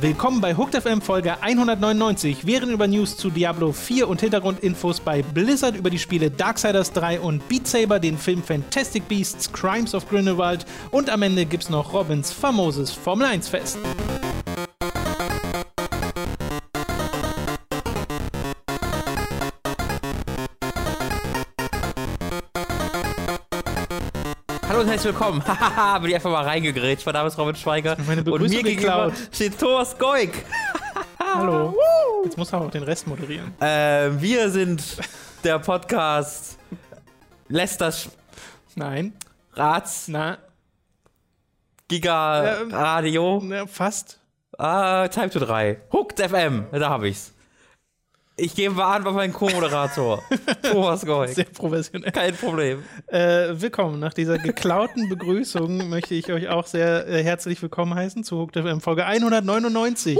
Willkommen bei Hooked FM Folge 199. Wir reden über News zu Diablo 4 und Hintergrundinfos bei Blizzard über die Spiele Darksiders 3 und Beat Saber, den Film Fantastic Beasts, Crimes of Grindelwald und am Ende gibt's noch Robins famoses Formel 1 Fest. Herzlich willkommen. Hahaha, bin ich einfach mal reingegrätscht. Mein Name ist Robin Schweiger. Meine und mir gegenüber geklaut. steht Thomas Goik. Hallo. Jetzt muss er auch den Rest moderieren. Äh, wir sind der Podcast Lester Sch- Nein. Rats Na, Giga Ähm. Radio. na fast. Ah, Time to 3. Hooked FM. Da habe ich's. Ich gebe an bei meinem Co-Moderator. Thomas Goik. Sehr professionell. Kein Problem. Äh, willkommen. Nach dieser geklauten Begrüßung möchte ich euch auch sehr äh, herzlich willkommen heißen zu Hooked FM Folge 199.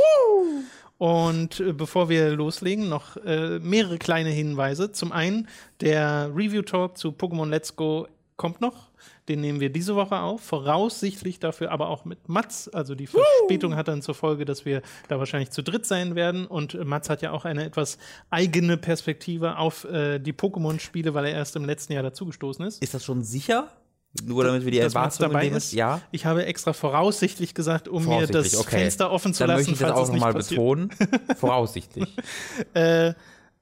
Und äh, bevor wir loslegen, noch äh, mehrere kleine Hinweise. Zum einen, der Review Talk zu Pokémon Let's Go kommt noch. Den nehmen wir diese Woche auf. Voraussichtlich dafür aber auch mit Mats. Also die Verspätung hat dann zur Folge, dass wir da wahrscheinlich zu dritt sein werden. Und äh, Mats hat ja auch eine etwas eigene Perspektive auf äh, die Pokémon-Spiele, weil er erst im letzten Jahr dazugestoßen ist. Ist das schon sicher? Nur damit wir die Erwartungen dabei ist? Ja. Ich habe extra voraussichtlich gesagt, um mir das Voraussichtlich, okay. Fenster offen zu Dann lassen, möchte ich das falls auch nochmal betonen. Voraussichtlich. Äh,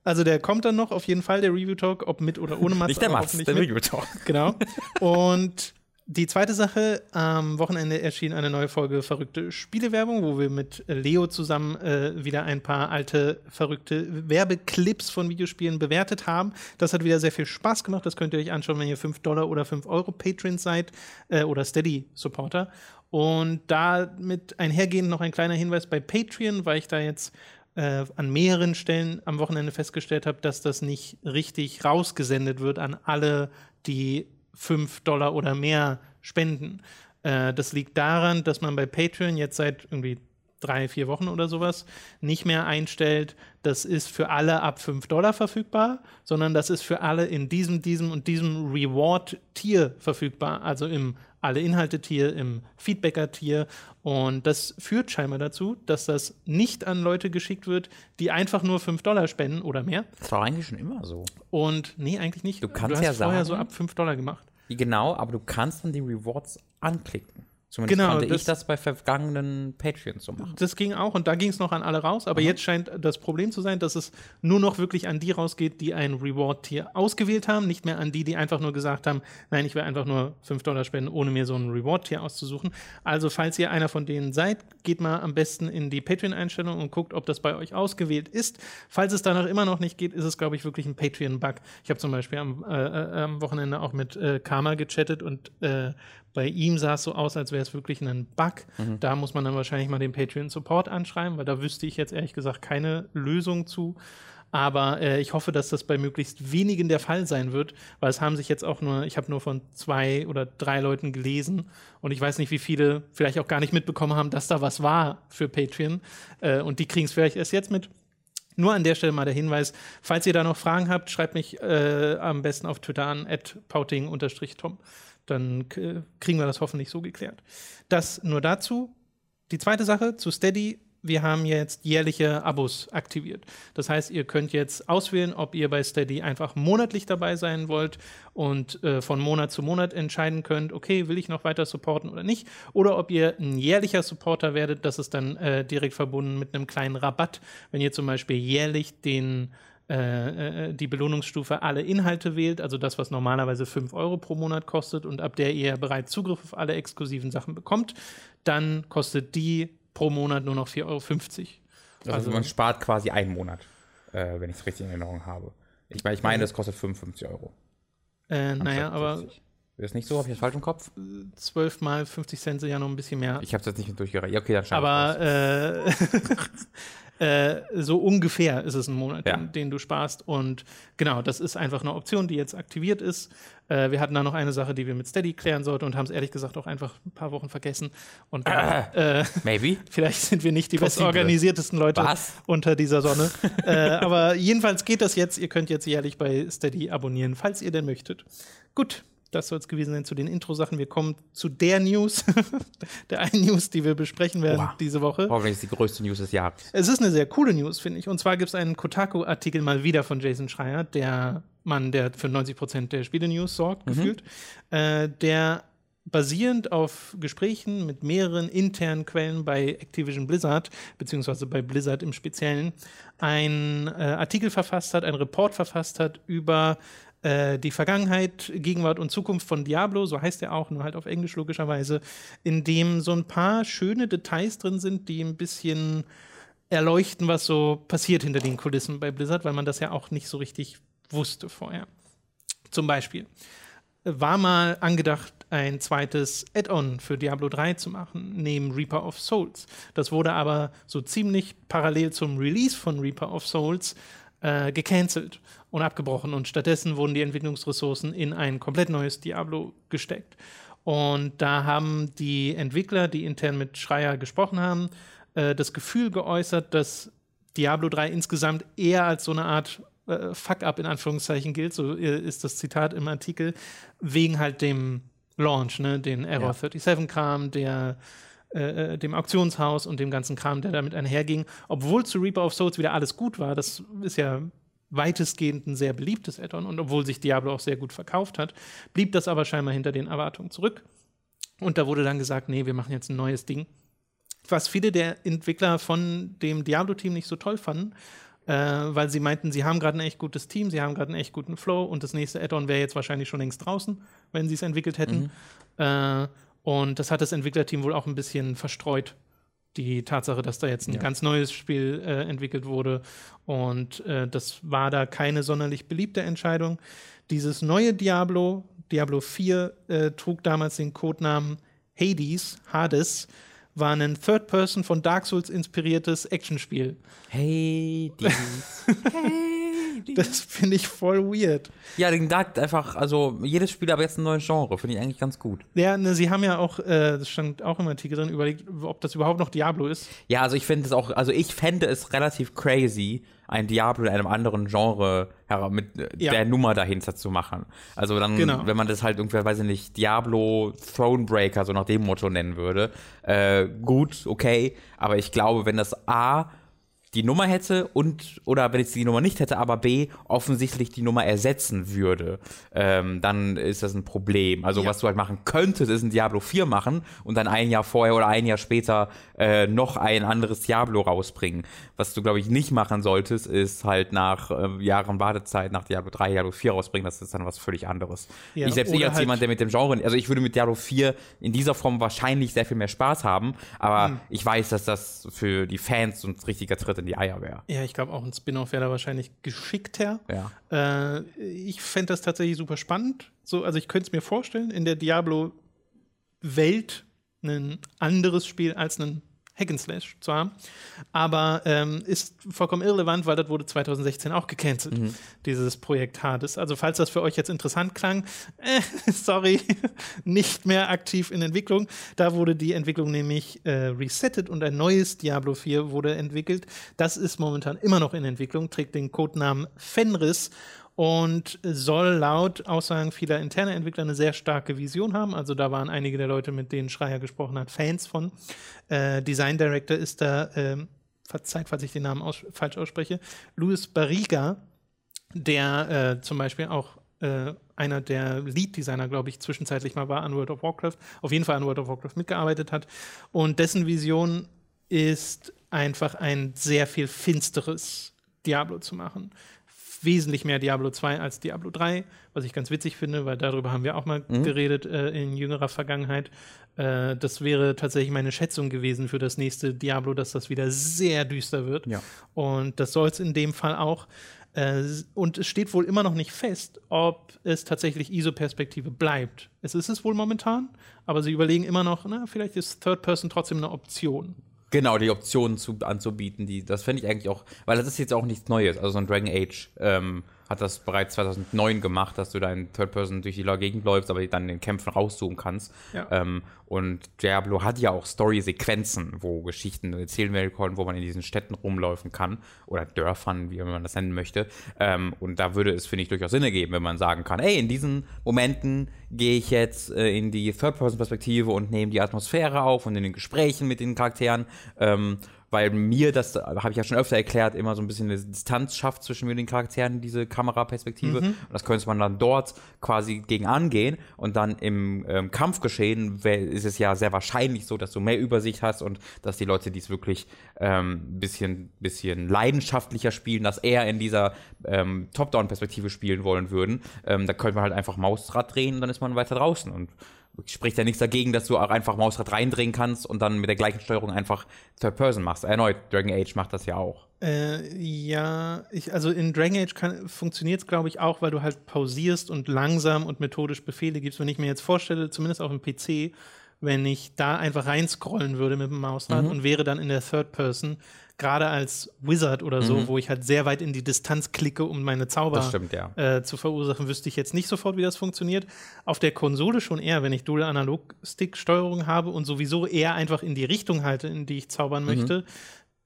also der kommt dann noch auf jeden Fall, der Review Talk, ob mit oder ohne Mats. Nicht der Mats, hoffentlich der mit. Review Talk. Genau. Und die zweite Sache, am Wochenende erschien eine neue Folge Verrückte Spielewerbung, wo wir mit Leo zusammen äh, wieder ein paar alte, verrückte Werbeclips von Videospielen bewertet haben. Das hat wieder sehr viel Spaß gemacht. Das könnt ihr euch anschauen, wenn ihr 5 Dollar oder 5 Euro Patrons seid äh, oder Steady-Supporter. Und damit einhergehend noch ein kleiner Hinweis bei Patreon, weil ich da jetzt äh, an mehreren Stellen am Wochenende festgestellt habe, dass das nicht richtig rausgesendet wird an alle, die 5 Dollar oder mehr spenden. Äh, das liegt daran, dass man bei Patreon jetzt seit irgendwie drei, vier Wochen oder sowas nicht mehr einstellt, das ist für alle ab 5 Dollar verfügbar, sondern das ist für alle in diesem, diesem und diesem Reward-Tier verfügbar, also im Alle-Inhalte-Tier, im Feedbacker-Tier. Und das führt scheinbar dazu, dass das nicht an Leute geschickt wird, die einfach nur 5 Dollar spenden oder mehr. Das war eigentlich schon immer so. Und nee, eigentlich nicht. Du kannst hast ja vorher sagen- so ab 5 Dollar gemacht. Genau, aber du kannst dann die Rewards anklicken. Zumindest Genau, konnte das- ich das bei vergangenen Patreons so machen. Das ging auch und da ging es noch an alle raus, aber jetzt scheint das Problem zu sein, dass es nur noch wirklich an die rausgeht, die ein Reward-Tier ausgewählt haben, nicht mehr an die, die einfach nur gesagt haben, nein, ich will einfach nur 5 Dollar spenden, ohne mir so ein Reward-Tier auszusuchen. Also, falls ihr einer von denen seid, geht mal am besten in die Patreon-Einstellung und guckt, ob das bei euch ausgewählt ist. Falls es danach immer noch nicht geht, ist es, glaube ich, wirklich ein Patreon-Bug. Ich habe zum Beispiel am, äh, äh, am Wochenende auch mit äh, Karma gechattet und äh, bei ihm sah es so aus, als wäre es wirklich ein Bug. Da muss man dann wahrscheinlich mal den Patreon-Support anschreiben, weil da wüsste ich jetzt ehrlich gesagt keine Lösung zu. Aber äh, ich hoffe, dass das bei möglichst wenigen der Fall sein wird, weil es haben sich jetzt auch nur, ich habe nur von zwei oder drei Leuten gelesen und ich weiß nicht, wie viele vielleicht auch gar nicht mitbekommen haben, dass da was war für Patreon. Äh, und die kriegen es vielleicht erst jetzt mit. Nur an der Stelle mal der Hinweis, falls ihr da noch Fragen habt, schreibt mich äh, am besten auf Twitter an, pauting-tom. Dann kriegen wir das hoffentlich so geklärt. Das nur dazu. Die zweite Sache zu Steady. Wir haben jetzt jährliche Abos aktiviert. Das heißt, ihr könnt jetzt auswählen, ob ihr bei Steady einfach monatlich dabei sein wollt und äh, von Monat zu Monat entscheiden könnt, okay, will ich noch weiter supporten oder nicht. Oder ob ihr ein jährlicher Supporter werdet, das ist dann äh, direkt verbunden mit einem kleinen Rabatt. Wenn ihr zum Beispiel jährlich den äh, äh, die Belohnungsstufe alle Inhalte wählt, also das, was normalerweise 5 Euro pro Monat kostet und ab der ihr bereits Zugriff auf alle exklusiven Sachen bekommt, dann kostet die pro Monat nur noch 4,50 Euro. Also, Also- man spart quasi einen Monat, äh, wenn ich es richtig in Erinnerung habe. Ich meine, ich meine, das kostet 55 Euro. Äh, naja, anstatt aber 50. Ist das nicht so? Habe ich das falsch im Kopf? 12 mal 50 Cent sind ja noch ein bisschen mehr. Ich habe es jetzt nicht durchgerechnet. Ja, okay, dann aber äh, äh, so ungefähr ist es ein Monat, Ja. den, den du sparst. Und genau, das ist einfach eine Option, die jetzt aktiviert ist. Äh, wir hatten da noch eine Sache, die wir mit Steady klären sollten und haben es ehrlich gesagt auch einfach ein paar Wochen vergessen. Und äh, Maybe. Vielleicht sind wir nicht die bestorganisiertesten Leute Was? unter dieser Sonne. äh, aber jedenfalls geht das jetzt. Ihr könnt jetzt jährlich bei Steady abonnieren, falls ihr denn möchtet. Gut, das soll es gewesen sein zu den Intro-Sachen. Wir kommen zu der News, der einen News, die wir besprechen werden Oha. diese Woche. Hoffentlich ist die größte News des Jahres. Es ist eine sehr coole News, finde ich. Und zwar gibt es einen Kotaku-Artikel mal wieder von Jason Schreier, der Mann, der für 90 Prozent der Spiele-News sorgt, gefühlt, äh, der basierend auf Gesprächen mit mehreren internen Quellen bei Activision Blizzard, beziehungsweise bei Blizzard im Speziellen, einen äh, Artikel verfasst hat, einen Report verfasst hat über äh, die Vergangenheit, Gegenwart und Zukunft von Diablo, so heißt er auch, nur halt auf Englisch logischerweise, in dem so ein paar schöne Details drin sind, die ein bisschen erleuchten, was so passiert hinter den Kulissen bei Blizzard, weil man das ja auch nicht so richtig wusste vorher. Zum Beispiel war mal angedacht, ein zweites Add-on für Diablo 3 zu machen, neben Reaper of Souls. Das wurde aber so ziemlich parallel zum Release von Reaper of Souls äh, gecancelt und abgebrochen. Und stattdessen wurden die Entwicklungsressourcen in ein komplett neues Diablo gesteckt. Und da haben die Entwickler, die intern mit Schreier gesprochen haben, äh, das Gefühl geäußert, dass Diablo 3 insgesamt eher als so eine Art äh, Fuck-up in Anführungszeichen gilt, so äh, ist das Zitat im Artikel, wegen halt dem Launch, ne, den Error Ja. 37-Kram, der äh, äh, dem Auktionshaus und dem ganzen Kram, der damit einherging. Obwohl zu Reaper of Souls wieder alles gut war, das ist ja weitestgehend ein sehr beliebtes Add-on und obwohl sich Diablo auch sehr gut verkauft hat, blieb das aber scheinbar hinter den Erwartungen zurück. Und da wurde dann gesagt, nee, wir machen jetzt ein neues Ding. Was viele der Entwickler von dem Diablo-Team nicht so toll fanden, äh, weil sie meinten, sie haben gerade ein echt gutes Team, sie haben gerade einen echt guten Flow und das nächste Add-on wäre jetzt wahrscheinlich schon längst draußen, wenn sie es entwickelt hätten. Äh, und das hat das Entwicklerteam wohl auch ein bisschen verstreut. Die Tatsache, dass da jetzt ein Ja. ganz neues Spiel äh, entwickelt wurde. Und äh, das war da keine sonderlich beliebte Entscheidung. Dieses neue Diablo, Diablo 4, äh, trug damals den Codenamen Hades, Hades, war ein Third-Person von Dark Souls inspiriertes Actionspiel. Hey, dies. Das finde ich voll weird. Ja, den sagt einfach, also jedes Spiel aber jetzt ein neues Genre, finde ich eigentlich ganz gut. Ja, ne, sie haben ja auch, äh, das stand auch im Artikel drin, überlegt, ob das überhaupt noch Diablo ist. Ja, also ich finde es auch, also ich fände es relativ crazy, ein Diablo in einem anderen Genre mit äh, Ja. der Nummer dahinter zu machen. Also dann, Genau. wenn man das halt irgendwie, weiß ich nicht, Diablo Thronebreaker, so nach dem Motto nennen würde, äh, gut, okay, aber ich glaube, wenn das A die Nummer hätte und, oder wenn es die Nummer nicht hätte, aber B offensichtlich die Nummer ersetzen würde, ähm, dann ist das ein Problem. Also Ja. was du halt machen könntest, ist ein Diablo 4 machen und dann ein Jahr vorher oder ein Jahr später äh, noch ein anderes Diablo rausbringen. Was du, glaube ich, nicht machen solltest, ist halt nach äh, Jahren Wartezeit nach Diablo 3, Diablo 4 rausbringen. Das ist dann was völlig anderes. Ja, ich selbst ich als halt- jemand, der mit dem Genre, also ich würde mit Diablo 4 in dieser Form wahrscheinlich sehr viel mehr Spaß haben, aber Hm. ich weiß, dass das für die Fans ein richtiger Tritt in die Eier wäre. Ja, ich glaube, auch ein Spin-off wäre da wahrscheinlich geschickter. Ja. Äh, ich fände das tatsächlich super spannend. So, also ich könnte es mir vorstellen, in der Diablo-Welt ein anderes Spiel als ein Hack'n'Slash zu haben. Aber ähm, ist vollkommen irrelevant, weil das wurde 2016 auch gecancelt, dieses Projekt Hades. Also falls das für euch jetzt interessant klang, äh, sorry, nicht mehr aktiv in Entwicklung. Da wurde die Entwicklung nämlich äh, resettet und ein neues Diablo 4 wurde entwickelt. Das ist momentan immer noch in Entwicklung, trägt den Codenamen Fenris und soll laut Aussagen vieler interner Entwickler eine sehr starke Vision haben. Also da waren einige der Leute, mit denen Schreier gesprochen hat, Fans von. Äh, Design Director ist da, ähm, verzeiht, falls ich den Namen aus falsch ausspreche, Luis Barriga, der äh, zum Beispiel auch äh, einer der Lead-Designer, glaube ich, zwischenzeitlich mal war an World of Warcraft, auf jeden Fall an World of Warcraft mitgearbeitet hat. Und dessen Vision ist einfach ein sehr viel finsteres Diablo zu machen. Wesentlich mehr Diablo 2 als Diablo 3, was ich ganz witzig finde, weil darüber haben wir auch mal geredet äh, in jüngerer Vergangenheit. Äh, das wäre tatsächlich meine Schätzung gewesen für das nächste Diablo, dass das wieder sehr düster wird. Ja. Und das soll es in dem Fall auch. Äh, und es steht wohl immer noch nicht fest, ob es tatsächlich ISO-Perspektive bleibt. Es ist es wohl momentan, aber sie überlegen immer noch, na, vielleicht ist Third Person trotzdem eine Option. Genau, die Optionen zu, anzubieten, die, das fände ich eigentlich auch, weil das ist jetzt auch nichts Neues. Also so ein Dragon Age ähm, hat das bereits 2009 gemacht, dass du da in Third Person durch die Gegend läufst, aber dann in den Kämpfen rauszoomen kannst. Ja. Ähm, und Diablo hat ja auch Story-Sequenzen, wo Geschichten erzählen werden können, wo man in diesen Städten rumlaufen kann oder Dörfern, wie man das nennen möchte. Ähm, und da würde es, finde ich, durchaus Sinn ergeben, wenn man sagen kann, ey, in diesen Momenten gehe ich jetzt äh, in die Third-Person-Perspektive und nehme die Atmosphäre auf und in den Gesprächen mit den Charakteren. Ähm, weil mir das, habe ich ja schon öfter erklärt, immer so ein bisschen eine Distanz schafft zwischen mir und den Charakteren, diese Kameraperspektive. Und das könnte man dann dort quasi gegen angehen und dann im ähm, Kampfgeschehen ist es ja sehr wahrscheinlich so, dass du mehr Übersicht hast und dass die Leute, die es wirklich ähm, bisschen, bisschen leidenschaftlicher spielen, das eher in dieser ähm, Top-Down-Perspektive spielen wollen würden. Ähm, da könnte man halt einfach Mausrad drehen und dann ist man weiter draußen und spricht ja nichts dagegen, dass du auch einfach Mausrad reindrehen kannst und dann mit der gleichen Steuerung einfach Third Person machst. Erneut, Dragon Age macht das ja auch. Äh, ja, ich, also in Dragon Age funktioniert es, glaube ich, auch, weil du halt pausierst und langsam und methodisch Befehle gibst. Wenn ich mir jetzt vorstelle, zumindest auf dem PC, wenn ich da einfach reinscrollen würde mit dem Mausrad Mhm. und wäre dann in der Third Person, gerade als Wizard oder so, Mhm. wo ich halt sehr weit in die Distanz klicke, um meine Zauber stimmt, ja. äh, zu verursachen, wüsste ich jetzt nicht sofort, wie das funktioniert. Auf der Konsole schon eher, wenn ich Dual-Analog-Stick-Steuerung habe und sowieso eher einfach in die Richtung halte, in die ich zaubern möchte.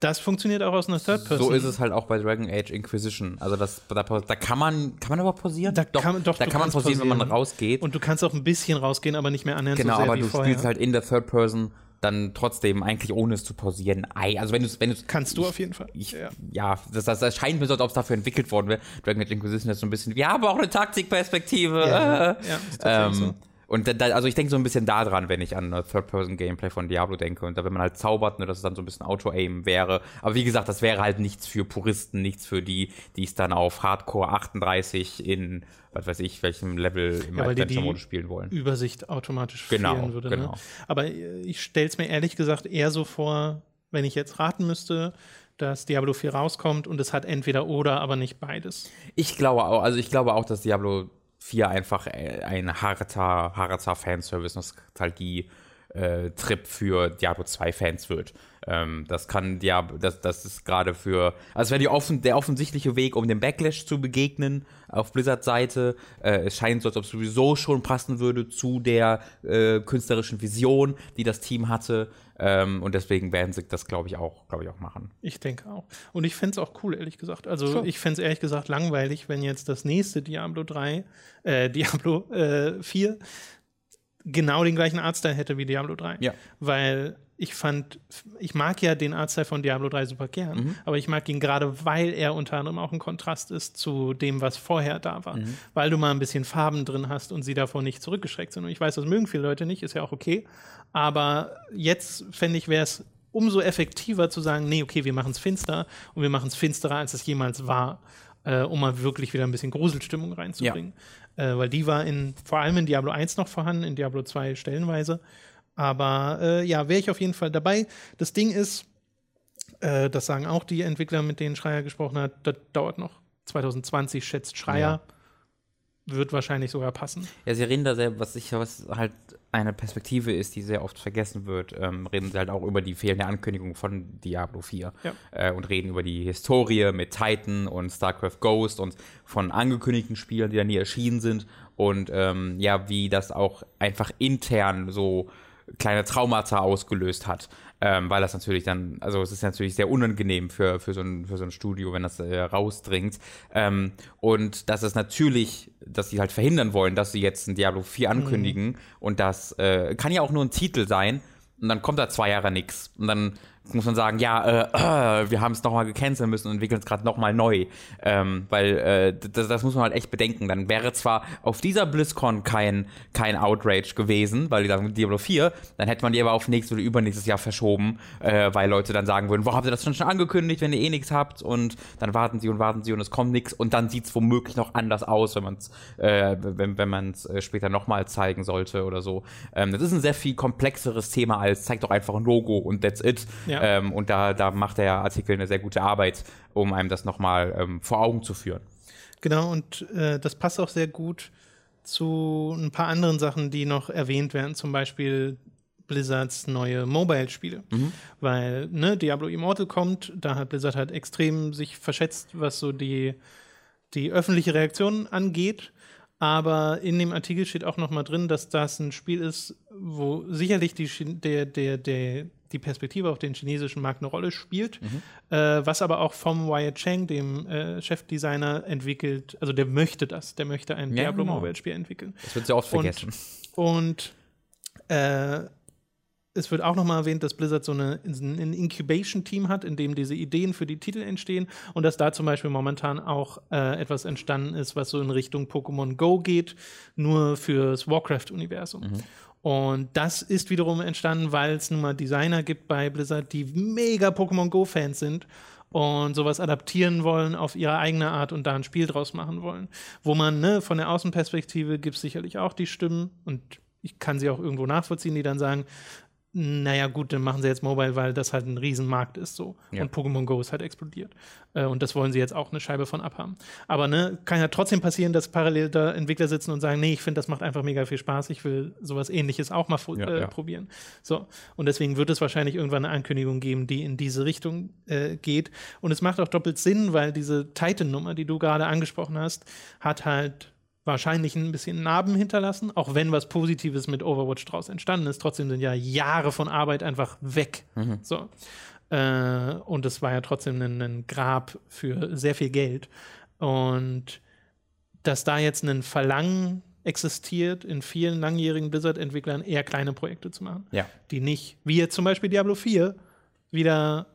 Das funktioniert auch aus einer Third-Person. Mhm. So ist es halt auch bei Dragon Age Inquisition. Also das, da, da kann man, kann man aber pausieren? Da kann- doch, da kann man pausieren, wenn man rausgeht. Und du kannst auch ein bisschen rausgehen, aber nicht mehr annähernd genau, so sehr aber wie du vorher. spielst halt in der Third Person dann trotzdem eigentlich ohne es zu pausieren. Ei, also wenn du wenn du Kannst du auf jeden Fall. Ich, Ja. ja, das, das, das scheint mir so, als ob es dafür entwickelt worden wäre. Dragon Age Inquisition ist so ein bisschen, wir haben auch eine Taktikperspektive. Ja, äh. ja, ähm, Und da, also ich denke so ein bisschen daran, wenn ich an ein Third-Person-Gameplay von Diablo denke und da, wenn man halt zaubert, ne, dass es dann so ein bisschen Auto-Aim wäre. Aber wie gesagt, das wäre halt nichts für Puristen, nichts für die, die es dann auf Hardcore 38 in, was weiß ich, welchem Level im Ja, Adventure-Modus spielen wollen. Übersicht automatisch Genau, fehlen würde. genau. Ne? Aber äh, ich stelle es mir ehrlich gesagt eher so vor, wenn ich jetzt raten müsste, dass Diablo 4 rauskommt und es hat entweder oder, aber nicht beides. Ich glaube auch, also ich glaube auch, dass Diablo 4 einfach äh, ein harter, harter Fanservice, Nostalgie äh, für Diablo 2 Fans wird. Ähm, das kann Diablo, das, das ist gerade für, also wäre offen, der offensichtliche Weg, um dem Backlash zu begegnen auf Blizzard Seite. Äh, es scheint so, als ob es sowieso schon passen würde zu der äh, künstlerischen Vision, die das Team hatte. Ähm, und deswegen werden sie das, glaube ich, auch, glaube ich, auch machen. Ich denke auch. Und ich fände es auch cool, ehrlich gesagt. Also So. ich fände es ehrlich gesagt langweilig, wenn jetzt das nächste Diablo 3, äh, Diablo äh, 4 genau den gleichen Artstyle hätte wie Diablo 3. Ja. Weil ich fand, ich mag ja den Artstyle von Diablo 3 super gern, aber ich mag ihn gerade, weil er unter anderem auch ein Kontrast ist zu dem, was vorher da war. Weil du mal ein bisschen Farben drin hast und sie davor nicht zurückgeschreckt sind. Und ich weiß, das mögen viele Leute nicht, ist ja auch okay. Aber jetzt fände ich, wäre es umso effektiver zu sagen, nee, okay, wir machen es finster und wir machen es finsterer, als es jemals war, äh, um mal wirklich wieder ein bisschen Gruselstimmung reinzubringen. Äh, weil die war in, vor allem in Diablo 1 noch vorhanden, in Diablo 2 stellenweise. Aber äh, ja, wäre ich auf jeden Fall dabei. Das Ding ist, äh, das sagen auch die Entwickler, mit denen Schreier gesprochen hat, das dauert noch. 2020 schätzt Schreier. Wird wahrscheinlich sogar passen. Ja, sie reden da sehr, was ich, was halt eine Perspektive ist, die sehr oft vergessen wird, ähm, reden sie halt auch über die fehlende Ankündigung von Diablo 4 Ja. äh, und reden über die Historie mit Titan und StarCraft Ghost und von angekündigten Spielen, die da nie erschienen sind und ähm, ja, wie das auch einfach intern so kleine Traumata ausgelöst hat. Ähm, weil das natürlich dann, also es ist natürlich sehr unangenehm für, für, so, ein, für so ein Studio, wenn das äh, rausdringt. Ähm, und das ist natürlich, dass sie halt verhindern wollen, dass sie jetzt ein Diablo 4 ankündigen. Und das äh, kann ja auch nur ein Titel sein. Und dann kommt da zwei Jahre nichts. Und dann muss man sagen, ja, äh, äh, wir haben es nochmal gecancelt müssen und entwickeln es gerade nochmal neu. Ähm, weil äh, das, das muss man halt echt bedenken. Dann wäre zwar auf dieser BlizzCon kein, kein Outrage gewesen, weil die sagen Diablo 4, dann hätte man die aber auf nächstes oder übernächstes Jahr verschoben, äh, weil Leute dann sagen würden, wo habt ihr das schon schon angekündigt, wenn ihr eh nichts habt und dann warten sie und warten sie und es kommt nichts und dann sieht es womöglich noch anders aus, wenn man es äh, wenn, wenn äh, später nochmal zeigen sollte oder so. Ähm, das ist ein sehr viel komplexeres Thema als zeigt doch einfach ein Logo und that's it. Ja. Ähm, und da, da macht der Artikel eine sehr gute Arbeit, um einem das nochmal ähm, vor Augen zu führen. Genau, und äh, das passt auch sehr gut zu ein paar anderen Sachen, die noch erwähnt werden, zum Beispiel Blizzards neue Mobile-Spiele. Weil, ne, Diablo Immortal kommt, da hat Blizzard halt extrem sich verschätzt, was so die die öffentliche Reaktion angeht. Aber in dem Artikel steht auch noch mal drin, dass das ein Spiel ist, wo sicherlich die, der, der, der, die Perspektive auf den chinesischen Markt eine Rolle spielt, mhm. äh, was aber auch vom Wyatt Cheng, dem äh, Chefdesigner, entwickelt, also der möchte das, der möchte ein ja, Diablo genau. Mobile Spiel entwickeln. Das wird sehr oft vergessen. Und, und äh, es wird auch nochmal erwähnt, dass Blizzard so eine, ein Incubation-Team hat, in dem diese Ideen für die Titel entstehen und dass da zum Beispiel momentan auch äh, etwas entstanden ist, was so in Richtung Pokémon Go geht, nur fürs Warcraft-Universum. Mhm. Und das ist wiederum entstanden, weil es nun mal Designer gibt bei Blizzard, die mega Pokémon Go-Fans sind und sowas adaptieren wollen auf ihre eigene Art und da ein Spiel draus machen wollen. Wo man, ne, von der Außenperspektive gibt es sicherlich auch die Stimmen und ich kann sie auch irgendwo nachvollziehen, die dann sagen, naja, gut, dann machen sie jetzt Mobile, weil das halt ein Riesenmarkt ist so. Ja. Und Pokémon Go ist halt explodiert. Äh, und das wollen sie jetzt auch eine Scheibe von abhaben. Aber ne, kann ja trotzdem passieren, dass parallel da Entwickler sitzen und sagen, nee, ich finde, das macht einfach mega viel Spaß, ich will sowas ähnliches auch mal ja, äh, ja. probieren. So. Und deswegen wird es wahrscheinlich irgendwann eine Ankündigung geben, die in diese Richtung äh, geht. Und es macht auch doppelt Sinn, weil diese Titan-Nummer, die du gerade angesprochen hast, hat halt wahrscheinlich ein bisschen Narben hinterlassen, auch wenn was Positives mit Overwatch draus entstanden ist. Trotzdem sind ja Jahre von Arbeit einfach weg. Mhm. So. Äh, und es war ja trotzdem ein, ein, Grab für sehr viel Geld. Und dass da jetzt ein Verlangen existiert, in vielen langjährigen Blizzard-Entwicklern eher kleine Projekte zu machen, ja. die nicht, wie jetzt zum Beispiel Diablo 4, wieder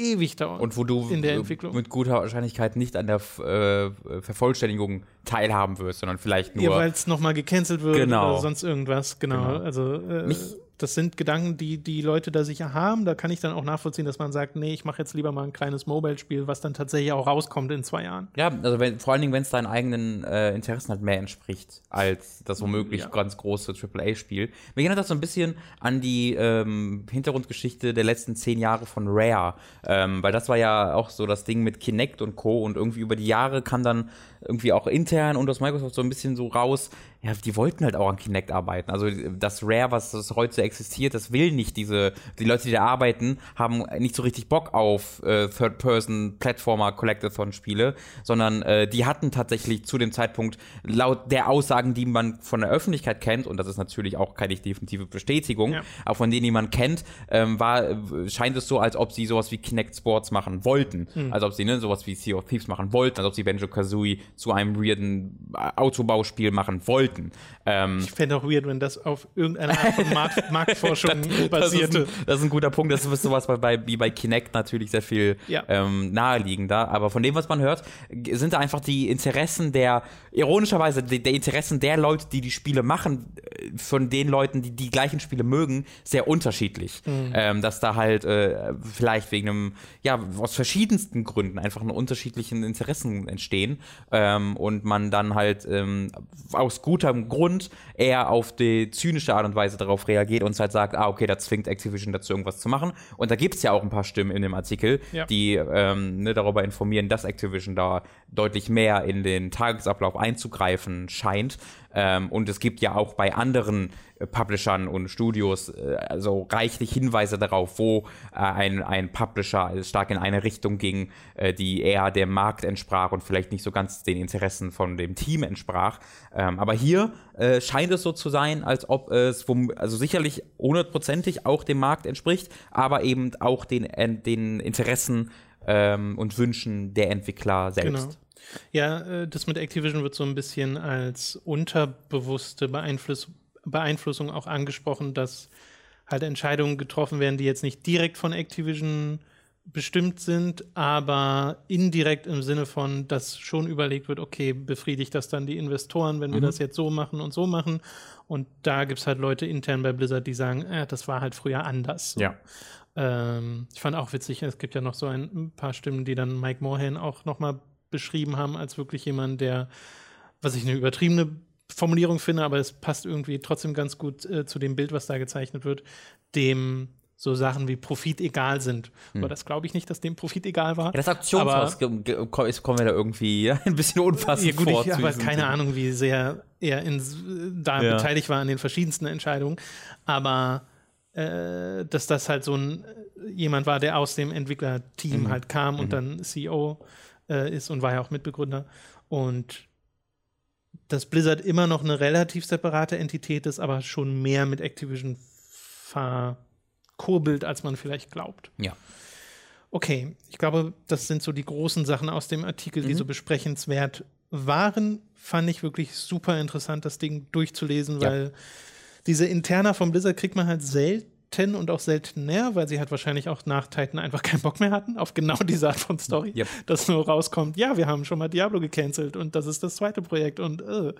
ewig dauern. Und wo du Entwicklung. mit guter Wahrscheinlichkeit nicht an der äh, Vervollständigung teilhaben wirst, sondern vielleicht nur. Ja, weil es nochmal gecancelt wird genau. oder sonst irgendwas. Genau. genau. Also äh, Mich das sind Gedanken, die die Leute da sicher haben. Da kann ich dann auch nachvollziehen, dass man sagt, nee, ich mache jetzt lieber mal ein kleines Mobile-Spiel, was dann tatsächlich auch rauskommt in zwei Jahren. Ja, also wenn, vor allen Dingen, wenn es deinen eigenen äh, Interessen halt mehr entspricht, als das womöglich ja. ganz große AAA-Spiel. Mir erinnert das so ein bisschen an die ähm, Hintergrundgeschichte der letzten zehn Jahre von Rare, ähm, weil das war ja auch so das Ding mit Kinect und Co. und irgendwie über die Jahre kann dann irgendwie auch intern und aus Microsoft so ein bisschen so raus, ja, die wollten halt auch an Kinect arbeiten. Also das Rare, was das heute existiert, das will nicht diese, die Leute, die da arbeiten, haben nicht so richtig Bock auf äh, Third-Person-Plattformer Collectathon-Spiele, sondern äh, die hatten tatsächlich zu dem Zeitpunkt laut der Aussagen, die man von der Öffentlichkeit kennt, und das ist natürlich auch keine definitive Bestätigung, ja. aber von denen, die man kennt, ähm, war, scheint es so, als ob sie sowas wie Kinect Sports machen wollten. Mhm. Als ob sie ne, sowas wie Sea of Thieves machen wollten, als ob sie Banjo-Kazooie zu einem weirden Autobauspiel machen wollten. Ähm, ich fände auch weird, wenn das auf irgendeiner Art von Markt Marktforschung das, basierte. Das ist, ein, das ist, ein, guter Punkt. Das ist sowas bei, wie bei Kinect natürlich sehr viel ja. ähm, naheliegender. Aber von dem, was man hört, sind da einfach die Interessen der, ironischerweise, die, der Interessen der Leute, die die Spiele machen, äh, von den Leuten, die die gleichen Spiele mögen, sehr unterschiedlich. Mhm. Ähm, dass da halt äh, vielleicht wegen einem, ja, aus verschiedensten Gründen einfach eine unterschiedlichen Interessen entstehen. Ähm, und man dann halt ähm, aus gutem Grund eher auf die zynische Art und Weise darauf reagiert und halt sagt, ah, okay, da zwingt Activision dazu, irgendwas zu machen. Und da gibt es ja auch ein paar Stimmen in dem Artikel, ja. die ähm, ne, darüber informieren, dass Activision da deutlich mehr in den Tagesablauf einzugreifen scheint. Ähm, und es gibt ja auch bei anderen äh, Publishern und Studios äh, also reichlich Hinweise darauf, wo äh, ein, ein Publisher stark in eine Richtung ging, äh, die eher dem Markt entsprach und vielleicht nicht so ganz den Interessen von dem Team entsprach. Ähm, aber hier äh, scheint es so zu sein, als ob es vom, also sicherlich hundertprozentig auch dem Markt entspricht, aber eben auch den, den Interessen ähm, und Wünschen der Entwickler selbst. Genau. Ja, äh, das mit Activision wird so ein bisschen als unterbewusste Beeinfluss Beeinflussung auch angesprochen, dass halt Entscheidungen getroffen werden, die jetzt nicht direkt von Activision bestimmt sind, aber indirekt im Sinne von, dass schon überlegt wird, okay, befriedigt das dann die Investoren, wenn wir mhm. das jetzt so machen und so machen. Und da gibt es halt Leute intern bei Blizzard, die sagen, äh, das war halt früher anders. Ja. Ähm, ich fand auch witzig, es gibt ja noch so ein paar Stimmen, die dann Mike Morhan auch nochmal beschrieben haben als wirklich jemand, der, was ich eine übertriebene Formulierung finde, aber es passt irgendwie trotzdem ganz gut äh, zu dem Bild, was da gezeichnet wird, dem so Sachen wie Profit egal sind. Hm. Aber das glaube ich nicht, dass dem Profit egal war. Ja, das Aktionshaus kommen wir da irgendwie ein bisschen unfassend ja, gut, vor. Ich habe keine Ahnung, wie sehr er in, da ja. beteiligt war an den verschiedensten Entscheidungen. Aber äh, dass das halt so ein jemand war, der aus dem Entwicklerteam mhm. halt kam und mhm. dann CEO äh, ist und war ja auch Mitbegründer. Und dass Blizzard immer noch eine relativ separate Entität ist, aber schon mehr mit Activision verkurbelt, als man vielleicht glaubt. Ja. Okay, ich glaube, das sind so die großen Sachen aus dem Artikel, die Mhm. so besprechenswert waren. Fand ich wirklich super interessant, das Ding durchzulesen, Ja. weil diese Interna von Blizzard kriegt man halt selten und auch seltener, weil sie halt wahrscheinlich auch nach Titan einfach keinen Bock mehr hatten auf genau diese Art von Story. Yep. Dass nur rauskommt, ja, wir haben schon mal Diablo gecancelt und das ist das zweite Projekt und äh,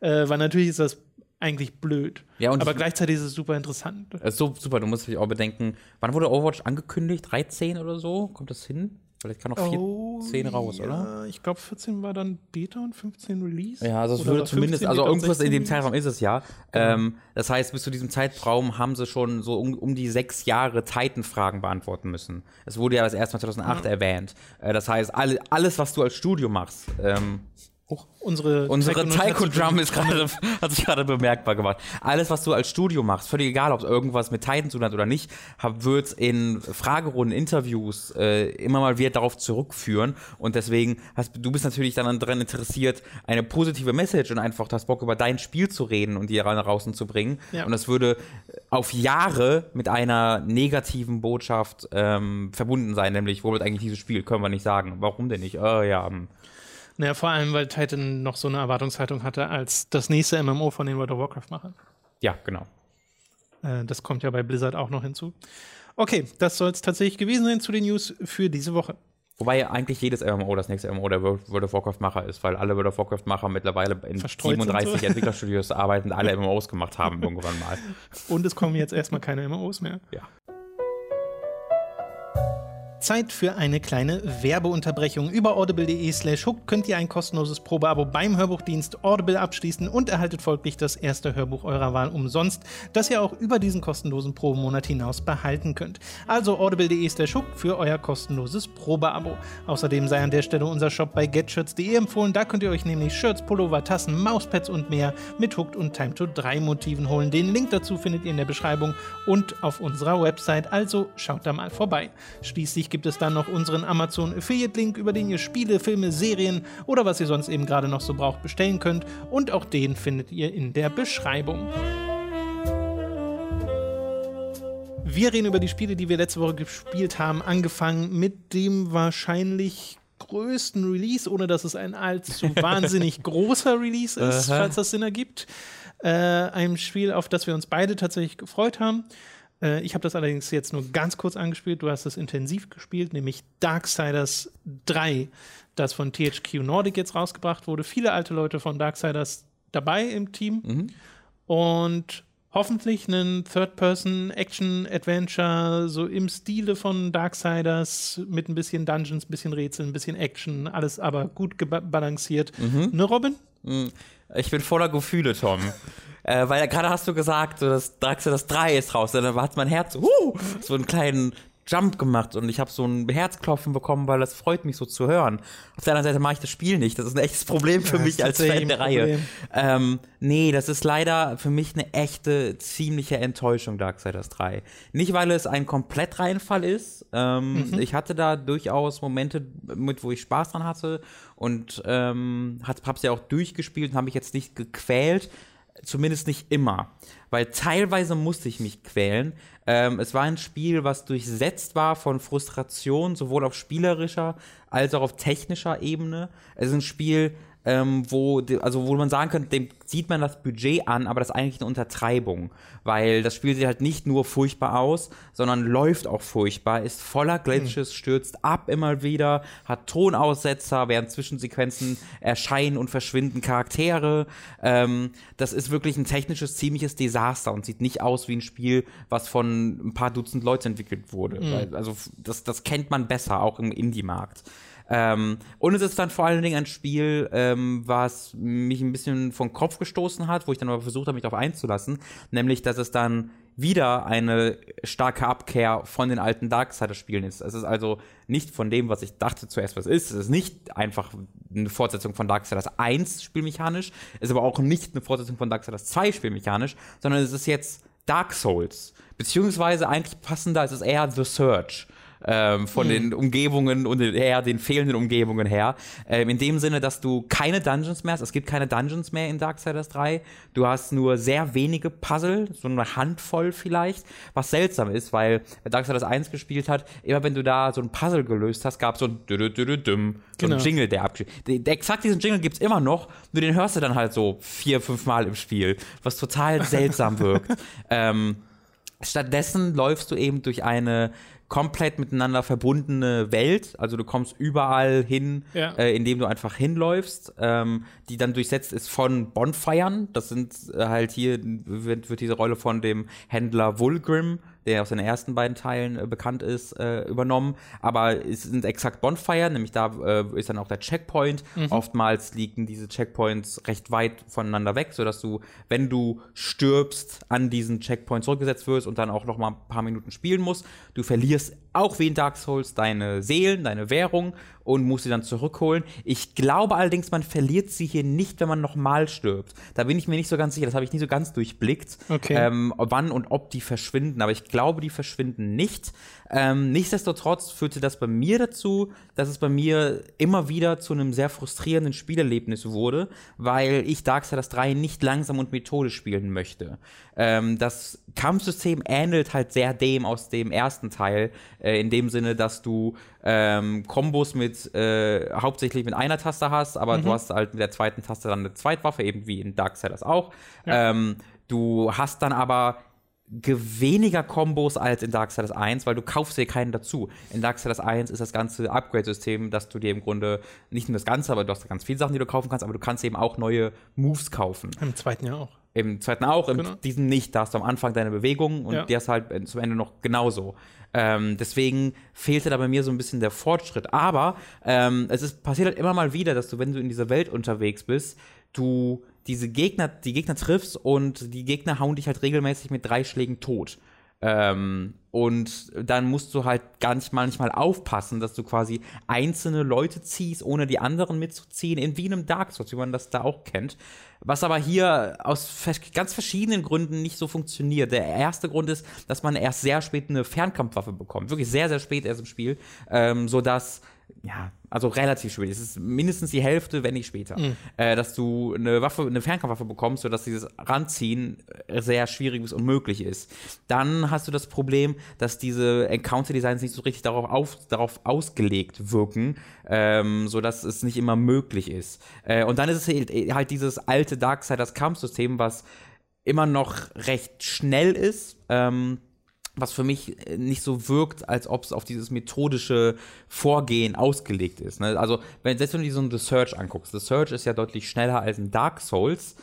äh, weil natürlich ist das eigentlich blöd. Ja, und aber ich- gleichzeitig ist es super interessant. Ist so super, du musst dich auch bedenken, wann wurde Overwatch angekündigt? 13 oder so? Kommt das hin? Vielleicht kann noch 14 raus, oder? Oh, ja, Ich glaube, 14 war dann Beta und 15 Release. Ja, also es Oder würde zumindest, 15 also irgendwas in 16 dem? Zeitraum ist es ja. Ähm, das heißt, bis zu diesem Zeitraum haben sie schon so um, um die sechs Jahre Titan-Fragen beantworten müssen. Es wurde ja das erste Mal 2008 erwähnt. Äh, das heißt, alle, alles, was du als Studio machst, ähm, Unsere, Unsere Taiko- Drum ist gerade, hat sich gerade bemerkbar gemacht. Alles, was du als Studio machst, völlig egal, ob es irgendwas mit Titan zu tun hat oder nicht, wird in Fragerunden, Interviews äh, immer mal wieder darauf zurückführen. Und deswegen hast du bist natürlich dann daran interessiert, eine positive Message und einfach das Bock über dein Spiel zu reden und die nach draußen zu bringen. Ja. Und das würde auf Jahre mit einer negativen Botschaft ähm, verbunden sein, nämlich, wo wird eigentlich dieses Spiel? Können wir nicht sagen. Warum denn nicht? Äh, ja, hm. Naja, vor allem, weil Titan noch so eine Erwartungshaltung hatte als das nächste MMO von den World of Warcraft-Machern. ja, genau. Äh, das kommt ja bei Blizzard auch noch hinzu. Okay, das soll es tatsächlich gewesen sein zu den News für diese Woche. Wobei eigentlich jedes MMO das nächste MMO der World of Warcraft-Macher ist, weil alle World of Warcraft-Macher mittlerweile in Verstreut sind 37 so. Entwicklerstudios arbeiten, alle MMOs gemacht haben irgendwann mal. Und es kommen jetzt erstmal keine MMOs mehr. Ja. Zeit für eine kleine Werbeunterbrechung. Über audible.de slash hook könnt ihr ein kostenloses Probeabo beim Hörbuchdienst Audible abschließen und erhaltet folglich das erste Hörbuch eurer Wahl umsonst, das ihr auch über diesen kostenlosen Probemonat hinaus behalten könnt. Also audible.de slash hook für euer kostenloses Probeabo. Außerdem sei an der Stelle unser Shop bei getshirts.de empfohlen. Da könnt ihr euch nämlich Shirts, Pullover, Tassen, Mauspads und mehr mit Hooked und Time to 3 Motiven holen. Den Link dazu findet ihr in der Beschreibung und auf unserer Website. Also schaut da mal vorbei. Schließlich gibt es dann noch unseren Amazon Affiliate Link, über den ihr Spiele, Filme, Serien oder was ihr sonst eben gerade noch so braucht bestellen könnt. Und auch den findet ihr in der Beschreibung. Wir reden über die Spiele, die wir letzte Woche gespielt haben, angefangen mit dem wahrscheinlich größten Release, ohne dass es ein allzu wahnsinnig großer Release ist, falls das Sinn ergibt. Äh, einem Spiel, auf das wir uns beide tatsächlich gefreut haben. Äh, ich habe das allerdings jetzt nur ganz kurz angespielt. Du hast es intensiv gespielt, nämlich Darksiders 3, das von THQ Nordic jetzt rausgebracht wurde. Viele alte Leute von Darksiders dabei im Team. Und hoffentlich einen Third-Person-Action-Adventure, so im Stile von Darksiders, mit ein bisschen Dungeons, ein bisschen Rätsel, ein bisschen Action, alles aber gut balanciert. Ne, Robin? Ich bin voller Gefühle, Tom. äh, weil gerade hast du gesagt, so das Darksiders 3 ist raus. Dann hat mein Herz uh, so einen kleinen Jump gemacht und ich habe so ein Herzklopfen bekommen, weil das freut mich so zu hören. Auf der anderen Seite mache ich das Spiel nicht. Das ist ein echtes Problem für Ja, mich als Fan der ein Reihe. Problem. Ähm, nee, das ist leider für mich eine echte, ziemliche Enttäuschung, Darksiders 3. Nicht, weil es ein Komplettreinfall ist. Ähm, Mhm. Ich hatte da durchaus Momente mit, wo ich Spaß dran hatte und ähm, hab's ja auch durchgespielt und habe mich jetzt nicht gequält. Zumindest nicht immer. Weil teilweise musste ich mich quälen. Ähm, es war ein Spiel, was durchsetzt war von Frustration, sowohl auf spielerischer als auch auf technischer Ebene. Es ist ein Spiel, ähm, wo, also wo man sagen könnte, dem sieht man das Budget an, aber das ist eigentlich eine Untertreibung, weil das Spiel sieht halt nicht nur furchtbar aus, sondern läuft auch furchtbar, ist voller Glitches, stürzt ab immer wieder, hat Tonaussetzer, während Zwischensequenzen erscheinen und verschwinden Charaktere. Ähm, das ist wirklich ein technisches, ziemliches Desaster und sieht nicht aus wie ein Spiel, was von ein paar Dutzend Leuten entwickelt wurde. Weil, also das, das kennt man besser, auch im Indie-Markt. Ähm, und es ist dann vor allen Dingen ein Spiel, ähm, was mich ein bisschen vom Kopf gestoßen hat, wo ich dann aber versucht habe, mich darauf einzulassen, nämlich, dass es dann wieder eine starke Abkehr von den alten Darksiders-Spielen ist. Es ist also nicht von dem, was ich dachte zuerst, was ist. Es ist nicht einfach eine Fortsetzung von Darksiders 1 spielmechanisch, ist aber auch nicht eine Fortsetzung von Darksiders 2 spielmechanisch, sondern es ist jetzt Dark Souls. Beziehungsweise eigentlich passender ist es eher The Search ähm, von den Umgebungen und her, den fehlenden Umgebungen her. Ähm, in dem Sinne, dass du keine Dungeons mehr hast. Es gibt keine Dungeons mehr in Darksiders 3. Du hast nur sehr wenige Puzzle, so eine Handvoll vielleicht, was seltsam ist, weil wer Darksiders 1 gespielt hat, immer wenn du da so ein Puzzle gelöst hast, gab es so ein dü -dü -dü -düm, so Genau. einen Jingle, der abgespielt. Exakt diesen Jingle gibt's immer noch, nur den hörst du dann halt so vier, fünf Mal im Spiel, was total seltsam wirkt. Ähm, stattdessen läufst du eben durch eine komplett miteinander verbundene Welt. Also du kommst überall hin, Ja. äh, indem du einfach hinläufst, ähm, die dann durchsetzt ist von Bonfiren. Das sind äh, halt hier, wird, wird diese Rolle von dem Händler Vulgrim, der aus den ersten beiden Teilen äh, bekannt ist, äh, übernommen. Aber es sind exakt Bonfire, nämlich da äh, ist dann auch der Checkpoint. Oftmals liegen diese Checkpoints recht weit voneinander weg, sodass du, wenn du stirbst, an diesen Checkpoint zurückgesetzt wirst und dann auch noch mal ein paar Minuten spielen musst. Du verlierst auch wie in Dark Souls deine Seelen, deine Währung und musst sie dann zurückholen. Ich glaube allerdings, man verliert sie hier nicht, wenn man nochmal stirbt. Da bin ich mir nicht so ganz sicher, das habe ich nie so ganz durchblickt, Okay. ähm, wann und ob die verschwinden. Aber ich glaube, die verschwinden nicht. Ähm, nichtsdestotrotz führte das bei mir dazu, dass es bei mir immer wieder zu einem sehr frustrierenden Spielerlebnis wurde, weil ich Darksiders 3 nicht langsam und methodisch spielen möchte. Ähm, das Kampfsystem ähnelt halt sehr dem aus dem ersten Teil, äh, in dem Sinne, dass du ähm, Kombos mit äh, hauptsächlich mit einer Taste hast, aber du hast halt mit der zweiten Taste dann eine Zweitwaffe, eben wie in Darksiders auch. Ähm, du hast dann aber weniger Kombos als in Darksiders 1, weil du kaufst dir keinen dazu. In Darksiders 1 ist das ganze Upgrade-System, dass du dir im Grunde nicht nur das Ganze, aber du hast ganz viele Sachen, die du kaufen kannst, aber du kannst eben auch neue Moves kaufen. Im zweiten Jahr auch. Im zweiten auch, im Genau. diesem nicht. Da hast du am Anfang deine Bewegungen und Ja. hast du halt äh, zum Ende noch genauso. Ähm, deswegen fehlte da bei mir so ein bisschen der Fortschritt. Aber ähm, es ist, passiert halt immer mal wieder, dass du, wenn du in dieser Welt unterwegs bist, du diese Gegner, die Gegner triffst und die Gegner hauen dich halt regelmäßig mit drei Schlägen tot. Ähm, und dann musst du halt ganz manchmal aufpassen, dass du quasi einzelne Leute ziehst, ohne die anderen mitzuziehen, in wie in einem Dark Souls, wie man das da auch kennt. Was aber hier aus ganz verschiedenen Gründen nicht so funktioniert. Der erste Grund ist, dass man erst sehr spät eine Fernkampfwaffe bekommt. Wirklich sehr, sehr spät erst im Spiel. Ähm, sodass, ja, also relativ spät. Es ist mindestens die Hälfte, wenn nicht später. Äh, dass du eine Waffe, eine Fernkampfwaffe bekommst, sodass dieses Ranziehen äh, sehr schwierig bis unmöglich ist. Dann hast du das Problem, dass diese Encounter-Designs nicht so richtig darauf, auf, darauf ausgelegt wirken, ähm, sodass es nicht immer möglich ist. Äh, und dann ist es halt, halt dieses alte Darksiders-Kampfsystem, was immer noch recht schnell ist. Ähm, was für mich äh, nicht so wirkt, als ob es auf dieses methodische Vorgehen ausgelegt ist. Ne? Also, wenn, selbst wenn du dir so ein The Search anguckst, The Search ist ja deutlich schneller als ein Dark Souls,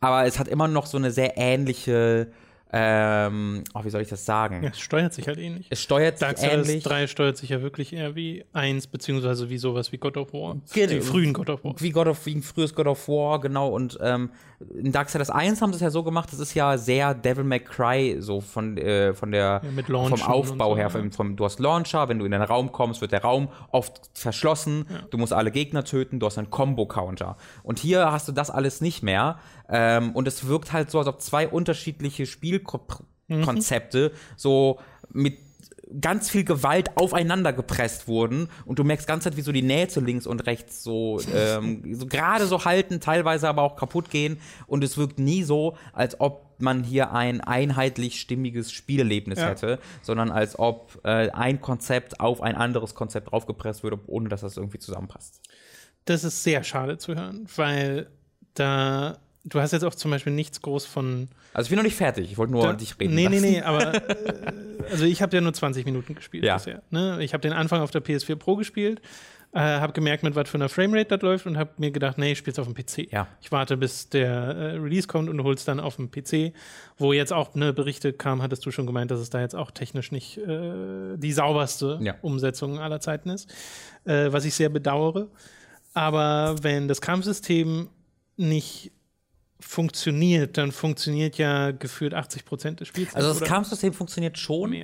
aber es hat immer noch so eine sehr ähnliche, ähm, oh, wie soll ich das sagen? Ja, es steuert sich halt ähnlich. Es steuert sich Darksiders ähnlich. 3 steuert sich ja wirklich eher wie 1, beziehungsweise wie sowas wie God of War. Genau. Die frühen God of War. wie God of, wie ein frühes God of War, genau. Und ähm, in Darksiders 1 haben sie es ja so gemacht, das ist ja sehr Devil May Cry, so von, äh, von der, Ja, vom Aufbau so, her. ja. Vom, vom, du hast Launcher, wenn du in einen Raum kommst, wird der Raum oft verschlossen. Du musst alle Gegner töten, du hast einen Combo-Counter. Und hier hast du das alles nicht mehr. Ähm, und es wirkt halt so, als ob zwei unterschiedliche Spielkonzepte so mit ganz viel Gewalt aufeinander gepresst wurden und du merkst ganz Zeit, wie so die Nähte links und rechts so, ähm, so gerade so halten, teilweise aber auch kaputt gehen und es wirkt nie so, als ob man hier ein einheitlich stimmiges Spielerlebnis Ja. hätte, sondern als ob äh, ein Konzept auf ein anderes Konzept draufgepresst würde, ohne dass das irgendwie zusammenpasst. Das ist sehr schade zu hören, weil da, du hast jetzt auch zum Beispiel nichts groß von. Also ich bin noch nicht fertig, ich wollte nur Da, dich reden nee, nee, lassen. nee, aber äh, also ich habe ja nur 20 Minuten gespielt Ja. bisher. Ne? Ich habe den Anfang auf der PS4 Pro gespielt, äh, habe gemerkt, mit was für einer Framerate das läuft und habe mir gedacht, nee, ich spiele es auf dem PC. Ja. Ich warte, bis der äh, Release kommt und hol's dann auf dem PC, wo jetzt auch ne, Berichte kamen, hattest du schon gemeint, dass es da jetzt auch technisch nicht äh, die sauberste Ja. Umsetzung aller Zeiten ist, äh, was ich sehr bedauere. Aber wenn das Kampfsystem nicht funktioniert, dann funktioniert ja gefühlt 80 Prozent des Spiels. Also das oder Kampfsystem funktioniert schon,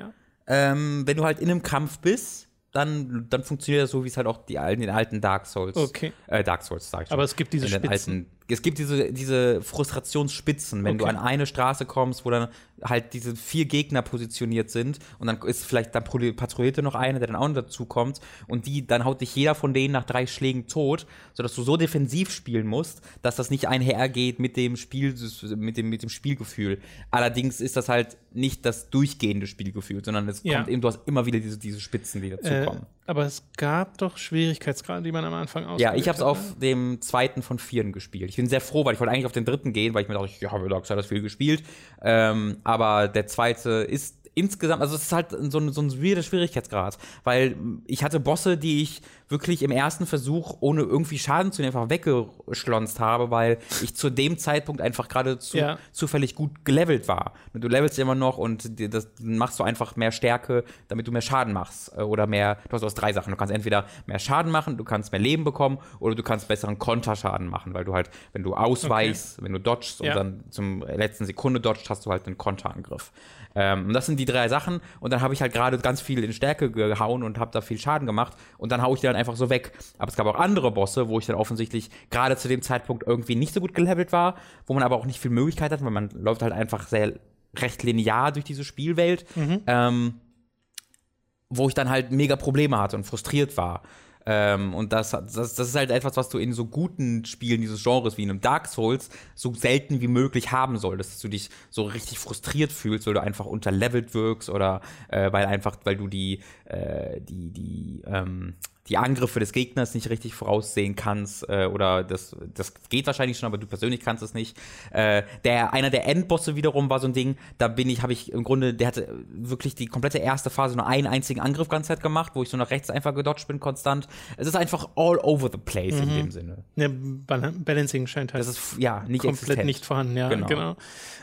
ähm, wenn du halt in einem Kampf bist, dann, dann funktioniert das so, wie es halt auch die alten, den alten Dark Souls. Okay. Äh, Dark Souls, sag ich schon. Aber es gibt diese Spitzen. alten es gibt diese, diese Frustrationsspitzen, wenn okay. du an eine Straße kommst, wo dann halt diese vier Gegner positioniert sind und dann ist vielleicht dann patrouilliert noch einer, der dann auch dazu kommt und die, dann haut dich jeder von denen nach drei Schlägen tot, sodass du so defensiv spielen musst, dass das nicht einhergeht mit dem Spiel, mit dem, mit dem Spielgefühl. Allerdings ist das halt nicht das durchgehende Spielgefühl, sondern es ja. kommt eben, du hast immer wieder diese, diese Spitzen, die dazukommen. Äh, aber es gab doch Schwierigkeitsgrade, die man am Anfang ausprobiert Ja, ich habe es auf dem zweiten von vieren gespielt. Ich bin sehr froh, weil ich wollte eigentlich auf den dritten gehen, weil ich mir dachte, ja, habe Dark das viel gespielt. Ähm, aber der zweite ist insgesamt, also es ist halt so ein, so ein Schwierigkeitsgrad, weil ich hatte Bosse, die ich wirklich im ersten Versuch, ohne irgendwie Schaden zu nehmen, einfach weggeschlonzt habe, weil ich zu dem Zeitpunkt einfach gerade zu, ja. zufällig gut gelevelt war. Du levelst immer noch und das machst du einfach mehr Stärke, damit du mehr Schaden machst. Äh, oder mehr, du hast aus drei Sachen. Du kannst entweder mehr Schaden machen, du kannst mehr Leben bekommen oder du kannst besseren Konterschaden machen, weil du halt, wenn du ausweichst, okay. wenn du dodgst ja. und dann zum letzten Sekunde dodgst, hast du halt einen Konterangriff. Ähm, das sind die drei Sachen und dann habe ich halt gerade ganz viel in Stärke gehauen und habe da viel Schaden gemacht und dann haue ich die dann einfach so weg. Aber es gab auch andere Bosse, wo ich dann offensichtlich gerade zu dem Zeitpunkt irgendwie nicht so gut gelevelt war, wo man aber auch nicht viel Möglichkeit hat, weil man läuft halt einfach sehr recht linear durch diese Spielwelt. Mhm. Ähm, wo ich dann halt mega Probleme hatte und frustriert war. Ähm, und das, das, das ist halt etwas, was du in so guten Spielen dieses Genres wie in einem Dark Souls so selten wie möglich haben solltest, dass du dich so richtig frustriert fühlst, weil du einfach unterlevelt wirkst oder äh, weil einfach, weil du die, äh, die, die, ähm, die Angriffe des Gegners nicht richtig voraussehen kannst äh, oder das, das geht wahrscheinlich schon, aber du persönlich kannst es nicht. Äh, der, einer der Endbosse wiederum war so ein Ding, da bin ich, habe ich im Grunde, der hatte wirklich die komplette erste Phase nur einen einzigen Angriff ganze Zeit gemacht, wo ich so nach rechts einfach gedodged bin konstant. Es ist einfach all over the place mhm. in dem Sinne. Ja, Balancing scheint halt das ist, ja, nicht komplett existent. nicht vorhanden, ja, genau. genau.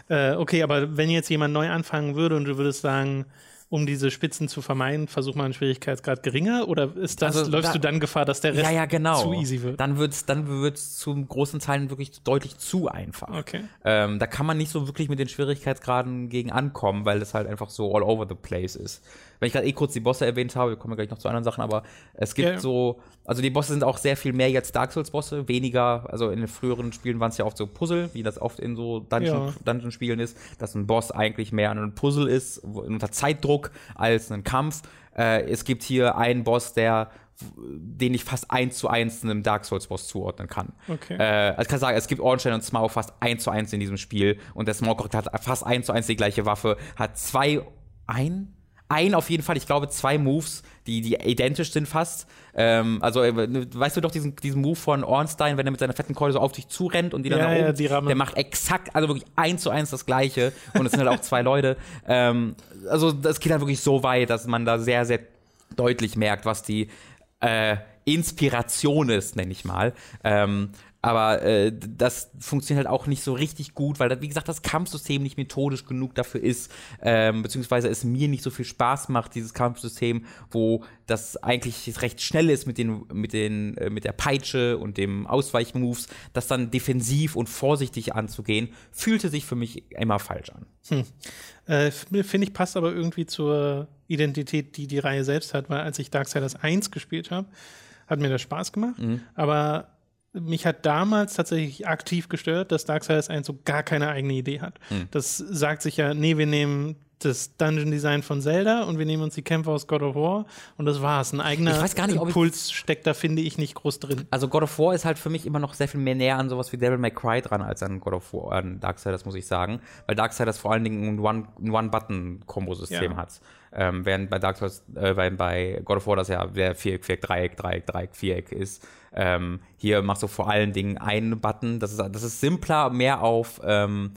Äh, okay, aber wenn jetzt jemand neu anfangen würde und du würdest sagen, um diese Spitzen zu vermeiden, versuch mal einen Schwierigkeitsgrad geringer oder ist das, also, läufst da, du dann Gefahr, dass der Rest ja, ja, genau. zu easy wird? Dann wird es dann wird's zum großen Teilen wirklich deutlich zu einfach. Okay. Ähm, da kann man nicht so wirklich mit den Schwierigkeitsgraden gegen ankommen, weil es halt einfach so all over the place ist wenn ich gerade eh kurz die Bosse erwähnt habe, wir kommen gleich noch zu anderen Sachen, aber es gibt ja. so, also die Bosse sind auch sehr viel mehr jetzt Dark Souls-Bosse, weniger, also in den früheren Spielen waren es ja oft so Puzzle, wie das oft in so Dungeon-Spielen ja. ist, dass ein Boss eigentlich mehr ein Puzzle ist, unter Zeitdruck, als ein Kampf. Äh, es gibt hier einen Boss, der den ich fast eins zu eins einem Dark Souls Boss zuordnen kann. Okay. Äh, also ich kann sagen, es gibt Ornstein und Smaug fast eins zu eins in diesem Spiel und der Smaug hat fast eins zu eins die gleiche Waffe, hat zwei, ein, ein auf jeden Fall, ich glaube, zwei Moves, die, die identisch sind fast. Ähm, also, äh, weißt du doch diesen, diesen Move von Ornstein, wenn er mit seiner fetten Keule so auf dich zurennt und die dann ja, nach oben, ja, die der macht exakt, also wirklich eins zu eins das Gleiche. Und es sind halt auch zwei Leute. Ähm, also, das geht halt wirklich so weit, dass man da sehr, sehr deutlich merkt, was die äh, Inspiration ist, nenne ich mal. Ähm, aber äh, das funktioniert halt auch nicht so richtig gut, weil, wie gesagt, das Kampfsystem nicht methodisch genug dafür ist, ähm, beziehungsweise es mir nicht so viel Spaß macht, dieses Kampfsystem, wo das eigentlich recht schnell ist mit den, mit den, äh, mit der Peitsche und dem Ausweichmoves, das dann defensiv und vorsichtig anzugehen, fühlte sich für mich immer falsch an. Hm. Äh, Finde ich, passt aber irgendwie zur Identität, die die Reihe selbst hat, weil als ich Darksiders 1 gespielt habe, hat mir das Spaß gemacht, mhm. aber mich hat damals tatsächlich aktiv gestört, dass Darksiders 1 so gar keine eigene Idee hat. Hm. Das sagt sich ja, nee, wir nehmen das Dungeon Design von Zelda und wir nehmen uns die Kämpfe aus God of War und das war's. Ein eigener ich weiß gar nicht, Impuls steckt da, finde ich, nicht groß drin. Also God of War ist halt für mich immer noch sehr viel mehr näher an sowas wie Devil May Cry dran als an God of War, an Darksiders, muss ich sagen. Weil Darksiders vor allen Dingen ein One-Button-Kombo-System ja. hat. Ähm, während bei Dark Souls, äh, bei, bei God of War das ja der Viereck, Viereck, Dreieck, Dreieck, Dreieck, Viereck ist. Ähm, hier machst du vor allen Dingen einen Button. Das ist, das ist simpler, mehr auf ähm,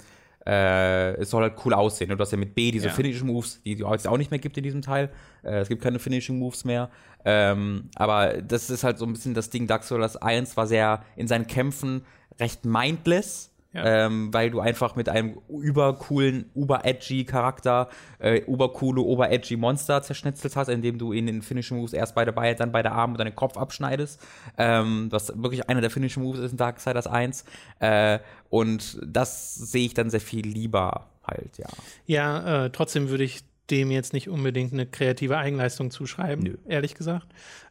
äh, es soll halt cool aussehen. Du hast ja mit B diese ja. Finishing Moves, die es auch nicht mehr gibt in diesem Teil. Äh, es gibt keine Finishing Moves mehr. Ähm, aber das ist halt so ein bisschen das Ding. Dark Souls 1 war sehr in seinen Kämpfen recht mindless ja. Ähm, weil du einfach mit einem übercoolen, uber-edgy Charakter, äh, ubercoole, ober-edgy Monster zerschnitzelt hast, indem du in den Finishing Moves erst beide Beine, dann beide Arme und dann den Kopf abschneidest. Ähm, was wirklich einer der Finishing Moves ist in Darksiders 1. Äh, und das sehe ich dann sehr viel lieber halt, ja. Ja, äh, trotzdem würde ich dem jetzt nicht unbedingt eine kreative Eigenleistung zuschreiben, Nö. ehrlich gesagt.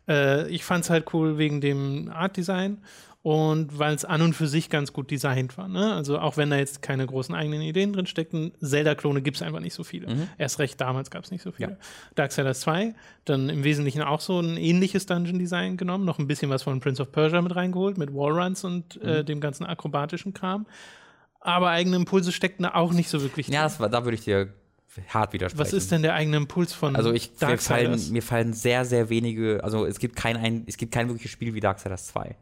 Äh, ich fand es halt cool wegen dem Art Design und weil es an und für sich ganz gut designt war. Ne? Also auch wenn da jetzt keine großen eigenen Ideen drin steckten, Zelda-Klone gibt es einfach nicht so viele. Mhm. Erst recht damals gab es nicht so viele. Ja. Darksiders 2, dann im Wesentlichen auch so ein ähnliches Dungeon-Design genommen, noch ein bisschen was von Prince of Persia mit reingeholt, mit Wallruns und äh, mhm. äh, dem ganzen akrobatischen Kram. Aber eigene Impulse steckten da auch nicht so wirklich drin. Ja, war, da würde ich dir hart widersprechen. Was ist denn der eigene Impuls von Also ich, mir fallen, mir fallen sehr, sehr wenige, also es gibt kein, ein, es gibt kein wirkliches Spiel wie Darksiders 2.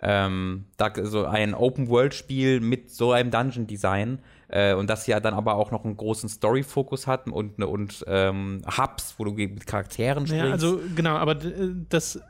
Ähm, da, so ein Open-World-Spiel mit so einem Dungeon-Design äh, und das ja dann aber auch noch einen großen Story-Fokus hat und, und ähm, Hubs, wo du mit Charakteren sprichst. Ja, also genau, aber das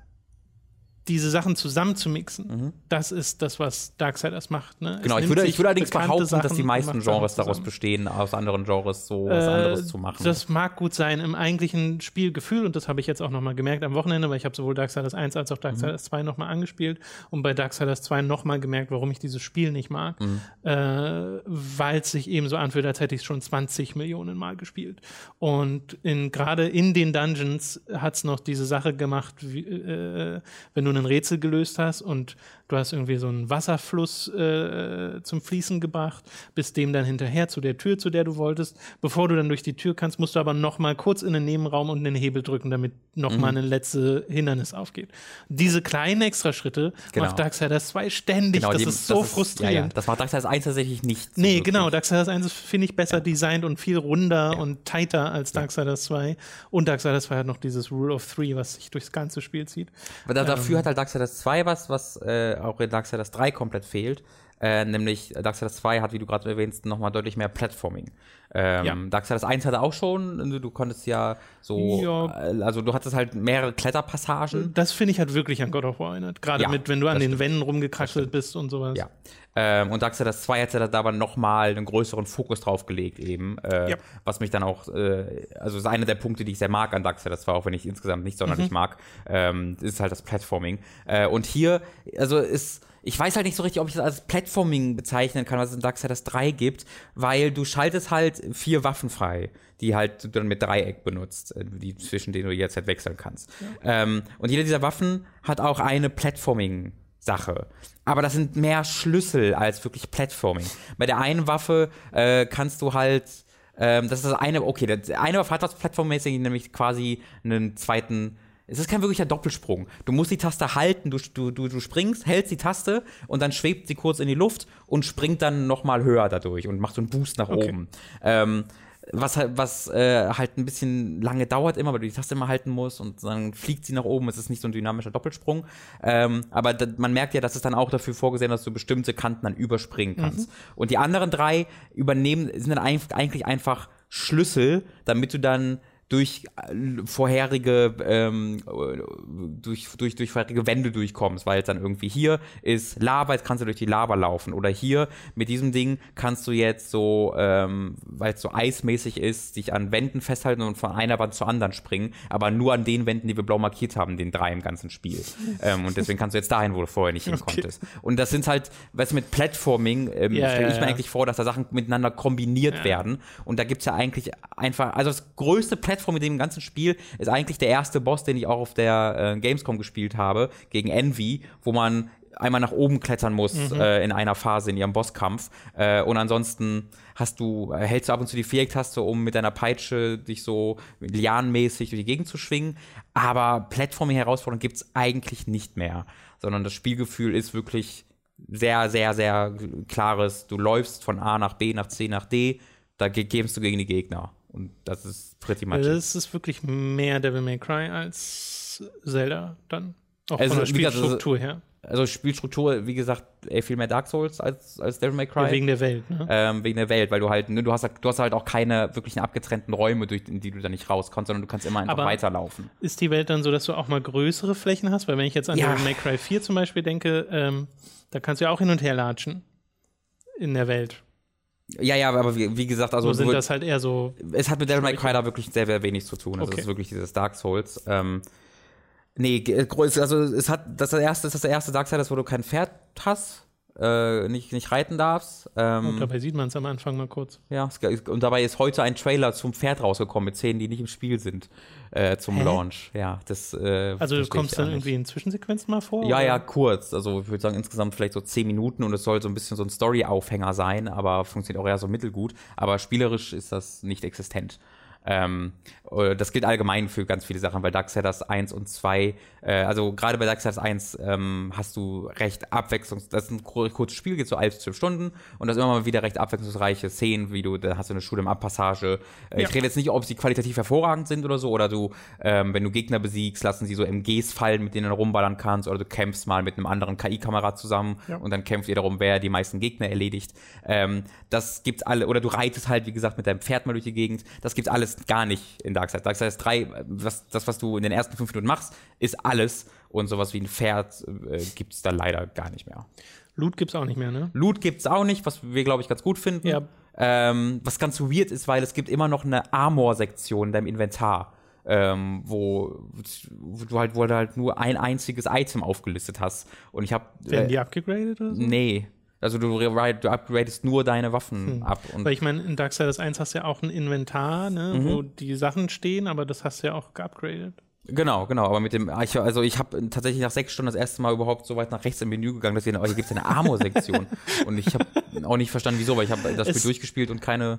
diese Sachen zusammenzumixen, mhm. das ist das, was Darksiders macht. Ne? Genau, ich würde, ich würde allerdings behaupten, Sachen dass die meisten Genres daraus bestehen, aus anderen Genres so was äh, anderes zu machen. Das mag gut sein im eigentlichen Spielgefühl und das habe ich jetzt auch nochmal gemerkt am Wochenende, weil ich habe sowohl Darksiders 1 als auch Darksiders mhm. 2 nochmal angespielt und bei Darksiders 2 nochmal gemerkt, warum ich dieses Spiel nicht mag, mhm. äh, weil es sich eben so anfühlt, als hätte ich es schon 20 Millionen Mal gespielt. Und in, gerade in den Dungeons hat es noch diese Sache gemacht, wie, äh, wenn du ein Rätsel gelöst hast und du hast irgendwie so einen Wasserfluss äh, zum Fließen gebracht, bist dem dann hinterher zu der Tür, zu der du wolltest. Bevor du dann durch die Tür kannst, musst du aber noch mal kurz in den Nebenraum und den Hebel drücken, damit noch mhm. mal ein letztes Hindernis aufgeht. Diese kleinen Extraschritte genau. macht Darksiders 2 ständig. Genau, das die, ist so das frustrierend. ja, ja. Das macht Darksiders 1 tatsächlich nicht. So nee, wirklich. genau. Darksiders 1 finde ich besser ja. designt und viel runder und tighter als Darksiders 2. Und Darksiders 2 hat noch dieses Rule of Three, was sich durchs ganze Spiel zieht. Aber da, dafür ähm, hat halt Darksiders 2 was, was äh, auch in Darksiders 3 komplett fehlt. Äh, nämlich Darksiders 2 hat, wie du gerade erwähnst, nochmal deutlich mehr Platforming. Ähm, ja. Darksiders 1 hatte auch schon, also du konntest ja so, ja. Äh, also du hattest halt mehrere Kletterpassagen. Das finde ich halt wirklich an God of War erinnert. Gerade ja, mit, wenn du an den Wänden rumgekraxelt bist und sowas. Ja. Ähm, und Darksiders 2 hat da aber nochmal einen größeren Fokus drauf gelegt, eben. Äh, ja. Was mich dann auch, äh, also ist einer der Punkte, die ich sehr mag an Darksiders 2, auch wenn ich insgesamt nicht sonderlich mhm. mag, ähm, ist halt das Platforming. Äh, und hier, also ist ich weiß halt nicht so richtig, ob ich das als Platforming bezeichnen kann, was es in Darksiders 3 gibt, weil du schaltest halt vier Waffen frei, die halt du dann mit Dreieck benutzt, äh, die, zwischen denen du jetzt halt wechseln kannst. Ja. Ähm, und jede dieser Waffen hat auch eine Platforming Sache. Aber das sind mehr Schlüssel als wirklich Platforming. Bei der einen Waffe äh, kannst du halt ähm, das ist das eine, okay, das eine Waffe hat was Plattformmäßig, nämlich quasi einen zweiten es ist kein wirklicher Doppelsprung. Du musst die Taste halten, du, du, du, du springst, hältst die Taste und dann schwebt sie kurz in die Luft und springt dann nochmal höher dadurch und macht so einen Boost nach okay. oben. Ähm, was halt, was äh, halt ein bisschen lange dauert immer, weil du die Taste immer halten musst und dann fliegt sie nach oben. Es ist nicht so ein dynamischer Doppelsprung. Ähm, aber man merkt ja, dass es dann auch dafür vorgesehen, dass du bestimmte Kanten dann überspringen kannst. Mhm. Und die anderen drei übernehmen, sind dann eigentlich einfach Schlüssel, damit du dann durch äh, vorherige ähm, durch, durch, durch vorherige Wände durchkommst, weil es dann irgendwie hier ist Lava, jetzt kannst du durch die Lava laufen. Oder hier mit diesem Ding kannst du jetzt so, ähm, weil es so eismäßig ist, dich an Wänden festhalten und von einer Wand zur anderen springen, aber nur an den Wänden, die wir blau markiert haben, den drei im ganzen Spiel. ähm, und deswegen kannst du jetzt dahin, wo du vorher nicht hin okay. konntest. Und das sind halt, weißt du, mit Platforming ähm, ja, stelle ja, ich mir ja. eigentlich vor, dass da Sachen miteinander kombiniert werden. Und da gibt's ja eigentlich einfach, also das größte Platforming Plattform mit dem ganzen Spiel ist eigentlich der erste Boss, den ich auch auf der äh, Gamescom gespielt habe, gegen Envy, wo man einmal nach oben klettern muss mhm. äh, in einer Phase in ihrem Bosskampf. Äh, und ansonsten hast du, äh, hältst du ab und zu die Vierecktaste, um mit deiner Peitsche dich so lianenmäßig durch die Gegend zu schwingen. Aber Plattforming-Herausforderungen gibt es eigentlich nicht mehr. Sondern das Spielgefühl ist wirklich sehr, sehr, sehr klares. Du läufst von A nach B nach C nach D, da gehst du gegen die Gegner. Und das ist pretty much. Das ist wirklich mehr Devil May Cry als Zelda dann. Auch also, von der Spielstruktur gesagt, her. Also Spielstruktur, wie gesagt, viel mehr Dark Souls als, als Devil May Cry. Ja, wegen der Welt, ne? Ähm, wegen der Welt, weil du halt, ne, du hast, du hast halt auch keine wirklichen abgetrennten Räume, durch die du da nicht rauskommst, sondern du kannst immer einfach Aber weiterlaufen. Ist die Welt dann so, dass du auch mal größere Flächen hast? Weil wenn ich jetzt an ja. Devil May Cry 4 zum Beispiel denke, ähm, da kannst du ja auch hin und her latschen in der Welt. Ja, ja, aber wie, wie gesagt, also. So sind das halt eher so. Es hat mit Devil May Cry da wirklich sehr, sehr wenig zu tun. Also, okay. es ist wirklich dieses Dark Souls. Ähm, nee, also, es hat, das erste, das ist das erste Darksiders, wo du kein Pferd hast. Äh, nicht, nicht reiten darfst. Ähm, Und dabei sieht man es am Anfang mal kurz. ja, und dabei ist heute ein Trailer zum Pferd rausgekommen mit Szenen, die nicht im Spiel sind äh, zum Hä? Launch. Ja, das. Äh, Also du kommst dann irgendwie in Zwischensequenzen mal vor? Ja, oder? ja, kurz. Also ich würde sagen insgesamt vielleicht so zehn Minuten und es soll so ein bisschen so ein Story-Aufhänger sein, aber funktioniert auch eher so mittelgut. Aber spielerisch ist das nicht existent. Ähm, äh, das gilt allgemein für ganz viele Sachen, weil Darksiders 1 und 2, äh, also gerade bei Darksiders 1 ähm, hast du recht abwechslungs... Das ist ein kur- kurzes Spiel, geht so 11, 12 Stunden und das ist immer mal wieder recht abwechslungsreiche Szenen, wie du, da hast du eine Schule im Abpassage. Äh, Ja. Ich rede jetzt nicht, ob sie qualitativ hervorragend sind oder so, oder du, ähm, wenn du Gegner besiegst, lassen sie so MGs fallen, mit denen du rumballern kannst, oder du kämpfst mal mit einem anderen KI-Kamerad zusammen Ja. und dann kämpft ihr darum, wer die meisten Gegner erledigt. Ähm, das gibt's alle, oder du reitest halt, wie gesagt, mit deinem Pferd mal durch die Gegend. Das gibt's alles gar nicht in Darkseid. Darkseid 3, äh, was, das, was du in den ersten fünf Minuten machst, ist alles. Und sowas wie ein Pferd äh, gibt's da leider gar nicht mehr. Loot gibt's auch nicht mehr, ne? Loot gibt's auch nicht, was wir, glaube ich, ganz gut finden. Ja. Ähm, was ganz weird ist, weil es gibt immer noch eine Armor-Sektion in deinem Inventar. Ähm, wo, wo du halt, wo du halt nur ein einziges Item aufgelistet hast. Und ich habe Werden die abgegradet oder so? Nee. Also du, du upgradest nur deine Waffen ab. Und Hm. Weil ich meine, in Darksiders 1 hast du ja auch ein Inventar, ne, Mhm. wo die Sachen stehen, aber das hast du ja auch geupgradet. genau, genau. Aber mit dem, ich, also ich habe tatsächlich nach sechs Stunden das erste Mal überhaupt so weit nach rechts im Menü gegangen, dass ich, oh, hier gibt es eine Armor-Sektion. und ich habe auch nicht verstanden, wieso, weil ich habe das Es- Spiel durchgespielt und keine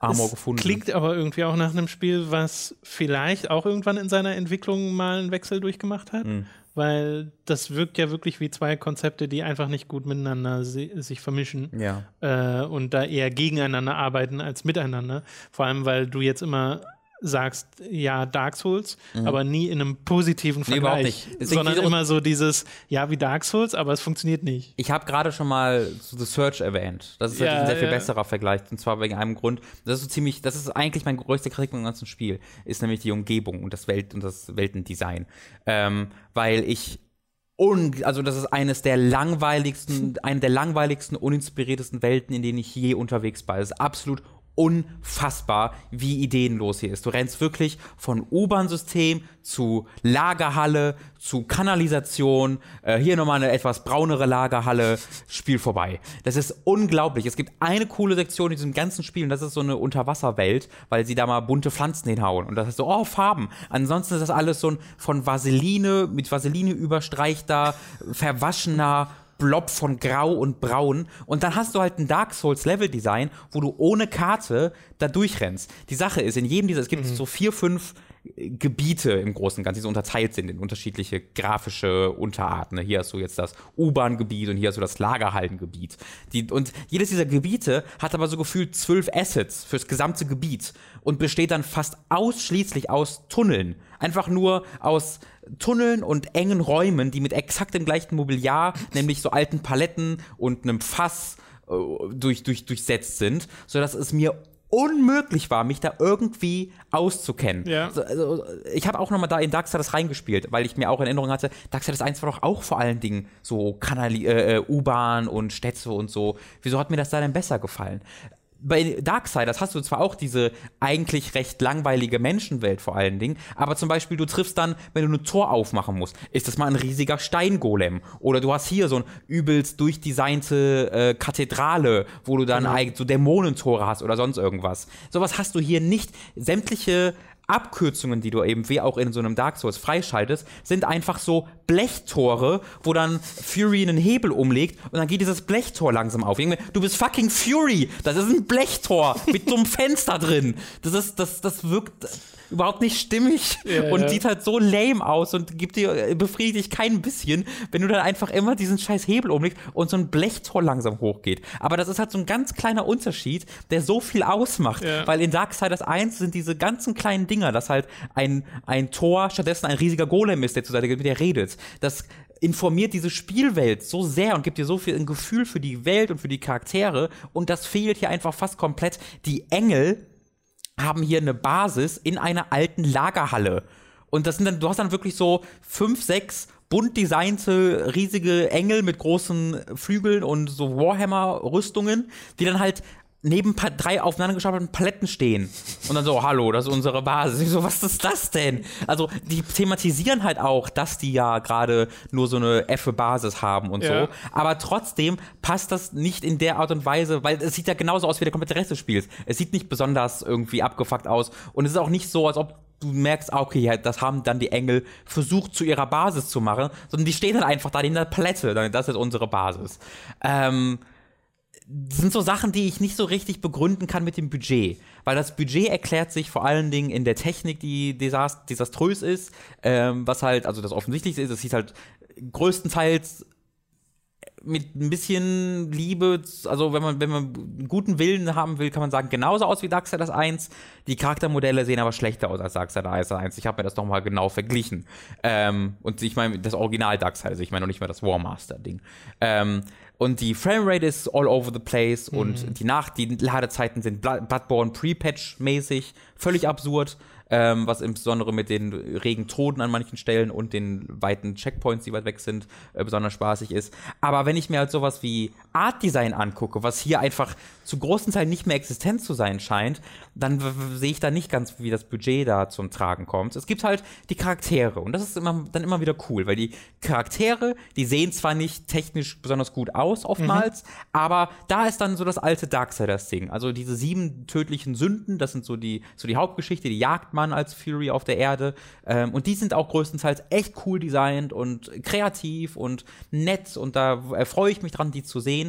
Armor es gefunden. Klingt aber irgendwie auch nach einem Spiel, was vielleicht auch irgendwann in seiner Entwicklung mal einen Wechsel durchgemacht hat. Mhm. Weil das wirkt ja wirklich wie zwei Konzepte, die einfach nicht gut miteinander si sich vermischen Ja. äh, und da eher gegeneinander arbeiten als miteinander. Vor allem, weil du jetzt immer sagst, ja, Dark Souls, aber nie in einem positiven Mhm. Nee, überhaupt Vergleich, nicht. Sondern immer so dieses, ja, wie Dark Souls, aber es funktioniert nicht. Ich habe gerade schon mal The Search erwähnt. Das ist Ja, natürlich ein sehr viel ja. besserer Vergleich. Und zwar wegen einem Grund. Das ist so ziemlich, das ist eigentlich mein größter Kritik im ganzen Spiel, ist nämlich die Umgebung und das Welt und das Weltendesign. Ähm, weil ich un also das ist eines der langweiligsten, eine der langweiligsten, uninspiriertesten Welten, in denen ich je unterwegs war. Es ist absolut unfassbar, wie ideenlos hier ist. Du rennst wirklich von U-Bahn-System zu Lagerhalle, zu Kanalisation, äh, hier nochmal eine etwas braunere Lagerhalle, Spiel vorbei. Das ist unglaublich. Es gibt eine coole Sektion in diesem ganzen Spiel und das ist so eine Unterwasserwelt, weil sie da mal bunte Pflanzen hinhauen und das ist so, oh, Farben. Ansonsten ist das alles so ein von Vaseline, mit Vaseline überstreichter, verwaschener Blob von Grau und Braun. Und dann hast du halt ein Dark Souls Level Design, wo du ohne Karte da durchrennst. Die Sache ist, in jedem dieser, es gibt so vier, fünf äh, Gebiete im Großen und Ganzen, die so unterteilt sind in unterschiedliche grafische Unterarten. Hier hast du jetzt das U-Bahn-Gebiet und hier hast du das Lagerhallengebiet. Die, und jedes dieser Gebiete hat aber so gefühlt zwölf Assets fürs gesamte Gebiet und besteht dann fast ausschließlich aus Tunneln. Einfach nur aus Tunneln und engen Räumen, die mit exakt dem gleichen Mobiliar, nämlich so alten Paletten und einem Fass äh, durch, durch, durchsetzt sind, sodass es mir unmöglich war, mich da irgendwie auszukennen. Ja. So, also, ich habe auch nochmal da in Darksiders reingespielt, weil ich mir auch in Erinnerung hatte, Darksiders 1 war doch auch vor allen Dingen so Kanali äh, äh, U-Bahn und Städte und so. Wieso hat mir das da denn besser gefallen? Bei Darksiders hast du zwar auch diese eigentlich recht langweilige Menschenwelt vor allen Dingen, aber zum Beispiel du triffst dann, wenn du ein Tor aufmachen musst, ist das mal ein riesiger Steingolem. Oder du hast hier so ein übelst durchdesignte äh, Kathedrale, wo du dann eigentlich so Dämonentore hast oder sonst irgendwas. Sowas hast du hier nicht. Sämtliche Abkürzungen, die du eben wie auch in so einem Dark Souls freischaltest, sind einfach so Blechtore, wo dann Fury einen Hebel umlegt und dann geht dieses Blechtor langsam auf. Du bist fucking Fury. Das ist ein Blechtor mit so einem Fenster drin. Das ist, das, das wirkt überhaupt nicht stimmig Ja, und sieht halt so lame aus und gibt dir, äh, befriedigt dich kein bisschen, wenn du dann einfach immer diesen scheiß Hebel umlegst und so ein Blechtor langsam hochgeht. Aber das ist halt so ein ganz kleiner Unterschied, der so viel ausmacht, Ja. weil in Darksiders 1 sind diese ganzen kleinen Dinger, dass halt ein, ein Tor stattdessen ein riesiger Golem ist, der zur Seite geht, mit der redet. Das informiert diese Spielwelt so sehr und gibt dir so viel ein Gefühl für die Welt und für die Charaktere und das fehlt hier einfach fast komplett. Die Engel haben hier eine Basis in einer alten Lagerhalle. Und das sind dann, du hast dann wirklich so fünf, sechs bunt designte riesige Engel mit großen Flügeln und so Warhammer-Rüstungen, die dann halt neben drei aufeinandergestapelten Paletten stehen. Und dann so, hallo, das ist unsere Basis. Ich so, was ist das denn? Also, die thematisieren halt auch, dass die ja gerade nur so eine Effe Basis haben und Ja. so. Aber trotzdem passt das nicht in der Art und Weise, weil es sieht ja genauso aus wie der komplette Rest des Spiels. Es sieht nicht besonders irgendwie abgefuckt aus. Und es ist auch nicht so, als ob du merkst, ah, okay, das haben dann die Engel versucht zu ihrer Basis zu machen, sondern die stehen dann einfach da in der Palette. Das ist unsere Basis. Ähm, sind so Sachen, die ich nicht so richtig begründen kann mit dem Budget. Weil das Budget erklärt sich vor allen Dingen in der Technik, die desast desaströs ist. Ähm, was halt, also das Offensichtlichste ist, es sieht halt größtenteils mit ein bisschen Liebe, also wenn man, wenn man guten Willen haben will, kann man sagen, genauso aus wie Darksiders 1. Die Charaktermodelle sehen aber schlechter aus als Darksiders 1. Ich habe mir das nochmal genau verglichen. Ähm, und ich meine, das Original Darksiders, ich meine noch nicht mal das Warmaster-Ding. Ähm, und die Framerate ist all over the place und die Nach die Ladezeiten sind Bloodborne Pre-Patch mäßig völlig absurd, ähm, was insbesondere mit den regen Toten an manchen Stellen und den weiten Checkpoints, die weit weg sind, äh, besonders spaßig ist. Aber wenn ich mir halt sowas wie Art Design angucke, was hier einfach zu großen Teilen nicht mehr existent zu sein scheint, dann sehe ich da nicht ganz, wie das Budget da zum Tragen kommt. Es gibt halt die Charaktere und das ist immer, dann immer wieder cool, weil die Charaktere, die sehen zwar nicht technisch besonders gut aus oftmals, aber da ist dann so das alte Darksiders-Ding. Also diese sieben tödlichen Sünden, das sind so die, so die Hauptgeschichte, die jagt man als Fury auf der Erde ähm, und die sind auch größtenteils echt cool designt und kreativ und nett und da erfreue ich mich dran, die zu sehen.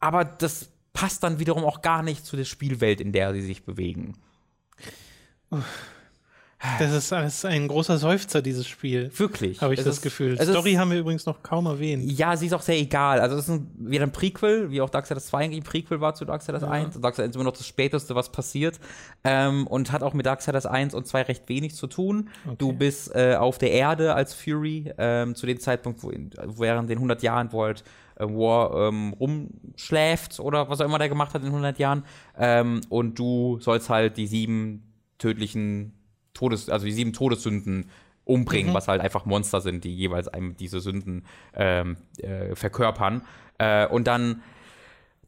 Aber das passt dann wiederum auch gar nicht zu der Spielwelt, in der sie sich bewegen. Das ist alles ein großer Seufzer, dieses Spiel. Wirklich. Habe ich Es das ist- Gefühl. es ist- Story haben wir übrigens noch kaum erwähnt. Ja, sie ist auch sehr egal. Also es ist ein, wieder ein Prequel, wie auch Darksiders 2 eigentlich ein Prequel war zu Darksiders 1. Und Darksiders ist immer noch das Späteste, was passiert. Ähm, und hat auch mit Darksiders 1 und 2 recht wenig zu tun. Du bist äh, auf der Erde als Fury, ähm, zu dem Zeitpunkt, wo in, während den 100 Jahren, wo halt War ähm, rumschläft oder was auch immer der gemacht hat in 100 Jahren. Ähm, und du sollst halt die sieben tödlichen Todes, also die sieben Todessünden umbringen, was halt einfach Monster sind, die jeweils einem diese Sünden ähm, äh, verkörpern. Äh, und dann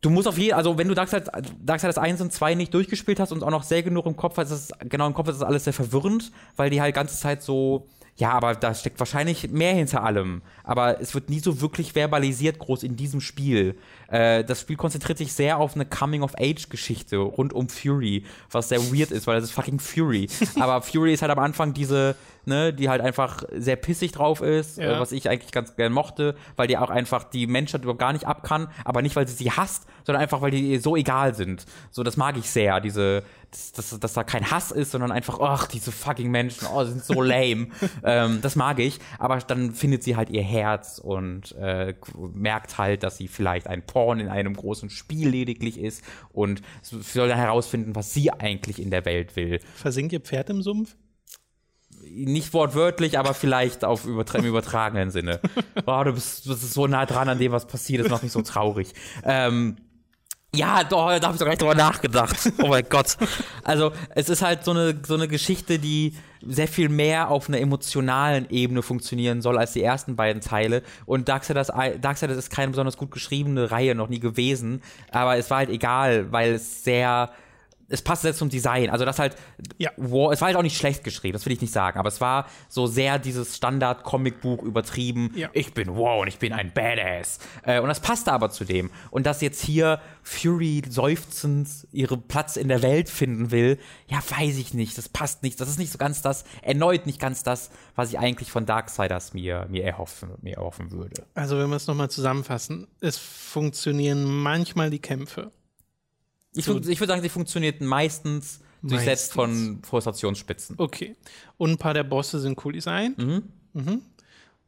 Du musst auf jeden also wenn du Darksiders, Darksiders 1 und 2 nicht durchgespielt hast und auch noch sehr genug im Kopf hast, ist es, genau im Kopf ist das alles sehr verwirrend, weil die halt ganze Zeit so, ja, aber da steckt wahrscheinlich mehr hinter allem. Aber es wird nie so wirklich verbalisiert groß in diesem Spiel. Äh, das Spiel konzentriert sich sehr auf eine Coming-of-Age-Geschichte rund um Fury, was sehr weird ist, weil das ist fucking Fury. aber Fury ist halt am Anfang diese, ne, die halt einfach sehr pissig drauf ist, Ja. äh, was ich eigentlich ganz gern mochte, weil die auch einfach die Menschheit überhaupt gar nicht ab kann, aber nicht, weil sie sie hasst, sondern einfach, weil die ihr so egal sind. So, das mag ich sehr, diese, dass, dass, dass da kein Hass ist, sondern einfach, ach, diese fucking Menschen, oh, sie sind so lame. ähm, das mag ich, aber dann findet sie halt ihr Herz und äh, merkt halt, dass sie vielleicht ein Porn in einem großen Spiel lediglich ist und soll dann herausfinden, was sie eigentlich in der Welt will Versinkt ihr Pferd im Sumpf? nicht wortwörtlich, aber vielleicht auf übertra im übertragenen Sinne. Oh, du bist, du bist so nah dran an dem, was passiert, das macht mich so traurig. Ähm, ja, doch, da habe ich doch gleich drüber nachgedacht. Oh mein Gott. Also, es ist halt so eine, so eine Geschichte, die sehr viel mehr auf einer emotionalen Ebene funktionieren soll als die ersten beiden Teile. Und I- Darksiders ist keine besonders gut geschriebene Reihe, noch nie gewesen. Aber es war halt egal, weil es sehr, es passt sehr zum Design. Also das halt, Ja. War, es war halt auch nicht schlecht geschrieben, das will ich nicht sagen, aber es war so sehr dieses Standard-Comicbuch übertrieben. Ja. Ich bin wow und ich bin ein Badass. Äh, und das passte aber zu dem. Und dass jetzt hier Fury seufzend ihren Platz in der Welt finden will, ja, weiß ich nicht. Das passt nicht. Das ist nicht so ganz das, erneut nicht ganz das, was ich eigentlich von Darksiders mir, mir, erhoffen, mir erhoffen würde. Also, wenn wir es nochmal zusammenfassen, es funktionieren manchmal die Kämpfe. Ich, fun- ich würde sagen, sie funktionierten meistens durchsetzt von Frustrationsspitzen. Okay. Und ein paar der Bosse sind cool designt. Mhm.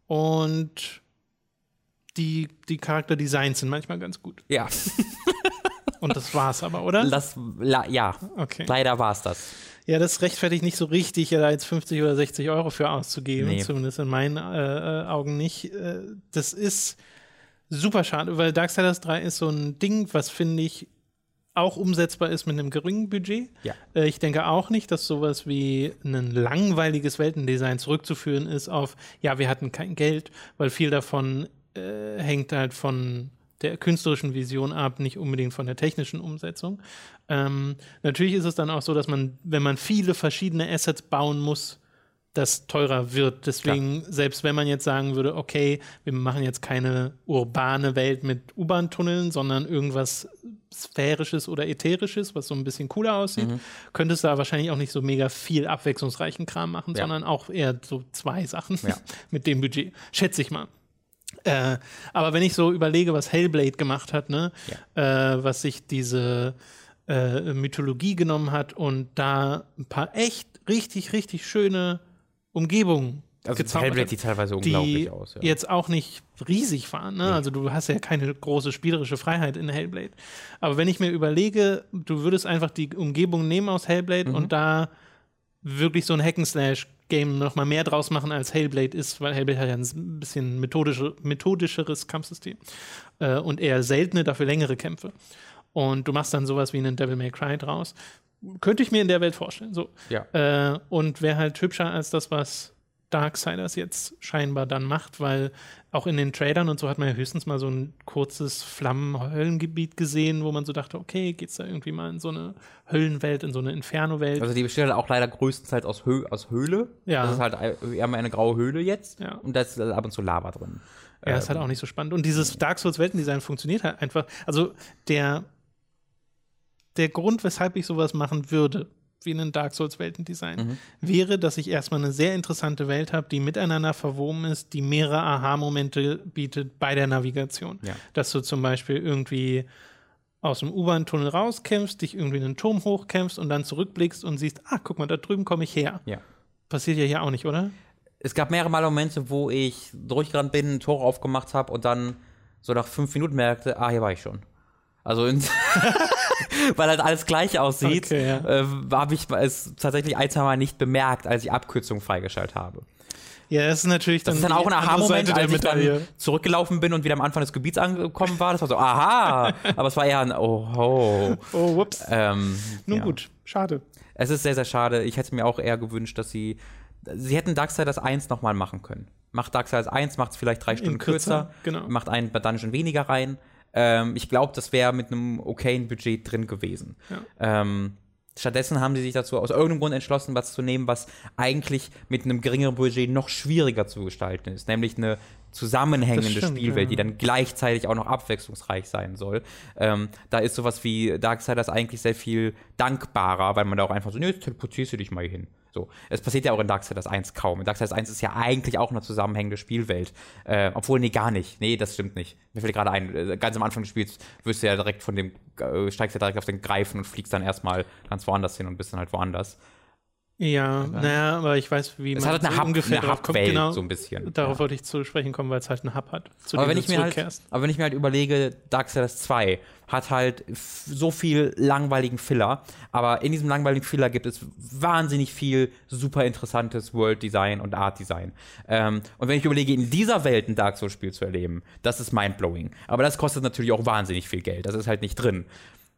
Und die, die Charakterdesigns sind manchmal ganz gut. Ja, Und das war's aber, oder? das, ja, Okay. leider war es das. Ja, das rechtfertigt nicht so richtig, da jetzt 50 oder 60 Euro für auszugeben. Nee. Zumindest in meinen äh, äh, Augen nicht. Äh, das ist super schade, weil Darksiders 3 ist so ein Ding, was finde ich auch umsetzbar ist mit einem geringen Budget. Ja. Äh, ich denke auch nicht, dass sowas wie ein langweiliges Weltendesign zurückzuführen ist auf, ja, wir hatten kein Geld, weil viel davon äh, hängt halt von der künstlerischen Vision ab, nicht unbedingt von der technischen Umsetzung. Ähm, natürlich ist es dann auch so, dass man, wenn man viele verschiedene Assets bauen muss, das teurer wird. Deswegen, Klar. selbst wenn man jetzt sagen würde, okay, wir machen jetzt keine urbane Welt mit U-Bahn-Tunneln, sondern irgendwas Sphärisches oder Ätherisches, was so ein bisschen cooler aussieht, mhm. könntest du da wahrscheinlich auch nicht so mega viel abwechslungsreichen Kram machen, ja. sondern auch eher so zwei Sachen ja. mit dem Budget. Schätze ich mal. Äh, aber wenn ich so überlege, was Hellblade gemacht hat, ne, ja. äh, was sich diese äh, Mythologie genommen hat und da ein paar echt richtig, richtig schöne Umgebungen also Hellblade sieht teilweise unglaublich die aus. Ja. Jetzt auch nicht riesig waren. Ne? Nee. Also du hast ja keine große spielerische Freiheit in Hellblade. Aber wenn ich mir überlege, du würdest einfach die Umgebung nehmen aus Hellblade mhm. und da wirklich so ein Hack'n'Slash Game noch mal mehr draus machen als Hellblade ist, weil Hellblade hat ja ein bisschen methodische, methodischeres Kampfsystem äh, und eher seltene, dafür längere Kämpfe. Und du machst dann sowas wie einen Devil May Cry draus. Könnte ich mir in der Welt vorstellen. So. Ja. Äh, und wäre halt hübscher als das, was Darksiders jetzt scheinbar dann macht, weil auch in den Trailern und so hat man ja höchstens mal so ein kurzes Flammen-Höllengebiet gesehen, wo man so dachte, okay, geht's da irgendwie mal in so eine Höllenwelt, in so eine Inferno-Welt. Also die besteht halt auch leider größtenteils aus, Hö aus Höhle. Ja. Das ist halt eher mal eine graue Höhle jetzt. Ja. Und da ist ab und zu Lava drin. Ja, ähm. ist halt auch nicht so spannend. Und dieses Dark Souls Weltendesign funktioniert halt einfach. Also der, der Grund, weshalb ich sowas machen würde, wie ein Dark Souls Weltendesign, mhm. wäre, dass ich erstmal eine sehr interessante Welt habe, die miteinander verwoben ist, die mehrere Aha-Momente bietet bei der Navigation. Ja. Dass du zum Beispiel irgendwie aus dem U-Bahn-Tunnel rauskämpfst, dich irgendwie in einen Turm hochkämpfst und dann zurückblickst und siehst, ah, guck mal, da drüben komme ich her. Ja. Passiert ja hier auch nicht, oder? Es gab mehrere Mal Momente, wo ich durchgerannt bin, ein Tor aufgemacht habe und dann so nach fünf Minuten merkte, ah, hier war ich schon. Also weil halt alles gleich aussieht, okay, ja. äh, habe ich es tatsächlich ein, zwei Mal nicht bemerkt, als ich Abkürzungen freigeschaltet habe. Ja, das ist natürlich dann. Das ist dann auch ein Aha-Moment, als ich dann zurückgelaufen bin und wieder am Anfang des Gebiets angekommen war. Das war so, aha! Aber es war eher ein, oh, oh. Oh, whoops. Ähm, Nun ja. gut, schade. Es ist sehr, sehr schade. Ich hätte mir auch eher gewünscht, dass sie. Sie hätten Darksiders 1 nochmal machen können. Macht Darksiders 1, macht es vielleicht drei Stunden kürzer, kürzer genau. macht einen Dungeon weniger rein ähm, ich glaube, das wäre mit einem okayen Budget drin gewesen. Ja. Ähm, stattdessen haben sie sich dazu aus irgendeinem Grund entschlossen, was zu nehmen, was eigentlich mit einem geringeren Budget noch schwieriger zu gestalten ist, nämlich eine zusammenhängende stimmt, Spielwelt, ja. die dann gleichzeitig auch noch abwechslungsreich sein soll. Ähm, da ist sowas wie Darksiders eigentlich sehr viel dankbarer, weil man da auch einfach so, nee, jetzt teleportierst du dich mal hier hin. So. Es passiert ja auch in Darksiders 1 kaum. In Darksiders 1 ist ja eigentlich auch eine zusammenhängende Spielwelt. Äh, obwohl, nee, gar nicht. Nee, das stimmt nicht. Mir fällt gerade ein, äh, ganz am Anfang des Spiels wirst du ja direkt von dem, äh, steigst ja direkt auf den Greifen und fliegst dann erstmal ganz woanders hin und bist dann halt woanders. Ja, naja, aber ich weiß, wie es man hat eine Hub, ungefähr eine kommt. Genau, so ein bisschen. Darauf ja. wollte ich zu sprechen kommen, weil es halt einen Hub hat. aber wenn, ich mir halt, aber wenn ich mir halt überlege, Darksiders 2 hat halt so viel langweiligen Filler, aber in diesem langweiligen Filler gibt es wahnsinnig viel super interessantes World Design und Art Design. Ähm, und wenn ich überlege, in dieser Welt ein Dark Souls Spiel zu erleben, das ist mindblowing. Aber das kostet natürlich auch wahnsinnig viel Geld. Das ist halt nicht drin.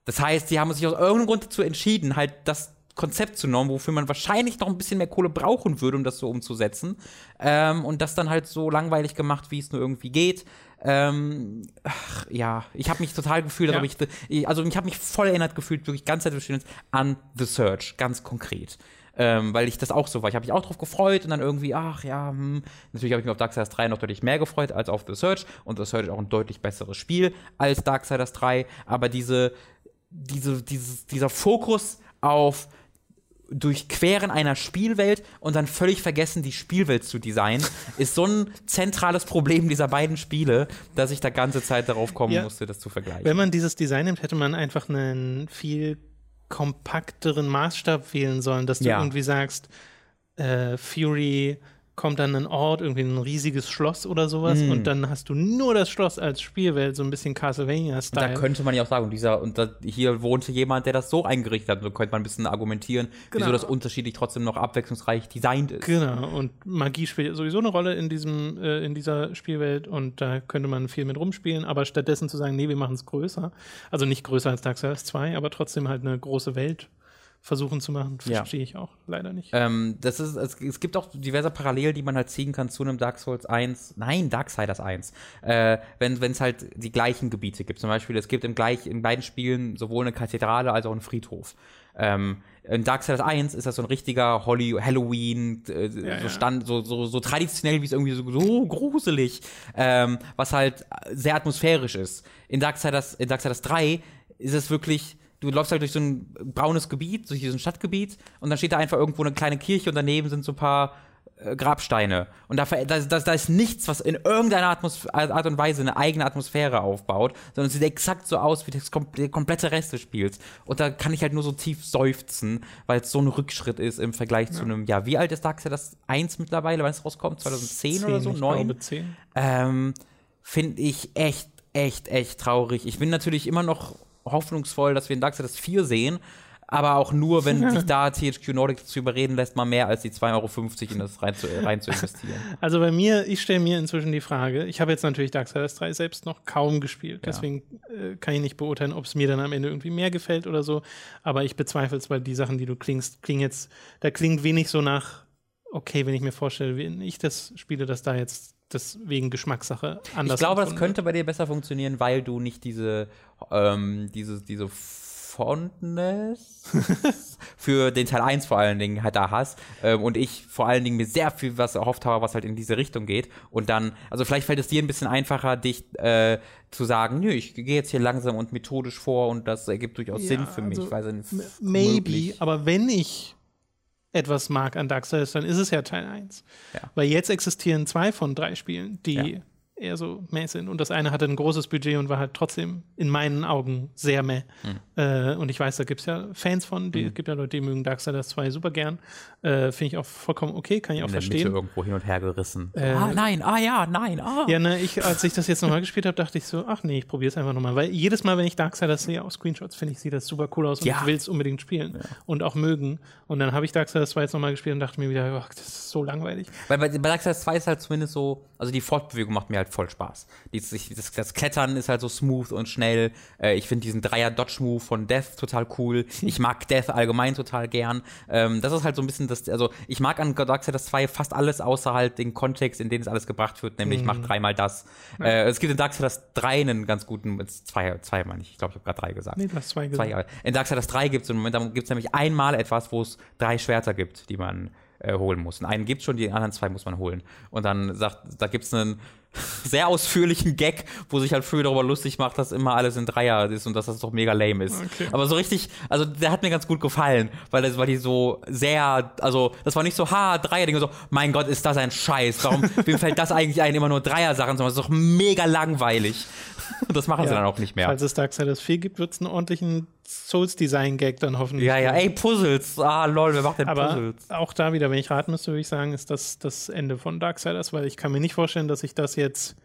Das heißt, sie haben sich aus irgendeinem Grund dazu entschieden, halt das Konzept zu nehmen, wofür man wahrscheinlich noch ein bisschen mehr Kohle brauchen würde, um das so umzusetzen. Ähm, und das dann halt so langweilig gemacht, wie es nur irgendwie geht. Ähm, ach, ja, ich habe mich total gefühlt, ja. ich, also ich habe mich voll erinnert gefühlt, wirklich ganz Zeit an The Search, ganz konkret. Ähm, weil ich das auch so war. Ich habe mich auch drauf gefreut und dann irgendwie, ach ja, hm. natürlich habe ich mich auf Darksiders 3 noch deutlich mehr gefreut als auf The Search und The Search ist auch ein deutlich besseres Spiel als Darksiders 3, aber diese, diese, dieses, dieser Fokus auf Durchqueren einer Spielwelt und dann völlig vergessen, die Spielwelt zu designen, ist so ein zentrales Problem dieser beiden Spiele, dass ich da ganze Zeit darauf kommen ja. musste, das zu vergleichen. Wenn man dieses Design nimmt, hätte man einfach einen viel kompakteren Maßstab wählen sollen, dass du ja. irgendwie sagst, äh, Fury kommt dann ein Ort, irgendwie ein riesiges Schloss oder sowas mm. und dann hast du nur das Schloss als Spielwelt, so ein bisschen Castlevania-Style. Da könnte man ja auch sagen, dieser, und da, hier wohnte jemand, der das so eingerichtet hat, so könnte man ein bisschen argumentieren, genau. wieso das unterschiedlich trotzdem noch abwechslungsreich designt ist. Genau, und Magie spielt sowieso eine Rolle in diesem, äh, in dieser Spielwelt und da könnte man viel mit rumspielen, aber stattdessen zu sagen, nee, wir machen es größer, also nicht größer als Dark Souls 2, aber trotzdem halt eine große Welt versuchen zu machen, Ja. verstehe ich auch leider nicht. Ähm, das ist, es, es gibt auch diverse Parallelen, die man halt ziehen kann zu einem Dark Souls 1, nein, Darksiders 1. Äh, wenn es halt die gleichen Gebiete gibt. Zum Beispiel, es gibt im gleich, in beiden Spielen sowohl eine Kathedrale als auch einen Friedhof. Ähm, in Darksiders 1 ist das so ein richtiger Holly Halloween, äh, so, ja. Stand, so, so, so traditionell wie es irgendwie so, so gruselig, ähm, was halt sehr atmosphärisch ist. In Darksiders, in Darksiders 3 ist es wirklich, du läufst halt durch so ein braunes Gebiet, durch diesen Stadtgebiet und dann steht da einfach irgendwo eine kleine Kirche und daneben sind so ein paar äh, Grabsteine. Und da, da, da, ist nichts, was in irgendeiner Atmos Art und Weise eine eigene Atmosphäre aufbaut, sondern es sieht exakt so aus wie das kom der komplette Rest des Spiels. Und da kann ich halt nur so tief seufzen, weil es so ein Rückschritt ist im Vergleich zu einem, ja, wie alt ist Darksiders 1 mittlerweile, wann es rauskommt? 2010 oder so? ich 9? glaube 10. ähm, finde ich echt, echt, echt traurig. Ich bin natürlich immer noch hoffnungsvoll, dass wir in Darksiders 4 sehen, aber auch nur, wenn sich da THQ Nordic dazu überreden lässt, mal mehr als die 2,50 Euro in das rein zu, rein zu investieren. Also bei mir, ich stelle mir inzwischen die Frage, ich habe jetzt natürlich Darksiders 3 selbst noch kaum gespielt, deswegen äh, kann ich nicht beurteilen, ob es mir dann am Ende irgendwie mehr gefällt oder so, aber ich bezweifle es, weil die Sachen, die du klingst, klingen jetzt, da klingt wenig so nach, okay, wenn ich mir vorstelle, wenn ich das spiele, dass da jetzt das wegen Geschmackssache anders Ich glaube, das könnte bei dir besser funktionieren, weil du nicht diese, ähm, diese, diese Fondness für den Teil 1 vor allen Dingen halt da hast ähm, und ich vor allen Dingen mir sehr viel was erhofft habe, was halt in diese Richtung geht und dann, also vielleicht fällt es dir ein bisschen einfacher, dich äh, zu sagen, nö, ich gehe jetzt hier langsam und methodisch vor und das ergibt durchaus Ja, Sinn für mich. also, Maybe, möglich. aber wenn ich etwas mag an Darksiders, dann ist es ja Teil 1. Ja. Weil jetzt existieren zwei von drei Spielen, die Ja. Eher so meh sind. Und das eine hatte ein großes Budget und war halt trotzdem in meinen Augen sehr meh. Hm. Äh, und ich weiß, da gibt es ja Fans von, die gibt ja Leute, die mögen Darksiders 2 super gern. Äh, Finde ich auch vollkommen okay, kann ich auch in der Mitte verstehen. irgendwo hin und her gerissen. Äh, ah, nein, ah ja, nein, ah. Ja, ne, ich, als ich das jetzt nochmal gespielt habe, dachte ich so, ach nee, ich probiere es einfach nochmal. Weil jedes Mal, wenn ich Darksiders sehe auf Screenshots, finde ich, sieht das super cool aus und Ja. ich will es unbedingt spielen und auch mögen. Und dann habe ich Darksiders 2 jetzt nochmal gespielt und dachte mir wieder, ach, das ist so langweilig. Weil bei, bei Darksiders 2 ist halt zumindest so, also die Fortbewegung macht mir halt voll Spaß. Die, sich- das, das Klettern ist halt so smooth und schnell. Äh, ich finde diesen Dreier-Dodge-Move von Death total cool. Ich mag Death allgemein total gern. Ähm, das ist halt so ein bisschen das, also ich mag an Darksiders 2 fast alles außer halt den Kontext, in den es alles gebracht wird, nämlich ich mach dreimal das. Äh, es gibt in Darksiders 3 einen ganz guten, zwei, zwei meine ich, ich glaube, ich habe gerade drei gesagt. Nee, du hast zwei Zwei gesagt. Jahre. In Darksiders 3 gibt es einen Moment, da gibt es nämlich einmal etwas, wo es drei Schwerter gibt, die man äh, holen muss. Und einen gibt schon, die anderen zwei muss man holen. Und dann sagt, da gibt es einen sehr ausführlichen Gag, wo sich halt Früh darüber lustig macht, dass immer alles in Dreier ist und dass das doch mega lame ist. Okay. Aber so richtig, also der hat mir ganz gut gefallen, weil das weil die so sehr, also das war nicht so, ha, Dreier-Dinge, so, mein Gott, ist das ein Scheiß. Warum, wem fällt das eigentlich ein, immer nur Dreier-Sachen, sondern es ist doch mega langweilig. Das machen sie dann auch nicht mehr. Falls es Darksiders 4 gibt, wird es einen ordentlichen Souls-Design-Gag dann hoffentlich. Ja, ja, ey, Puzzles. Ah, lol, wer macht denn Aber Puzzles? auch da wieder, wenn ich raten müsste, würde ich sagen, ist das das Ende von Darksiders, weil ich kann mir nicht vorstellen, dass sich das jetzt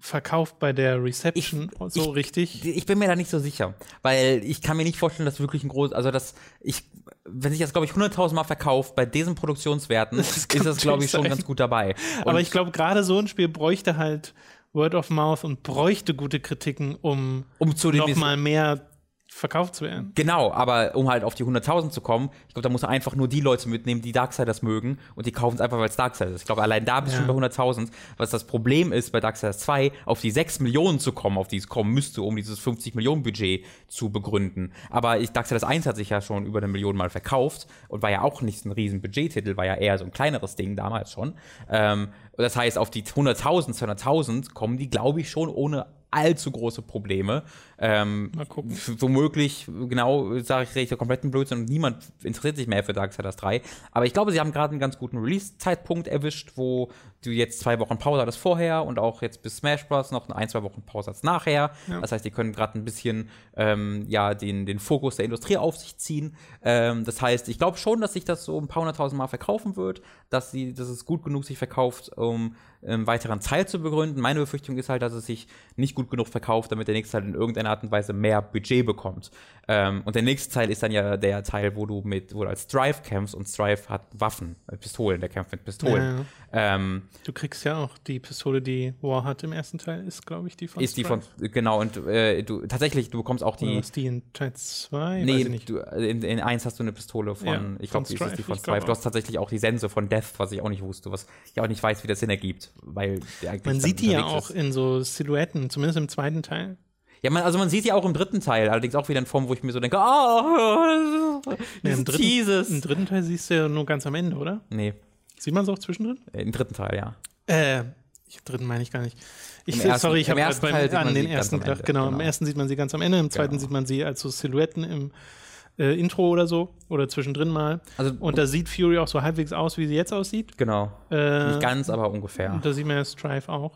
verkauft bei der Reception so ich- richtig. Ich bin mir da nicht so sicher, weil ich kann mir nicht vorstellen, dass wirklich ein groß, also dass ich, wenn sich das, glaube ich, 100.000 Mal verkauft, bei diesen Produktionswerten, ist kann das, glaube ich, schon ganz gut dabei. Aber Und- ich glaube, gerade so ein Spiel bräuchte halt Word of Mouth und bräuchte gute Kritiken, um, um zu noch mal mehr verkauft zu werden. Genau, aber um halt auf die 100.000 zu kommen, ich glaube, da muss er einfach nur die Leute mitnehmen, die Darksiders mögen und die kaufen es einfach, weil es Darksiders ist. Ich glaube, allein da bist du Ja. schon bei 100.000. Was das Problem ist bei Darksiders 2, auf die 6 Millionen zu kommen, auf die es kommen müsste, um dieses 50 Millionen Budget zu begründen. Aber ich, Darksiders 1 hat sich ja schon über eine Million Mal verkauft und war ja auch nicht ein riesen Budgettitel, war ja eher so ein kleineres Ding damals schon. Ähm, das heißt, auf die 100.000, 200.000 kommen die, glaube ich, schon ohne allzu große Probleme. Ähm, Mal gucken. womöglich, genau, sage ich, rede ich da kompletten Blödsinn und niemand interessiert sich mehr für Darksiders 3. Aber ich glaube, sie haben gerade einen ganz guten Release-Zeitpunkt erwischt, wo du jetzt zwei Wochen Pause hattest vorher und auch jetzt bis Smash Bros. noch ein, zwei Wochen Pause hast nachher. Das heißt, die können gerade ein bisschen ähm, ja, den, den Fokus der Industrie auf sich ziehen. Ähm, das heißt, ich glaube schon, dass sich das so ein paar hunderttausend Mal verkaufen wird, dass, sie, dass es gut genug sich verkauft, um einen weiteren Teil zu begründen. Meine Befürchtung ist halt, dass es sich nicht gut genug verkauft, damit der nächste Teil in irgendeiner Art und Weise mehr Budget bekommt. Ähm, und der nächste Teil ist dann ja der Teil, wo du mit, wo du als Strife kämpfst und Strife hat Waffen, äh, Pistolen, der kämpft mit Pistolen. Ja, ja. Ähm, Du kriegst ja auch die Pistole, die War hat im ersten Teil, ist, glaube ich, die von ist die von, Strife. genau, und äh, du tatsächlich, du bekommst auch Oder die. ist die in Teil 2? Weiß Nee, ich nicht. du, äh, in, in 1 hast du eine Pistole von, Ja, ich glaube, die ist Strife, die von Strife. Du hast tatsächlich auch die Sense von Death, was ich auch nicht wusste, was ich auch nicht weiß, wie das Sinn ergibt, weil der eigentlich Man sieht die ja auch ist. in so Silhouetten, zumindest im zweiten Teil. Ja, man, also man sieht die auch im dritten Teil, allerdings auch wieder in Form, wo ich mir so denke, oh, Ja, dieses im, dritten, Teases. Im dritten Teil siehst du ja nur ganz am Ende, oder? Nee, Sieht man es auch zwischendrin? im dritten Teil, ja. Äh, ich, dritten meine ich gar nicht. Ich, ersten- sorry, ich habe gerade beim- an den ersten gedacht. Ende, Genau, im genau. ersten sieht man sie ganz am Ende, im zweiten Genau. sieht man sie als so Silhouetten im äh, Intro oder so oder zwischendrin mal. Also, Und da sieht Fury auch so halbwegs aus, wie sie jetzt aussieht. genau. Äh, Nicht ganz, aber ungefähr. Und da sieht man ja Strife auch.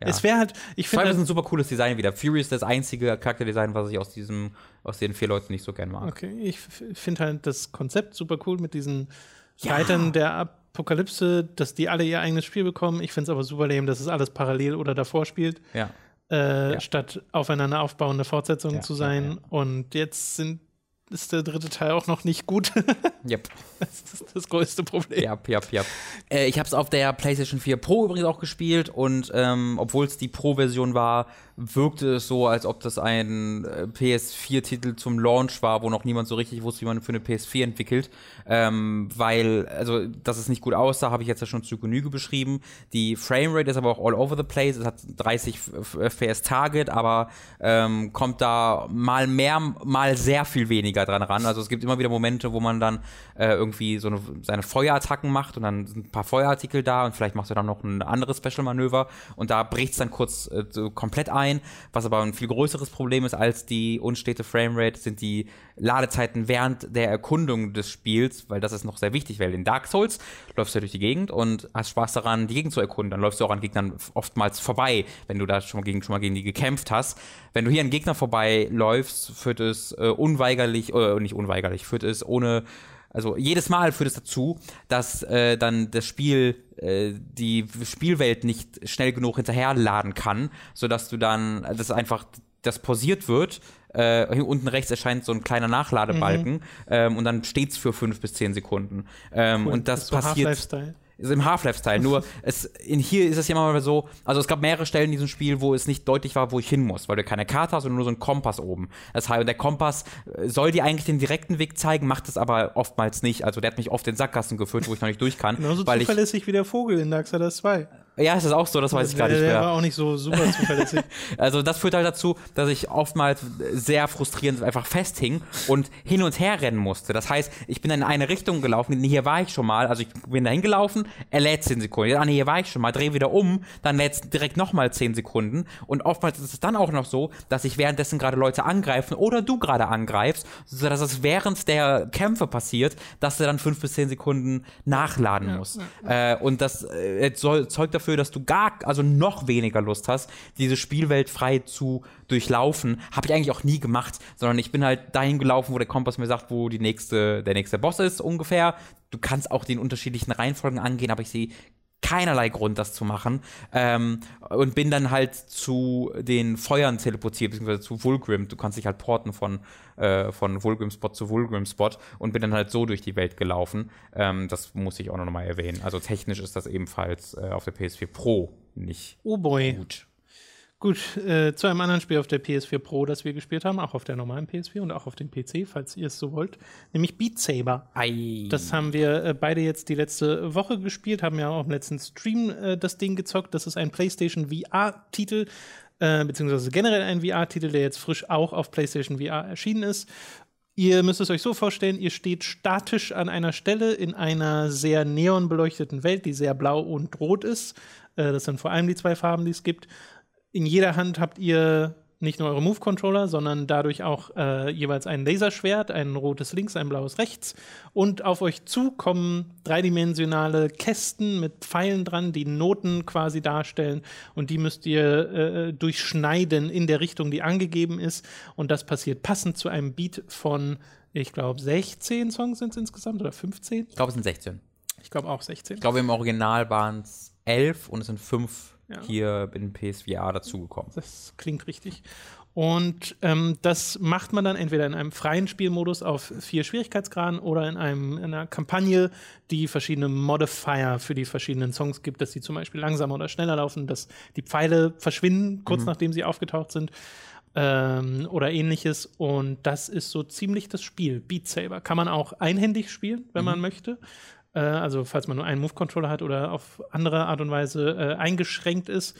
Ja. Es wäre halt, ich finde, ist ein super cooles Design wieder. Fury ist das einzige Charakterdesign, was ich aus diesem, aus den vier Leuten nicht so gern mag. okay, ich finde halt das Konzept super cool mit diesen Ja. Reitern der Apokalypse, dass die alle ihr eigenes Spiel bekommen. Ich finde es aber super lame, dass es alles parallel oder davor spielt. Ja. äh, Ja. statt aufeinander aufbauende Fortsetzungen Ja, zu sein. Und jetzt sind, ist der dritte Teil auch noch nicht gut. Yep. das ist das größte Problem. Jap, jap, jap. Äh, ich habe es auf der PlayStation 4 Pro übrigens auch gespielt und ähm, obwohl es die Pro-Version war, wirkte es so, als ob das ein äh, PS4-Titel zum Launch war, wo noch niemand so richtig wusste, wie man für eine PS4 entwickelt. Ähm, weil, also, dass es nicht gut aussah, habe ich jetzt ja schon zu Genüge beschrieben. Die Framerate ist aber auch all over the place. Es hat 30 F- FPS Target, aber ähm, kommt da mal mehr, mal sehr viel weniger dran ran. Also es gibt immer wieder Momente, wo man dann äh, irgendwie so eine, seine Feuerattacken macht und dann sind ein paar Feuerartikel da und vielleicht machst du dann noch ein anderes Special-Manöver und da bricht es dann kurz äh, komplett ein. Was aber ein viel größeres Problem ist als die unstete Framerate, sind die Ladezeiten während der Erkundung des Spiels, weil das ist noch sehr wichtig, weil in Dark Souls läufst du durch die Gegend und hast Spaß daran, die Gegend zu erkunden. Dann läufst du auch an Gegnern oftmals vorbei, wenn du da schon mal gegen, schon mal gegen die gekämpft hast. Wenn du hier an Gegner vorbeiläufst, führt es äh, unweigerlich, äh, nicht unweigerlich, führt es ohne also jedes Mal führt es dazu, dass äh, dann das Spiel äh, die Spielwelt nicht schnell genug hinterherladen kann, sodass du dann, das einfach, das pausiert wird. Äh, hier unten rechts erscheint so ein kleiner Nachladebalken ähm, und dann steht's für fünf bis zehn Sekunden. Ähm, und das, so passiert ist im Half-Life-Style. Nur es, in hier ist es ja immer mal so, also es gab mehrere Stellen in diesem Spiel, wo es nicht deutlich war, wo ich hin muss, weil du keine Karte hast, sondern nur so einen Kompass oben. Das heißt, der Kompass äh, soll dir eigentlich den direkten Weg zeigen, macht es aber oftmals nicht. Also der hat mich oft in Sackgassen geführt, wo ich noch nicht durch kann. Genauso weil ich, zuverlässig wie der Vogel in Darksiders 2. ja, ist das auch so, das weiß ich gar der, nicht der mehr. war auch nicht so super zuverlässig. Also das führt halt dazu, dass ich oftmals sehr frustrierend einfach festhing und hin und her rennen musste. Das heißt, ich bin in eine Richtung gelaufen, hier war ich schon mal, also ich bin dahin gelaufen, er lädt 10 Sekunden. Ja, nee, hier war ich schon mal, drehe wieder um, dann lädt es direkt nochmal 10 Sekunden. Und oftmals ist es dann auch noch so, dass sich währenddessen gerade Leute angreifen oder du gerade angreifst, sodass es während der Kämpfe passiert, dass du dann 5 bis 10 Sekunden nachladen musst. Äh, und das äh, soll, zeugt dafür, dass du gar, also noch weniger Lust hast, diese Spielwelt frei zu durchlaufen. Habe ich eigentlich auch nie gemacht, sondern ich bin halt dahin gelaufen, wo der Kompass mir sagt, wo die nächste, der nächste Boss ist ungefähr. Du kannst auch den unterschiedlichen Reihenfolgen angehen, aber ich sehe keinerlei Grund, das zu machen. Ähm, und bin dann halt zu den Feuern teleportiert, beziehungsweise zu Vulgrim. Du kannst dich halt porten von, äh, von Vulgrim-Spot zu Vulgrim-Spot und bin dann halt so durch die Welt gelaufen. Ähm, das muss ich auch noch mal erwähnen. Also technisch ist das ebenfalls äh, auf der PS4 Pro nicht Oh boy. gut. Gut, äh, zu einem anderen Spiel auf der PS4 Pro, das wir gespielt haben, auch auf der normalen PS4 und auch auf dem PC, falls ihr es so wollt, nämlich Beat Saber. Ei. Das haben wir äh, beide jetzt die letzte Woche gespielt, haben ja auch im letzten Stream äh, das Ding gezockt. Das ist ein PlayStation VR-Titel, äh, beziehungsweise generell ein VR-Titel, der jetzt frisch auch auf PlayStation VR erschienen ist. Ihr müsst es euch so vorstellen, ihr steht statisch an einer Stelle in einer sehr neonbeleuchteten Welt, die sehr blau und rot ist. Äh, das sind vor allem die zwei Farben, die es gibt. In jeder Hand habt ihr nicht nur eure Move-Controller, sondern dadurch auch äh, jeweils ein Laserschwert, ein rotes links, ein blaues rechts. Und auf euch zu kommen dreidimensionale Kästen mit Pfeilen dran, die Noten quasi darstellen. Und die müsst ihr äh, durchschneiden in der Richtung, die angegeben ist. Und das passiert passend zu einem Beat von, ich glaube, 16 Songs sind es insgesamt oder 15? Ich glaube, es sind 16. Ich glaube auch 16. Ich glaube, im Original waren es 11 und es sind 5 Ja. hier in PSVR dazugekommen. Das klingt richtig. Und ähm, das macht man dann entweder in einem freien Spielmodus auf vier Schwierigkeitsgraden oder in, einem, in einer Kampagne, die verschiedene Modifier für die verschiedenen Songs gibt, dass sie zum Beispiel langsamer oder schneller laufen, dass die Pfeile verschwinden, kurz nachdem sie aufgetaucht sind ähm, oder ähnliches. Und das ist so ziemlich das Spiel. Beat Saber kann man auch einhändig spielen, wenn man möchte. Äh, also falls man nur einen Move-Controller hat oder auf andere Art und Weise äh, eingeschränkt ist.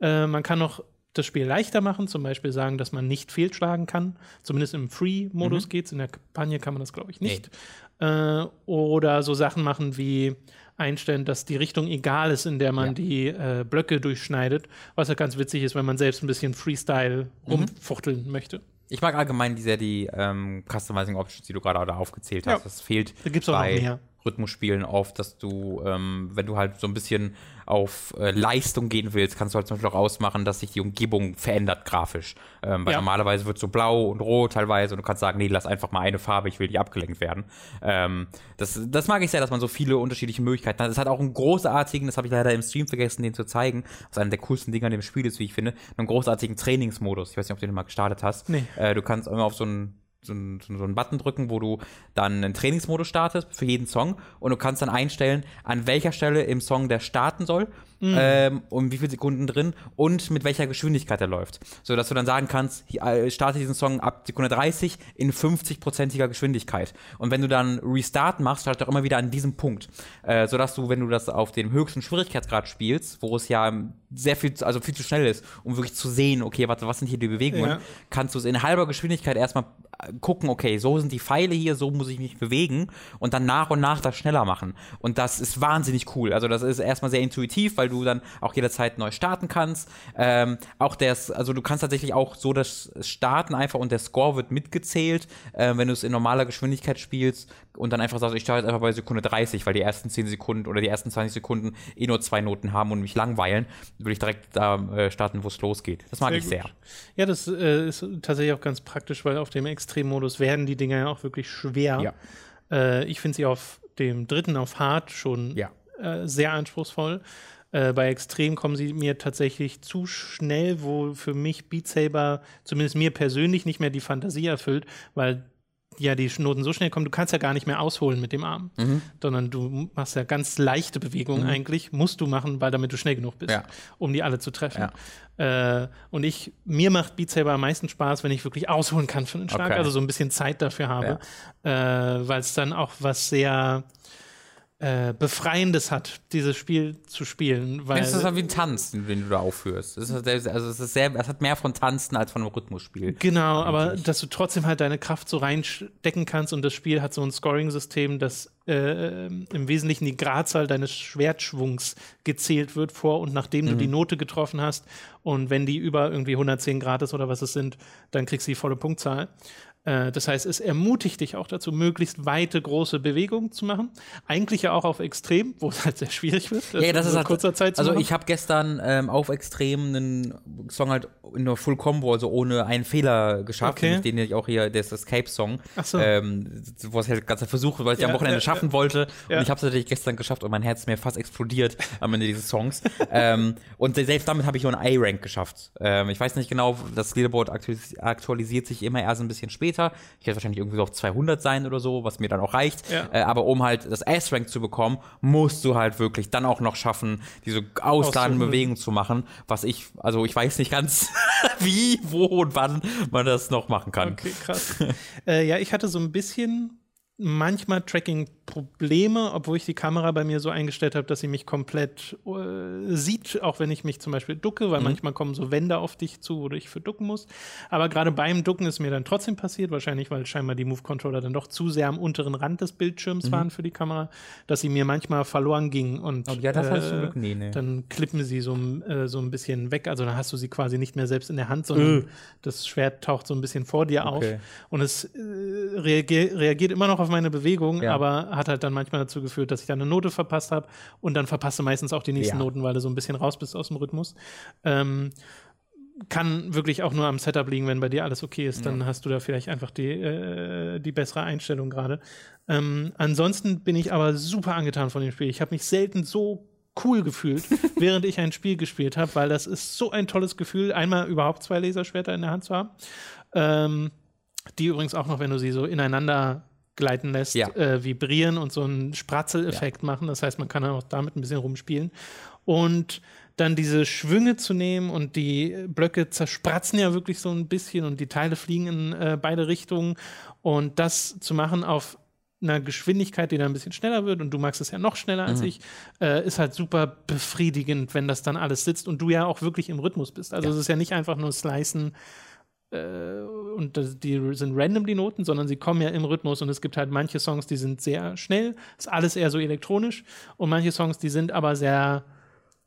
Äh, man kann noch das Spiel leichter machen, zum Beispiel sagen, dass man nicht fehlschlagen kann. Zumindest im Free-Modus geht's. In der Kampagne kann man das, glaube ich, nicht. Äh, oder so Sachen machen wie einstellen, dass die Richtung egal ist, in der man Ja. die äh, Blöcke durchschneidet. Was ja ganz witzig ist, wenn man selbst ein bisschen Freestyle rumfuchteln möchte. Ich mag allgemein sehr die ähm, Customizing Options, die du gerade aufgezählt hast. Ja. Das fehlt Da gibt's auch noch bei mehr. Rhythmusspielen oft, dass du, ähm, wenn du halt so ein bisschen auf äh, Leistung gehen willst, kannst du halt zum Beispiel auch ausmachen, dass sich die Umgebung verändert grafisch. Ähm, weil Ja. normalerweise wird so blau und rot teilweise und du kannst sagen, nee, lass einfach mal eine Farbe, ich will nicht abgelenkt werden. Ähm, das, das mag ich sehr, dass man so viele unterschiedliche Möglichkeiten hat. Es hat auch einen großartigen, das habe ich leider im Stream vergessen, den zu zeigen, was einer der coolsten Dinge an dem Spiel ist, wie ich finde, einen großartigen Trainingsmodus. Ich weiß nicht, ob du den mal gestartet hast. Nee. Äh, du kannst immer auf so einen so einen, so einen Button drücken, wo du dann einen Trainingsmodus startest für jeden Song und du kannst dann einstellen, an welcher Stelle im Song der starten soll, ähm, um wie viele Sekunden drin und mit welcher Geschwindigkeit er läuft. So dass du dann sagen kannst, äh, starte diesen Song ab Sekunde 30 in 50-prozentiger Geschwindigkeit. Und wenn du dann Restart machst, startet er auch immer wieder an diesem Punkt. Äh, sodass du, wenn du das auf dem höchsten Schwierigkeitsgrad spielst, wo es ja sehr viel, also viel zu schnell ist, um wirklich zu sehen, okay, warte, was sind hier die Bewegungen, Ja. kannst du es in halber Geschwindigkeit erstmal äh, gucken, okay, so sind die Pfeile hier, so muss ich mich bewegen und dann nach und nach das schneller machen. Und das ist wahnsinnig cool. Also das ist erstmal sehr intuitiv, weil du dann auch jederzeit neu starten kannst. Ähm, auch das, also du kannst tatsächlich auch so das Starten einfach und der Score wird mitgezählt, äh, wenn du es in normaler Geschwindigkeit spielst und dann einfach sagst, ich starte jetzt einfach bei Sekunde 30, weil die ersten 10 Sekunden oder die ersten 20 Sekunden eh nur zwei Noten haben und mich langweilen, würde ich direkt da äh, starten, wo es losgeht. Das mag Sehr ich gut. sehr. Ja, das äh, ist tatsächlich auch ganz praktisch, weil auf dem Extremmodus werden die Dinger ja auch wirklich schwer. Ja. Äh, ich finde sie auf dem dritten auf Hard schon Ja. äh, sehr anspruchsvoll. Äh, bei Extrem kommen sie mir tatsächlich zu schnell, wo für mich Beat Saber, zumindest mir persönlich, nicht mehr die Fantasie erfüllt, weil ja die Noten so schnell kommen, du kannst ja gar nicht mehr ausholen mit dem Arm, Mhm. sondern du machst ja ganz leichte Bewegungen eigentlich, musst du machen, weil damit du schnell genug bist, Ja. um die alle zu treffen. Äh, und ich, mir macht Beat Saber am meisten Spaß, wenn ich wirklich ausholen kann für einen Schlag, Okay. also so ein bisschen Zeit dafür habe, äh, weil es dann auch was sehr äh, Befreiendes hat, dieses Spiel zu spielen. Weil Es ist halt wie ein Tanz, den du da aufführst. Es ist, also es ist sehr, es hat mehr von Tanzen als von einem Rhythmusspiel. Genau, aber Eigentlich. dass du trotzdem halt deine Kraft so reinstecken kannst und das Spiel hat so ein Scoring-System, dass äh, im Wesentlichen die Gradzahl deines Schwertschwungs gezählt wird vor und nachdem Mhm. du die Note getroffen hast. Und wenn die über irgendwie 110 Grad ist oder was es sind, dann kriegst du die volle Punktzahl. Äh, Das heißt, es ermutigt dich auch dazu, möglichst weite, große Bewegungen zu machen. Eigentlich ja auch auf Extrem, wo es halt sehr schwierig wird. Ja, das ist halt, kurzer Zeit zu Also machen. ich habe gestern ähm, auf Extrem einen Song halt in der Full Combo, also ohne einen Fehler geschafft, Okay. den ich auch hier, das Escape Song, Ach so. ähm, wo ich halt ganz versucht, weil ich Ja, am Wochenende ja, schaffen wollte Ja. und ich habe es natürlich gestern geschafft und mein Herz ist mir fast explodiert am Ende dieses Songs. ähm, und selbst damit habe ich nur einen A-Rank geschafft. Ähm, ich weiß nicht genau, das Leaderboard aktualis aktualisiert sich immer erst ein bisschen später. Ich werde wahrscheinlich irgendwie so auf 200 sein oder so, was mir dann auch reicht. Ja. Äh, aber um halt das S-Rank zu bekommen, musst du halt wirklich dann auch noch schaffen, diese ausladenden. Bewegungen zu machen, was ich, also ich weiß nicht ganz, wie, wo und wann man das noch machen kann. Okay, krass. äh, ja, ich hatte so ein bisschen manchmal Tracking-Probleme, obwohl ich die Kamera bei mir so eingestellt habe, dass sie mich komplett äh, sieht, auch wenn ich mich zum Beispiel ducke, Mhm. weil manchmal kommen so Wände auf dich zu, wo du dich für ducken musst. Aber gerade beim Ducken ist mir dann trotzdem passiert, wahrscheinlich, weil scheinbar die Move-Controller dann doch zu sehr am unteren Rand des Mhm. Bildschirms waren für die Kamera, dass sie mir manchmal verloren ging. Und Oh, ja, das hast du äh, Glück nie, nee. dann klippen sie so, äh, so ein bisschen weg. Also dann hast du sie quasi nicht mehr selbst in der Hand, sondern Äh. das Schwert taucht so ein bisschen vor dir Okay. auf. Und es äh, reagier reagiert immer noch auf meine Bewegung, Ja. aber hat halt dann manchmal dazu geführt, dass ich da eine Note verpasst habe. Und dann verpasst du meistens auch die nächsten Ja. Noten, weil du so ein bisschen raus bist aus dem Rhythmus. Ähm, kann wirklich auch nur am Setup liegen, wenn bei dir alles okay ist, dann hast du da vielleicht einfach die, äh, die bessere Einstellung gerade. Ähm, ansonsten bin ich aber super angetan von dem Spiel. Ich habe mich selten so cool gefühlt, während ich ein Spiel gespielt habe, weil das ist so ein tolles Gefühl, einmal überhaupt zwei Laserschwerter in der Hand zu haben. Ähm, die übrigens auch noch, wenn du sie so ineinander gleiten lässt, Ja. äh, vibrieren und so einen Spratzeleffekt machen. Das heißt, man kann auch damit ein bisschen rumspielen. Und dann diese Schwünge zu nehmen und die Blöcke zerspratzen ja wirklich so ein bisschen und die Teile fliegen in äh, beide Richtungen. Und das zu machen auf einer Geschwindigkeit, die dann ein bisschen schneller wird und du magst es ja noch schneller als ich, äh, ist halt super befriedigend, wenn das dann alles sitzt und du ja auch wirklich im Rhythmus bist. Also es ist ja nicht einfach nur Slicen äh, und das, die sind random die Noten, sondern sie kommen ja im Rhythmus. Und es gibt halt manche Songs, die sind sehr schnell, ist alles eher so elektronisch. Und manche Songs, die sind aber sehr,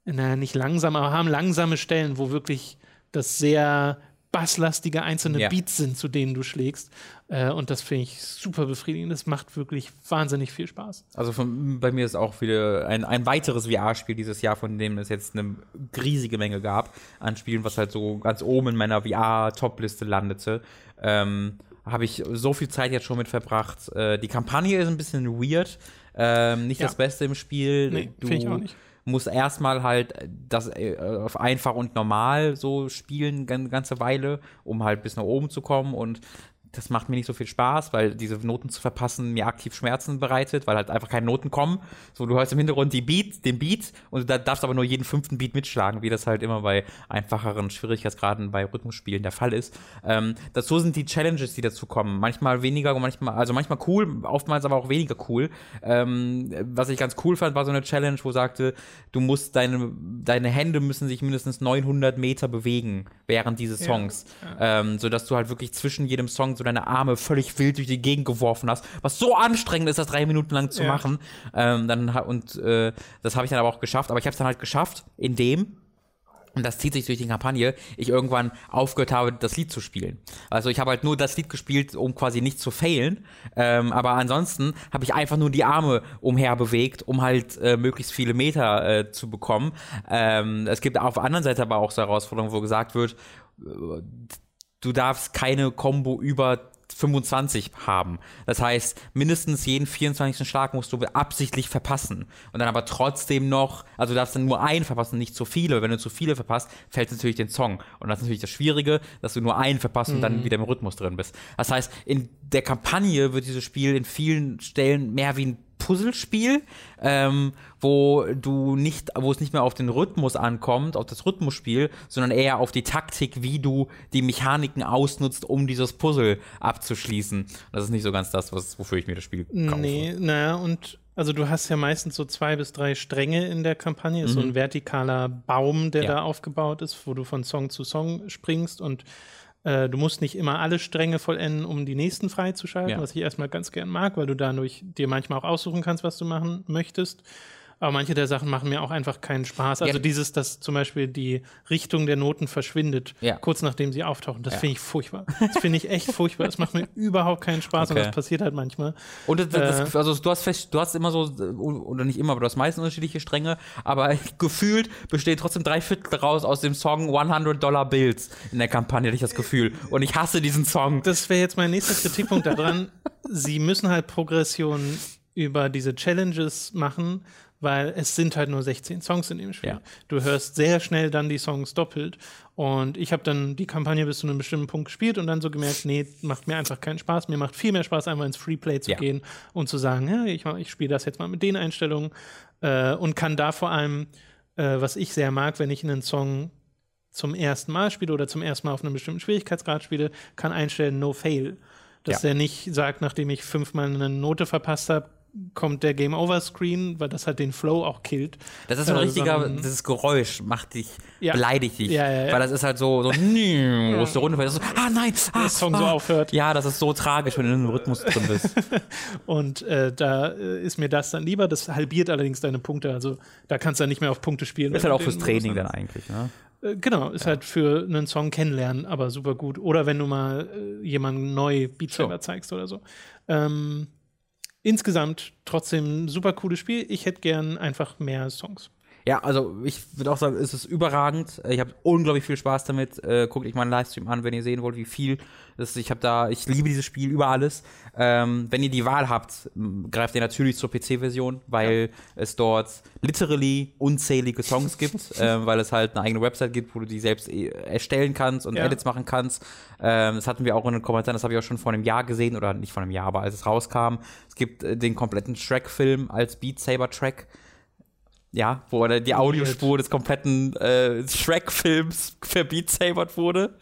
naja, nicht langsam, aber haben langsame Stellen, wo wirklich das sehr basslastige einzelne Ja. Beats sind, zu denen du schlägst. Äh, und das finde ich super befriedigend. Das macht wirklich wahnsinnig viel Spaß. Also von, bei mir ist auch wieder ein, ein weiteres VR-Spiel dieses Jahr, von dem es jetzt eine riesige Menge gab an Spielen, was halt so ganz oben in meiner VR-Top-Liste landete. Ähm, Habe ich so viel Zeit jetzt schon mit verbracht. Äh, die Kampagne ist ein bisschen weird. Ähm, nicht Ja. das Beste im Spiel. Nee, finde ich auch nicht. Musst erstmal halt das äh, auf einfach und normal so spielen, eine ganze Weile, um halt bis nach oben zu kommen. Und das macht mir nicht so viel Spaß, weil diese Noten zu verpassen mir aktiv Schmerzen bereitet, weil halt einfach keine Noten kommen. So, du hörst im Hintergrund die Beat, den Beat und da darfst aber nur jeden fünften Beat mitschlagen, wie das halt immer bei einfacheren Schwierigkeitsgraden bei Rhythmusspielen der Fall ist. Ähm, dazu sind die Challenges, die dazu kommen. Manchmal weniger, manchmal, also manchmal cool, oftmals aber auch weniger cool. Ähm, was ich ganz cool fand, war so eine Challenge, wo sagte, du musst deine, deine Hände müssen sich mindestens 900 Meter bewegen während dieses Songs, Ähm, sodass du halt wirklich zwischen jedem Song so deine Arme völlig wild durch die Gegend geworfen hast, was so anstrengend ist, das drei Minuten lang zu Ja. machen. Ähm, dann und äh, das habe ich dann aber auch geschafft. Aber ich habe es dann halt geschafft, indem und das zieht sich durch die Kampagne, ich irgendwann aufgehört habe, das Lied zu spielen. Also ich habe halt nur das Lied gespielt, um quasi nicht zu failen. Ähm, aber ansonsten habe ich einfach nur die Arme umher bewegt, um halt äh, möglichst viele Meter äh, zu bekommen. Ähm, es gibt auf der anderen Seite aber auch so Herausforderungen, wo gesagt wird, äh, du darfst keine Combo über 25 haben. Das heißt, mindestens jeden 24. Schlag musst du absichtlich verpassen. Und dann aber trotzdem noch, also du darfst dann nur einen verpassen, nicht zu viele. Wenn du zu viele verpasst, fällt natürlich den Song. Und das ist natürlich das Schwierige, dass du nur einen verpasst und dann wieder im Rhythmus drin bist. Das heißt, in der Kampagne wird dieses Spiel in vielen Stellen mehr wie ein Puzzlespiel, ähm, wo du nicht, wo es nicht mehr auf den Rhythmus ankommt, auf das Rhythmusspiel, sondern eher auf die Taktik, wie du die Mechaniken ausnutzt, um dieses Puzzle abzuschließen. Das ist nicht so ganz das, was, wofür ich mir das Spiel kaufe. Nee, naja, und also du hast ja meistens so zwei bis drei Stränge in der Kampagne, ist so ein vertikaler Baum, der Mhm. Ja. da aufgebaut ist, wo du von Song zu Song springst und äh, du musst nicht immer alle Stränge vollenden, um die nächsten freizuschalten, Ja. was ich erstmal ganz gern mag, weil du dadurch dir manchmal auch aussuchen kannst, was du machen möchtest. Aber manche der Sachen machen mir auch einfach keinen Spaß. Also Ja. dieses, dass zum Beispiel die Richtung der Noten verschwindet, Ja. kurz nachdem sie auftauchen, das Ja. finde ich furchtbar. Das finde ich echt furchtbar. Das macht mir überhaupt keinen Spaß und Okay. das passiert halt manchmal. Und das, das, Äh. also du hast fest, du hast immer so, oder nicht immer, aber du hast meistens unterschiedliche Stränge, aber gefühlt besteht trotzdem drei Viertel daraus aus dem Song 100 Dollar Bills in der Kampagne, hatte ich das Gefühl. Und ich hasse diesen Song. Das wäre jetzt mein nächster Kritikpunkt daran. Sie müssen halt Progression über diese Challenges machen, weil es sind halt nur 16 Songs in dem Spiel. Ja. Du hörst sehr schnell dann die Songs doppelt. Und ich habe dann die Kampagne bis zu einem bestimmten Punkt gespielt und dann so gemerkt, nee, macht mir einfach keinen Spaß. Mir macht viel mehr Spaß, einfach ins Freeplay zu Ja. gehen und zu sagen, ja, ich, ich spiele das jetzt mal mit den Einstellungen äh, und kann da vor allem, äh, was ich sehr mag, wenn ich einen Song zum ersten Mal spiele oder zum ersten Mal auf einem bestimmten Schwierigkeitsgrad spiele, kann einstellen No Fail. Dass Ja. der nicht sagt, nachdem ich fünfmal eine Note verpasst habe, kommt der Game Over Screen, weil das halt den Flow auch killt. Das ist so ein Äh, richtiger, sondern- dieses Geräusch macht dich, Ja. beleidigt dich. Ja, ja, ja. Weil das ist halt so, so, wo es so runterfällt. Das ist so, ah nein, ah, Der Song so ah. aufhört. Ja, das ist so tragisch, wenn du in einem Rhythmus drin bist. Und äh, da äh, ist mir das dann lieber. Das halbiert allerdings deine Punkte. Also da kannst du dann nicht mehr auf Punkte spielen. ist halt auch fürs Training dann eigentlich, ne? Äh, Genau, ist halt für einen Song kennenlernen, aber super gut. Oder wenn du mal äh, jemandem neu Beat. Saber zeigst oder so. Ähm, insgesamt trotzdem super cooles Spiel. Ich hätte gern einfach mehr Songs. Ja, also ich würde auch sagen, es ist überragend. Ich habe unglaublich viel Spaß damit. Äh, guckt euch mal einen Livestream an, wenn ihr sehen wollt, wie viel das, ich habe da, ich liebe dieses Spiel über alles. Ähm, wenn ihr die Wahl habt, greift ihr natürlich zur PC-Version, weil ja. es dort literally unzählige Songs gibt, äh, weil es halt eine eigene Website gibt, wo du die selbst äh, erstellen kannst und ja. Edits machen kannst. Ähm, das hatten wir auch in den Kommentaren, das habe ich auch schon vor einem Jahr gesehen, oder nicht vor einem Jahr, aber als es rauskam. Es gibt äh, den kompletten Shrek-Film als Beat Saber-Track ja, wo die Audiospur des kompletten äh, Shrek-Films verbeatsabert wurde.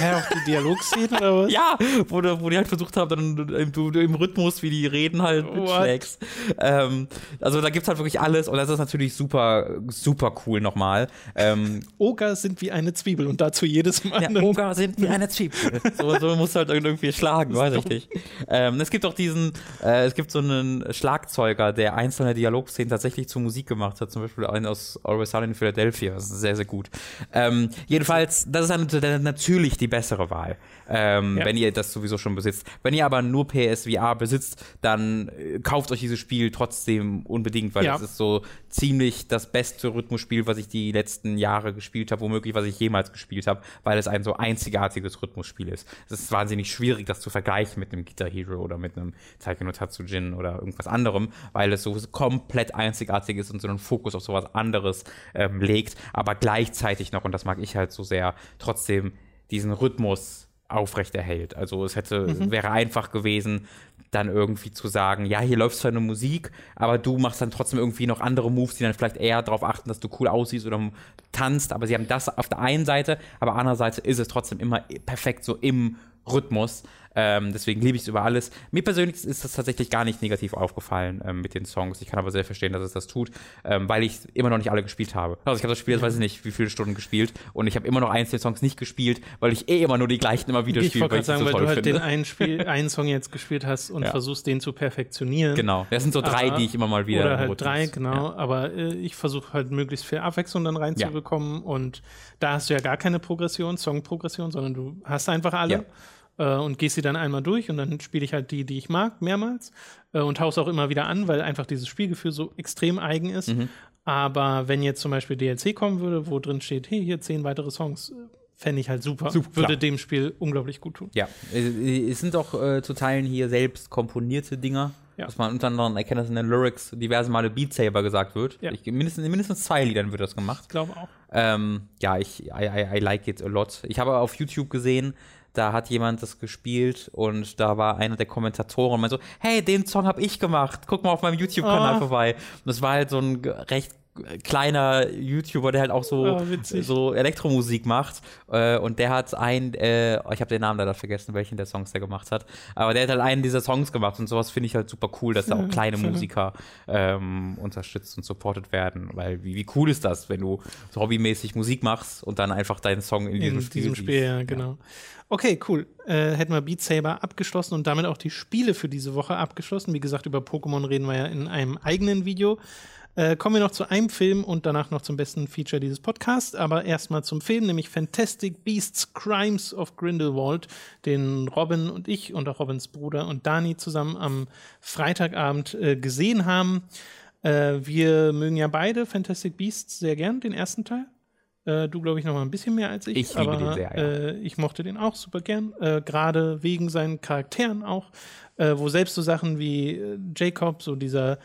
Ja, auf die Dialogszene oder was? Ja, wo, wo die halt versucht haben, dann im, im Rhythmus, wie die reden halt mit Shreks. Ähm, also da gibt's halt wirklich alles und das ist natürlich super, super cool nochmal. Ähm, Oger sind wie eine Zwiebel und dazu jedes Mal. Ja, Oger sind wie eine Zwiebel. so, so muss halt irgendwie schlagen, weiß ich nicht. Ähm, es gibt auch diesen, äh, es gibt so einen Schlagzeuger, der einzelne Dialogszenen tatsächlich zu Musik gemacht hat, zum Beispiel einen aus Always Sunny in Philadelphia. Das ist sehr, sehr gut. Ähm, jedenfalls, das ist dann natürlich die bessere Wahl, ähm, ja. wenn ihr das sowieso schon besitzt. Wenn ihr aber nur PSVR besitzt, dann äh, kauft euch dieses Spiel trotzdem unbedingt, weil ja. es ist so ziemlich das beste Rhythmusspiel, was ich die letzten Jahre gespielt habe, womöglich was ich jemals gespielt habe, weil es ein so einzigartiges Rhythmusspiel ist. Es ist wahnsinnig schwierig, das zu vergleichen mit einem Guitar Hero oder mit einem Taiko no Tatsujin oder irgendwas anderem, weil es so komplett einzigartig ist und so einen Fokus auf sowas anderes ähm, legt, aber gleichzeitig noch, und das mag ich halt so sehr, trotzdem diesen Rhythmus aufrechterhält. Also es hätte, mhm. wäre einfach gewesen, dann irgendwie zu sagen, ja, hier läuft zwar eine Musik, aber du machst dann trotzdem irgendwie noch andere Moves, die dann vielleicht eher darauf achten, dass du cool aussiehst oder tanzt, aber sie haben das auf der einen Seite, aber andererseits ist es trotzdem immer perfekt so im Rhythmus. Ähm, deswegen liebe ich es über alles. Mir persönlich ist das tatsächlich gar nicht negativ aufgefallen ähm, mit den Songs. Ich kann aber sehr verstehen, dass es das tut, ähm, weil ich immer noch nicht alle gespielt habe. Also ich habe das Spiel, jetzt weiß ich nicht, wie viele Stunden gespielt und ich habe immer noch einzelne Songs nicht gespielt, weil ich eh immer nur die gleichen immer wieder ich spiele. Ich wollte sagen, so weil du halt finde. den einen, Spiel, einen Song jetzt gespielt hast und ja. versuchst, den zu perfektionieren. Genau. Das sind so drei, aber, die ich immer mal wieder. Oder halt drei, genau. Ja. Aber äh, ich versuche halt möglichst viel Abwechslung dann reinzubekommen ja. und da hast du ja gar keine Progression, Song-Progression, sondern du hast einfach alle äh, und gehst sie dann einmal durch und dann spiele ich halt die, die ich mag, mehrmals äh, und haus auch immer wieder an, weil einfach dieses Spielgefühl so extrem eigen ist. Mhm. Aber wenn jetzt zum Beispiel DLC kommen würde, wo drin steht, hey, hier zehn weitere Songs, fände ich halt super. super würde dem Spiel unglaublich gut tun. Ja, es sind auch äh, zu Teilen hier selbst komponierte Dinger. Ja. Dass man unter anderem erkennt, dass in den Lyrics diverse Male Beat Saber gesagt wird. Ja. Ich, mindestens, mindestens zwei Liedern wird das gemacht. Ich glaube auch. Ähm, ja, ich I, I, I like it a lot. Ich habe auf YouTube gesehen, da hat jemand das gespielt und da war einer der Kommentatoren und meinte so, hey, den Song habe ich gemacht, guck mal auf meinem YouTube-Kanal oh. vorbei. Und das war halt so ein recht kleiner YouTuber, der halt auch so, oh, so Elektromusik macht. Äh, und der hat einen, äh, ich habe den Namen leider vergessen, welchen der Songs der gemacht hat. Aber der hat halt einen dieser Songs gemacht und sowas finde ich halt super cool, dass da auch kleine Musiker ähm, unterstützt und supportet werden. Weil wie, wie cool ist das, wenn du so hobbymäßig Musik machst und dann einfach deinen Song in, in diesem Spiel. Diesem Spiel, ja, genau. Ja. Okay, cool. Äh, hätten wir Beat Saber abgeschlossen und damit auch die Spiele für diese Woche abgeschlossen. Wie gesagt, über Pokémon reden wir ja in einem eigenen Video. Äh, kommen wir noch zu einem Film und danach noch zum besten Feature dieses Podcasts. Aber erstmal zum Film, nämlich Fantastic Beasts Crimes of Grindelwald, den Robin und ich und auch Robins Bruder und Dani zusammen am Freitagabend äh, gesehen haben. Äh, wir mögen ja beide Fantastic Beasts sehr gern, den ersten Teil. Äh, du, glaube ich, noch mal ein bisschen mehr als ich. Ich liebe aber, den sehr, ja. äh, ich mochte den auch super gern, äh, gerade wegen seinen Charakteren auch, äh, wo selbst so Sachen wie äh, Jacob, so dieser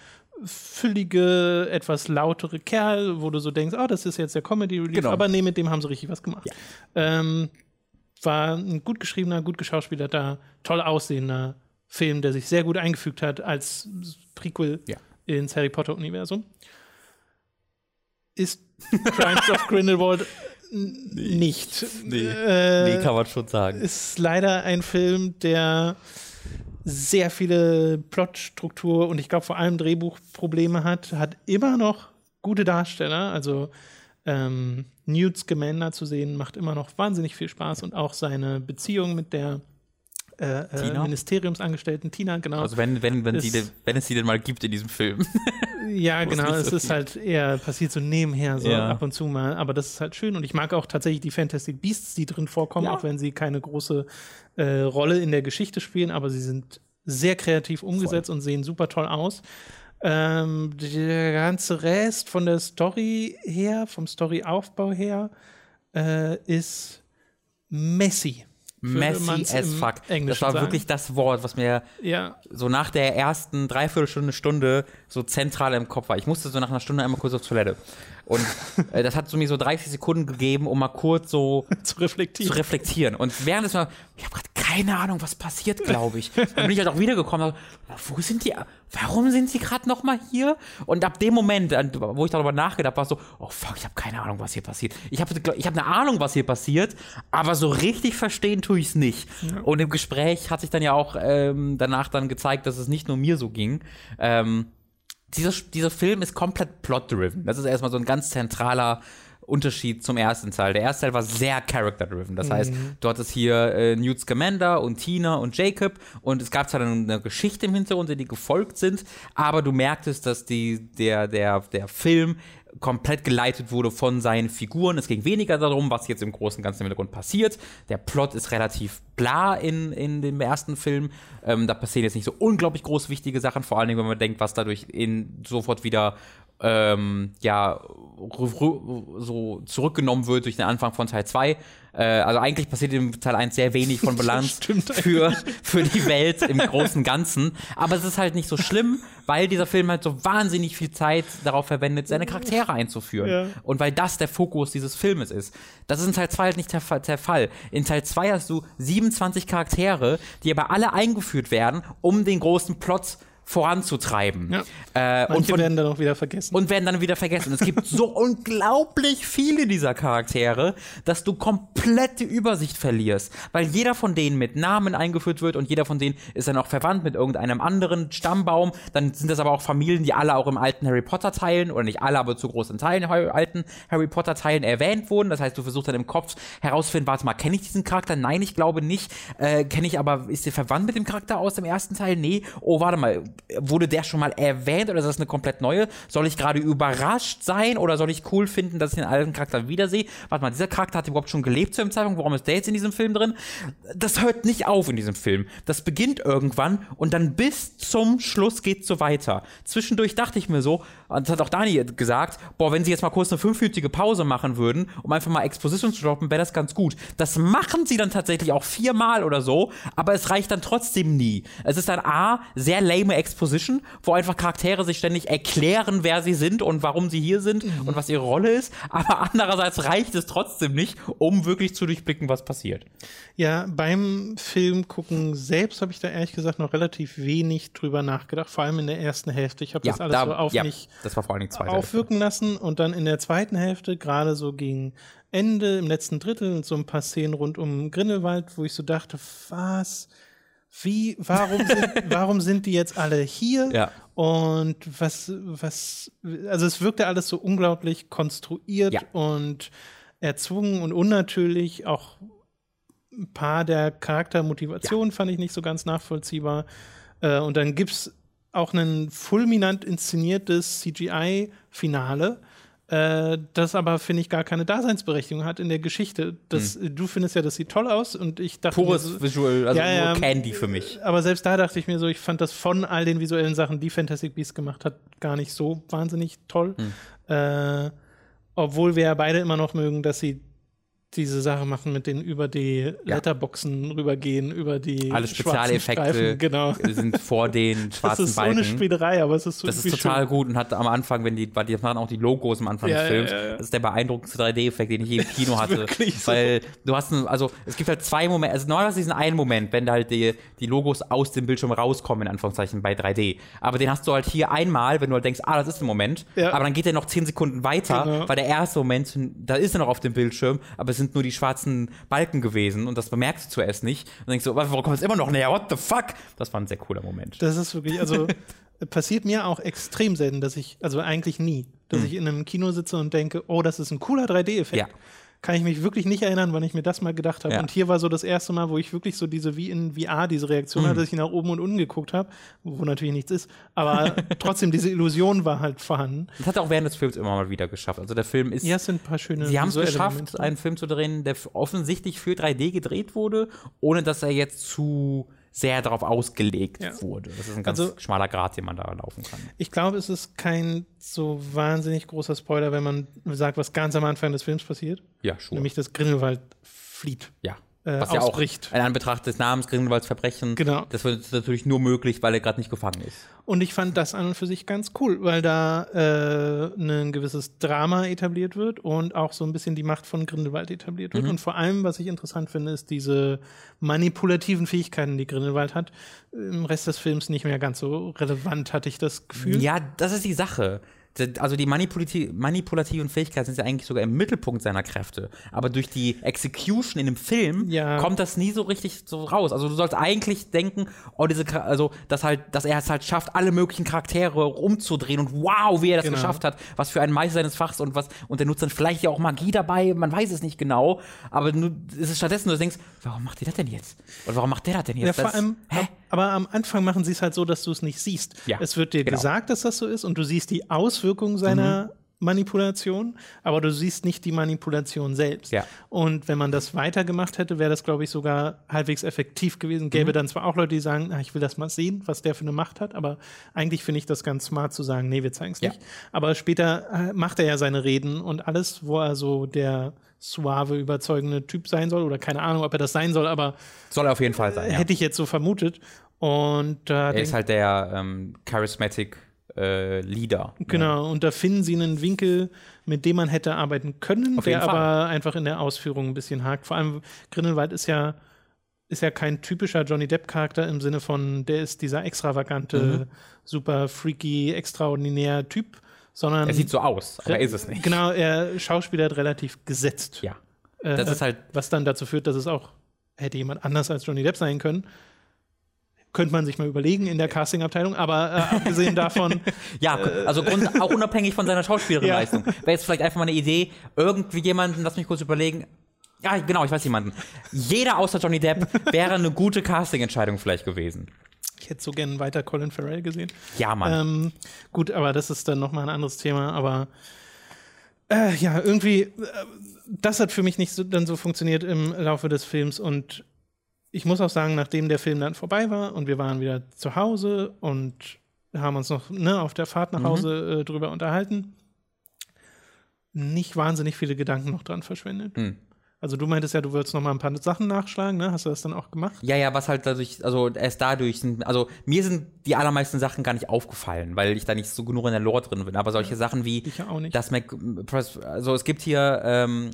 füllige, etwas lautere Kerl, wo du so denkst, oh, das ist jetzt der Comedy-Relief, genau. aber nee, mit dem haben sie richtig was gemacht. Ja. Ähm, war ein gut geschriebener, gut geschauspielerter, toll aussehender Film, der sich sehr gut eingefügt hat als Prequel ja. ins Harry Potter-Universum. Ist Crimes of Grindelwald nicht. Nee. Äh, nee, kann man schon sagen. Ist leider ein Film, der sehr viele Plotstruktur und ich glaube vor allem Drehbuchprobleme hat, hat immer noch gute Darsteller. Also ähm, Newt Scamander zu sehen, macht immer noch wahnsinnig viel Spaß und auch seine Beziehung mit der äh, äh, Ministeriumsangestellten Tina, genau. Also wenn, wenn, wenn, sie denn, wenn es sie denn mal gibt in diesem Film. ja, genau, es so ist halt eher, passiert so nebenher, so ja. ab und zu mal, aber das ist halt schön und ich mag auch tatsächlich die Fantastic Beasts, die drin vorkommen, ja. auch wenn sie keine große äh, Rolle in der Geschichte spielen, aber sie sind sehr kreativ umgesetzt Voll. und sehen super toll aus. Ähm, der ganze Rest von der Story her, vom Storyaufbau her, äh, ist messy. Messy as fuck. Das Englischen war sagen. wirklich das Wort, was mir Ja, so nach der ersten Dreiviertelstunde, Stunde so zentral im Kopf war. Ich musste so nach einer Stunde einmal kurz auf Toilette. Und äh, das hat so mir so 30 Sekunden gegeben, um mal kurz so zu reflektieren. zu reflektieren. Und während es mal, ich habe gerade keine Ahnung, was passiert, glaube ich. Dann bin ich halt auch wiedergekommen. Wo sind die? Warum sind sie gerade noch mal hier? Und ab dem Moment, wo ich darüber nachgedacht habe, war so, oh fuck, ich habe keine Ahnung, was hier passiert. Ich habe ich hab eine Ahnung, was hier passiert, aber so richtig verstehen tue ich es nicht. Und im Gespräch hat sich dann ja auch ähm, danach dann gezeigt, dass es nicht nur mir so ging. Ähm, dieser, dieser Film ist komplett plot-driven. Das ist erstmal so ein ganz zentraler Unterschied zum ersten Teil. Der erste Teil war sehr character-driven. Das heißt, du hattest hier äh, Newt Scamander und Tina und Jacob und es gab zwar dann eine Geschichte im Hintergrund, die gefolgt sind, aber du merktest, dass die, der, der, der Film komplett geleitet wurde von seinen Figuren. Es ging weniger darum, was jetzt im Großen und Ganzen im Hintergrund passiert. Der Plot ist relativ bla in, in dem ersten Film. Ähm, da passieren jetzt nicht so unglaublich groß wichtige Sachen, vor allen Dingen, wenn man denkt, was dadurch in sofort wieder ähm, ja, so zurückgenommen wird durch den Anfang von Teil 2. Äh, also eigentlich passiert im Teil 1 sehr wenig von Bilanz für, für die Welt im großen Ganzen. Aber es ist halt nicht so schlimm, weil dieser Film halt so wahnsinnig viel Zeit darauf verwendet, seine Charaktere einzuführen. Ja. Und weil das der Fokus dieses Filmes ist. Das ist in Teil 2 halt nicht der, der Fall. In Teil 2 hast du 27 Charaktere, die aber alle eingeführt werden, um den großen Plot voranzutreiben. Ja. Äh, und, von, werden dann auch wieder vergessen. und werden dann wieder vergessen. Es gibt so unglaublich viele dieser Charaktere, dass du komplett die Übersicht verlierst, weil jeder von denen mit Namen eingeführt wird und jeder von denen ist dann auch verwandt mit irgendeinem anderen Stammbaum. Dann sind das aber auch Familien, die alle auch im alten Harry Potter Teilen oder nicht alle, aber zu großen Teilen im alten Harry Potter Teilen erwähnt wurden. Das heißt, du versuchst dann im Kopf herauszufinden, warte mal, kenne ich diesen Charakter? Nein, ich glaube nicht. Äh, kenne ich aber, ist der verwandt mit dem Charakter aus dem ersten Teil? Nee. Oh, warte mal, wurde der schon mal erwähnt oder ist das eine komplett neue? Soll ich gerade überrascht sein oder soll ich cool finden, dass ich den alten Charakter wiedersehe? Warte mal, dieser Charakter hat überhaupt schon gelebt zu dem Zeitpunkt. Warum ist der jetzt in diesem Film drin? Das hört nicht auf in diesem Film. Das beginnt irgendwann und dann bis zum Schluss geht's so weiter. Zwischendurch dachte ich mir so, und das hat auch Dani gesagt, boah, wenn sie jetzt mal kurz eine fünfminütige Pause machen würden, um einfach mal Exposition zu droppen, wäre das ganz gut. Das machen sie dann tatsächlich auch viermal oder so, aber es reicht dann trotzdem nie. Es ist dann A, sehr lame Exposition, wo einfach Charaktere sich ständig erklären, wer sie sind und warum sie hier sind und was ihre Rolle ist, aber andererseits reicht es trotzdem nicht, um wirklich zu durchblicken, was passiert. Ja, beim Film gucken selbst habe ich da ehrlich gesagt noch relativ wenig drüber nachgedacht, vor allem in der ersten Hälfte. Ich habe das alles so auf ja, mich das war vor allen Dingen aufwirken lassen und dann in der zweiten Hälfte, gerade so gegen Ende, im letzten Drittel, so ein paar Szenen rund um Grindelwald, wo ich so dachte, was, wie, warum sind, warum sind die jetzt alle hier? Ja. Und was, was, also es wirkte alles so unglaublich konstruiert Ja. und erzwungen und unnatürlich, auch ein paar der Charaktermotivationen fand ich nicht so ganz nachvollziehbar. Äh, und dann gibt es auch ein fulminant inszeniertes CGI-Finale, äh, das aber, finde ich, gar keine Daseinsberechtigung hat in der Geschichte. Das, Du findest ja, das sieht toll aus und ich dachte. Pures so, Visual, also ja. nur Candy für mich. aber selbst da dachte ich mir so, ich fand das von all den visuellen Sachen, die Fantastic Beasts gemacht hat, gar nicht so wahnsinnig toll. Hm. Äh, obwohl wir ja beide immer noch mögen, dass sie diese Sache machen mit den über die Letterboxen rübergehen, über die Alle Spezialeffekte genau. sind vor den Das schwarzen ist so Balken. eine Spielerei, aber es ist so Das ist total schön. gut und hat am Anfang, wenn die, weil die machen auch die Logos am Anfang Ja, des Films, ja, ja, ja. das ist der beeindruckendste 3D-Effekt, den ich je im Kino hatte. wirklich so. Weil du hast, ein, also es gibt halt zwei Momente, also normalerweise diesen einen Moment, wenn da halt die, die Logos aus dem Bildschirm rauskommen, in Anführungszeichen, bei 3D. Aber den hast du halt hier einmal, wenn du halt denkst, ah, das ist ein Moment, Ja. aber dann geht der noch 10 Sekunden weiter, Genau. weil der erste Moment, da ist er noch auf dem Bildschirm, aber es sind nur die schwarzen Balken gewesen und das bemerkst du zuerst nicht. Und denkst so, warum kommt es immer noch näher? What the fuck? Das war ein sehr cooler Moment. Das ist wirklich, also passiert mir auch extrem selten, dass ich, also eigentlich nie, dass ich in einem Kino sitze und denke, oh, das ist ein cooler 3D-Effekt. Hm. Ja. Kann ich mich wirklich nicht erinnern, wann ich mir das mal gedacht habe. Ja. Und hier war so das erste Mal, wo ich wirklich so diese, wie in VR, diese Reaktion Hm. hatte, dass ich nach oben und unten geguckt habe, wo natürlich nichts ist. Aber trotzdem, diese Illusion war halt vorhanden. Das hat er auch während des Films immer mal wieder geschafft. Also der Film ist Ja, es sind ein paar schöne Sie haben es geschafft, Momente. einen Film zu drehen, der offensichtlich für 3D gedreht wurde, ohne dass er jetzt zu sehr darauf ausgelegt Ja. wurde. Das ist ein ganz Also- schmaler Grat, den man da laufen kann. Ich glaube, es ist kein so wahnsinnig großer Spoiler, wenn man sagt, was ganz am Anfang des Films passiert. Ja, schon. Nämlich, dass Grindelwald flieht. ja. Äh, Was ja auch ausbricht. in Anbetracht des Namens Grindelwalds Verbrechen, Genau. das wird natürlich nur möglich, weil er gerade nicht gefangen ist. Und ich fand das an und für sich ganz cool, weil da äh, ein gewisses Drama etabliert wird und auch so ein bisschen die Macht von Grindelwald etabliert Mhm. wird. Und vor allem, was ich interessant finde, ist diese manipulativen Fähigkeiten, die Grindelwald hat. Im Rest des Films nicht mehr ganz so relevant, hatte ich das Gefühl. Ja, das ist die Sache. Also die manipulati manipulativen Fähigkeiten sind ja eigentlich sogar im Mittelpunkt seiner Kräfte. Aber durch die Execution in dem Film Ja. kommt das nie so richtig so raus. Also du sollst eigentlich denken, oh, diese, also dass halt, dass er es halt schafft, alle möglichen Charaktere umzudrehen und wow, wie er das Genau. geschafft hat, was für ein Meister seines Fachs und was, und der nutzt dann vielleicht ja auch Magie dabei, man weiß es nicht genau. Aber nu, es ist stattdessen, du denkst, warum macht der das denn jetzt? Oder warum macht der das denn Ja, jetzt? vor Das- allem, hä? Aber am Anfang machen sie es halt so, dass du es nicht siehst. Ja, es wird dir genau. gesagt, dass das so ist und du siehst die Auswirkungen seiner Mhm. Manipulation, aber du siehst nicht die Manipulation selbst. Ja. Und wenn man das weitergemacht hätte, wäre das, glaube ich, sogar halbwegs effektiv gewesen. Mhm. Gäbe dann zwar auch Leute, die sagen, ah, ich will das mal sehen, was der für eine Macht hat, aber eigentlich finde ich das ganz smart zu sagen, nee, wir zeigen es Ja. nicht. Aber später äh, macht er ja seine Reden und alles, wo er so der suave, überzeugende Typ sein soll, oder keine Ahnung, ob er das sein soll, aber Soll er auf jeden Fall sein. Ja. Hätte ich jetzt so vermutet. Und da Er ist halt der ähm, charismatic äh, Leader. genau, und da finden sie einen Winkel, mit dem man hätte arbeiten können, der Fall. aber einfach in der Ausführung ein bisschen hakt. Vor allem Grindelwald ist ja ist ja kein typischer Johnny Depp-Charakter im Sinne von, der ist dieser extravagante, Mhm. super freaky, extraordinär Typ, sondern Er sieht so aus, aber er ist es nicht. Genau, er schauspielert relativ gesetzt. Ja. Äh, Das ist halt, was dann dazu führt, dass es auch hätte jemand anders als Johnny Depp sein können. Könnte man sich mal überlegen in der Castingabteilung, aber äh, abgesehen davon, ja, also Grund, auch unabhängig von seiner schauspielerischen Ja. Wäre jetzt vielleicht einfach mal eine Idee, irgendwie jemanden, lass mich kurz überlegen. Ja, genau, ich weiß jemanden. Jeder außer Johnny Depp wäre eine gute Casting-Entscheidung vielleicht gewesen. ich hätte so gerne weiter Colin Farrell gesehen. Ja, Mann. Ähm, gut, aber das ist dann nochmal ein anderes Thema, aber äh, ja, irgendwie, äh, das hat für mich nicht so, dann so funktioniert im Laufe des Films und ich muss auch sagen, nachdem der Film dann vorbei war und wir waren wieder zu Hause und haben uns noch ne, auf der Fahrt nach Mhm. Hause äh, drüber unterhalten, nicht wahnsinnig viele Gedanken noch dran verschwendet. Hm. Also du meintest ja, du würdest noch mal ein paar Sachen nachschlagen, ne? Hast du das dann auch gemacht? Ja, ja, was halt dadurch, also erst dadurch sind, also mir sind die allermeisten Sachen gar nicht aufgefallen, weil ich da nicht so genug in der Lore drin bin. Aber solche Sachen wie Ich ja auch nicht. das Mac, also es gibt hier, ähm,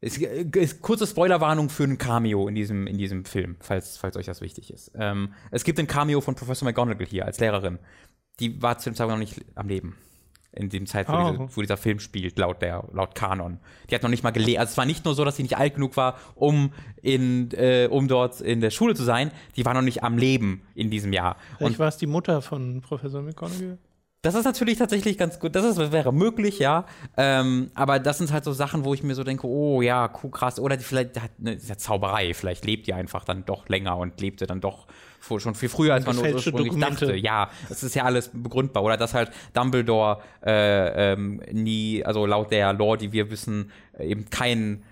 es ist kurze Spoilerwarnung für ein Cameo in diesem, in diesem Film, falls, falls euch das wichtig ist. Ähm, es gibt ein Cameo von Professor McGonagall hier als Lehrerin. Die war zu dem Zeitpunkt noch nicht am Leben. In dem Zeit, wo, Oh. diese, wo dieser Film spielt, laut der, laut Kanon. Die hat noch nicht mal gelebt. Also es war nicht nur so, dass sie nicht alt genug war, um in, äh, um dort in der Schule zu sein. Die war noch nicht am Leben in diesem Jahr. Vielleicht war es die Mutter von Professor McGonagall. Das ist natürlich tatsächlich ganz gut. Das ist, wäre möglich, ja. Ähm, aber das sind halt so Sachen, wo ich mir so denke, oh ja, cool, krass. Oder die vielleicht hat eine ja, Zauberei. Vielleicht lebt die einfach dann doch länger und lebte dann doch schon viel früher, als man ursprünglich Dokumente. dachte. Ja, das ist ja alles begründbar. Oder dass halt Dumbledore äh, ähm, nie, also laut der Lore, die wir wissen, äh, eben kein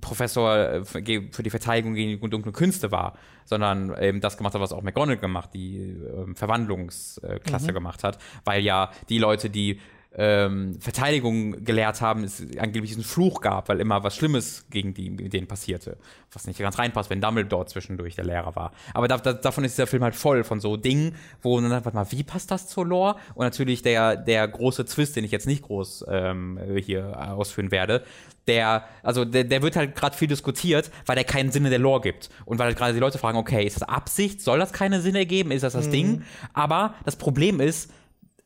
Professor äh, für die Verteidigung gegen die dunklen Künste war, sondern eben das gemacht hat, was auch McGonagall gemacht, die ähm, Verwandlungsklasse gemacht hat, weil ja die Leute, die ähm, Verteidigung gelehrt haben, es angeblich diesen Fluch gab, weil immer was Schlimmes gegen die, mit denen passierte. Was nicht ganz reinpasst, wenn Dumbledore zwischendurch der Lehrer war. Aber da, da, davon ist dieser Film halt voll von so Dingen, wo man dann, warte mal, wie passt das zur Lore? Und natürlich der, der große Twist, den ich jetzt nicht groß ähm, hier ausführen werde, der, also der, der wird halt gerade viel diskutiert, weil der keinen Sinn in der Lore gibt. Und weil halt gerade die Leute fragen, okay, ist das Absicht? Soll das keinen Sinn ergeben? Ist das das Ding? Aber das Problem ist,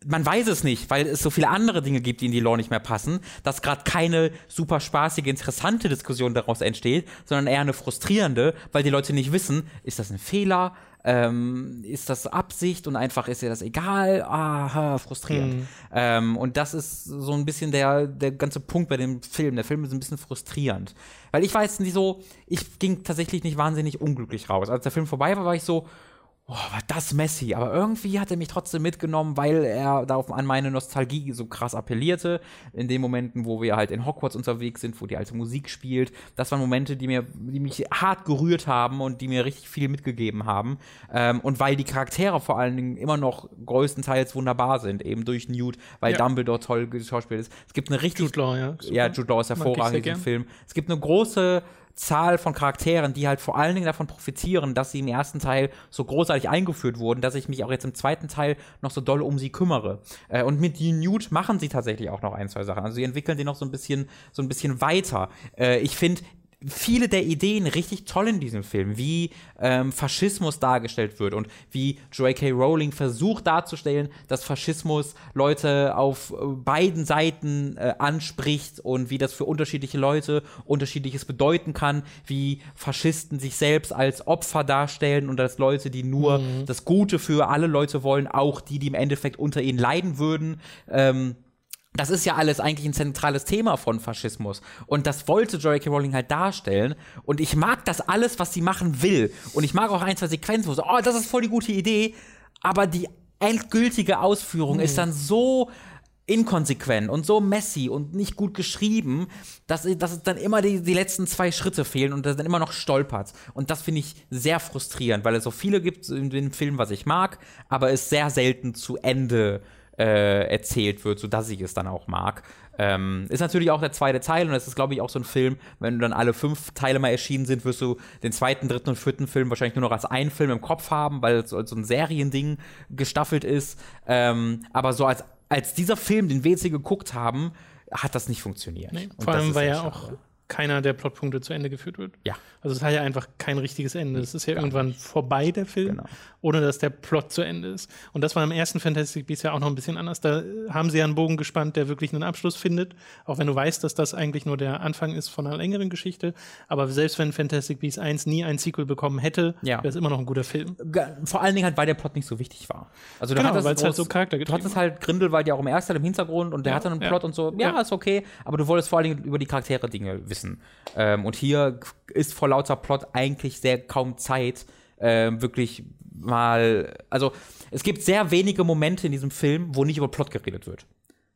man weiß es nicht, weil es so viele andere Dinge gibt, die in die Lore nicht mehr passen, dass gerade keine super spaßige, interessante Diskussion daraus entsteht, sondern eher eine frustrierende, weil die Leute nicht wissen, ist das ein Fehler, ähm, ist das Absicht und einfach ist ihr das egal, aha, frustrierend. Ähm, und das ist so ein bisschen der, der ganze Punkt bei dem Film. Der Film ist ein bisschen frustrierend. Weil ich weiß nicht so, ich ging tatsächlich nicht wahnsinnig unglücklich raus. Als der Film vorbei war, war ich so, oh, war das messy, aber irgendwie hat er mich trotzdem mitgenommen, weil er da auf, an meine Nostalgie so krass appellierte. In den Momenten, wo wir halt in Hogwarts unterwegs sind, wo die alte Musik spielt. Das waren Momente, die mir, die mich hart gerührt haben und die mir richtig viel mitgegeben haben. Ähm, und weil die Charaktere vor allen Dingen immer noch größtenteils wunderbar sind, eben durch Newt, weil ja. Dumbledore toll geschauspielt ist. Es gibt eine richtig. Jude Law, ja. Super. Ja, Jude Law ist hervorragend diesem Film. Es gibt eine große Zahl von Charakteren, die halt vor allen Dingen davon profitieren, dass sie im ersten Teil so großartig eingeführt wurden, dass ich mich auch jetzt im zweiten Teil noch so doll um sie kümmere. Äh, und mit Newt machen sie tatsächlich auch noch ein, zwei Sachen. Also sie entwickeln die noch so ein bisschen, so ein bisschen weiter. Äh, ich finde, viele der Ideen richtig toll in diesem Film, wie ähm, Faschismus dargestellt wird und wie J.K. Rowling versucht darzustellen, dass Faschismus Leute auf äh, beiden Seiten äh, anspricht und wie das für unterschiedliche Leute unterschiedliches bedeuten kann, wie Faschisten sich selbst als Opfer darstellen und dass Leute, die nur mhm. das Gute für alle Leute wollen, auch die, die im Endeffekt unter ihnen leiden würden. Ähm, das ist ja alles eigentlich ein zentrales Thema von Faschismus. Und das wollte J.K. Rowling halt darstellen. Und ich mag das alles, was sie machen will. Und ich mag auch ein, zwei Sequenzen, wo so, oh, das ist voll die gute Idee. Aber die endgültige Ausführung mhm. ist dann so inkonsequent und so messy und nicht gut geschrieben, dass, dass es dann immer die, die letzten zwei Schritte fehlen und das dann immer noch stolpert. Und das finde ich sehr frustrierend, weil es so viele gibt in den Filmen, was ich mag, aber es sehr selten zu Ende äh, erzählt wird, sodass ich es dann auch mag. Ähm, ist natürlich auch der zweite Teil und es ist, glaube ich, auch so ein Film, wenn dann alle fünf Teile mal erschienen sind, wirst du den zweiten, dritten und vierten Film wahrscheinlich nur noch als einen Film im Kopf haben, weil es so, so ein Seriending gestaffelt ist. Ähm, aber so als, als dieser Film, den wir jetzt hier geguckt haben, hat das nicht funktioniert. Nee, vor allem, weil ja auch keiner der Plotpunkte zu Ende geführt wird. Ja. Also es hat ja einfach kein richtiges Ende. Es ist ja Gar irgendwann nicht. vorbei, der Film, genau. ohne dass der Plot zu Ende ist. Und das war im ersten Fantastic Beasts ja auch noch ein bisschen anders. Da haben sie ja einen Bogen gespannt, der wirklich einen Abschluss findet. Auch wenn du weißt, dass das eigentlich nur der Anfang ist von einer längeren Geschichte. Aber selbst wenn Fantastic Beasts 1 nie ein Sequel bekommen hätte, ja. wäre es immer noch ein guter Film. Vor allen Dingen halt, weil der Plot nicht so wichtig war. Also genau, weil es halt so Charakter Du hattest halt Grindelwald ja auch im ersten im Hintergrund und der ja, hatte einen Plot und so. Ja, ja, ist okay. Aber du wolltest vor allen Dingen über die Charaktere Dinge wissen. Ähm, ähm, und hier ist vor lauter Plot eigentlich sehr kaum Zeit, ähm, wirklich mal. Also, es gibt sehr wenige Momente in diesem Film, wo nicht über Plot geredet wird.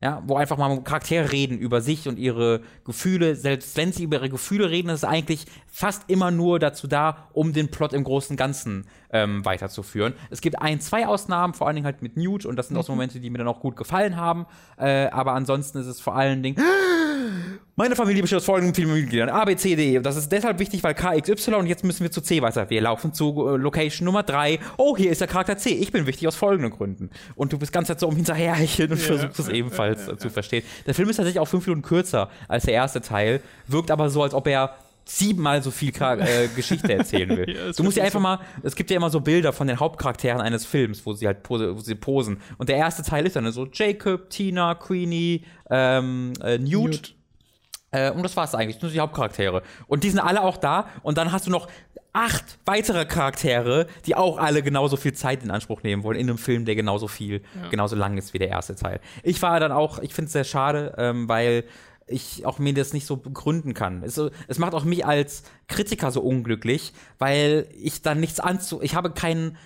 Ja, wo einfach mal Charaktere reden über sich und ihre Gefühle. Selbst wenn sie über ihre Gefühle reden, ist es eigentlich fast immer nur dazu da, um den Plot im Großen und Ganzen ähm, weiterzuführen. Es gibt ein, zwei Ausnahmen, vor allen Dingen halt mit Newt, und das sind mhm. auch so mhm. Momente, die mir dann auch gut gefallen haben. Äh, aber ansonsten ist es vor allen Dingen. Meine Familie besteht aus folgenden Familienmitgliedern. A, B, C, D. Das ist deshalb wichtig, weil K, X, Y und jetzt müssen wir zu C weiter. Wir laufen zu äh, Location Nummer 3. Oh, hier ist der Charakter C. Ich bin wichtig aus folgenden Gründen. Und du bist ganz so um hinterherhecheln und ja, versuchst es ebenfalls ja, ja, zu verstehen. Der Film ist tatsächlich auch fünf Minuten kürzer als der erste Teil. Wirkt aber so, als ob er siebenmal so viel äh, Geschichte erzählen will. ja, du musst dir einfach mal, es gibt ja immer so Bilder von den Hauptcharakteren eines Films, wo sie halt pose, wo sie posen. Und der erste Teil ist dann so Jacob, Tina, Queenie, ähm, äh, Newt. Newt. Äh, und das war's eigentlich, nur die Hauptcharaktere. Und die sind alle auch da. Und dann hast du noch acht weitere Charaktere, die auch alle genauso viel Zeit in Anspruch nehmen wollen in einem Film, der genauso viel, ja. genauso lang ist wie der erste Teil. Ich war dann auch, ich finde es sehr schade, ähm, weil ich auch mir das nicht so begründen kann. Es, es, macht auch mich als Kritiker so unglücklich, weil ich dann nichts anzu, ich habe keinen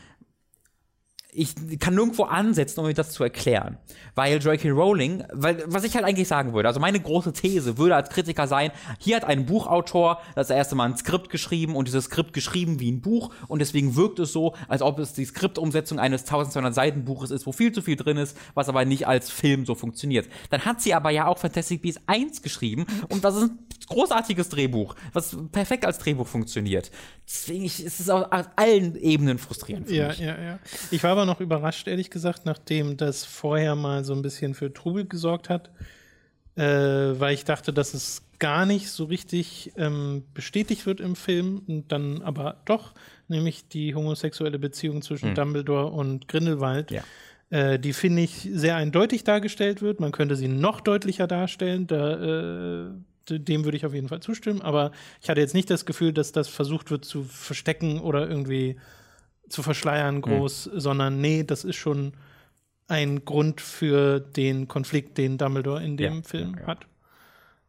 ich kann nirgendwo ansetzen, um mir das zu erklären. Weil J.K. Rowling, weil, was ich halt eigentlich sagen würde, also meine große These würde als Kritiker sein, hier hat ein Buchautor das erste Mal ein Skript geschrieben und dieses Skript geschrieben wie ein Buch und deswegen wirkt es so, als ob es die Skriptumsetzung eines 1200 Seiten Buches ist, wo viel zu viel drin ist, was aber nicht als Film so funktioniert. Dann hat sie aber ja auch Fantastic Beasts 1 geschrieben und das ist ein großartiges Drehbuch, was perfekt als Drehbuch funktioniert. Deswegen ist es auf allen Ebenen frustrierend. ja, mich. ja, ja. Ich war aber noch überrascht, ehrlich gesagt, nachdem das vorher mal so ein bisschen für Trubel gesorgt hat, äh, weil ich dachte, dass es gar nicht so richtig ähm, bestätigt wird im Film und dann aber doch, nämlich die homosexuelle Beziehung zwischen hm. Dumbledore und Grindelwald. Ja. Äh, die finde ich sehr eindeutig dargestellt wird. Man könnte sie noch deutlicher darstellen. Da, äh, dem würde ich auf jeden Fall zustimmen. Aber ich hatte jetzt nicht das Gefühl, dass das versucht wird zu verstecken oder irgendwie zu verschleiern groß, mhm. sondern nee, das ist schon ein Grund für den Konflikt, den Dumbledore in dem ja, Film ja, ja. hat.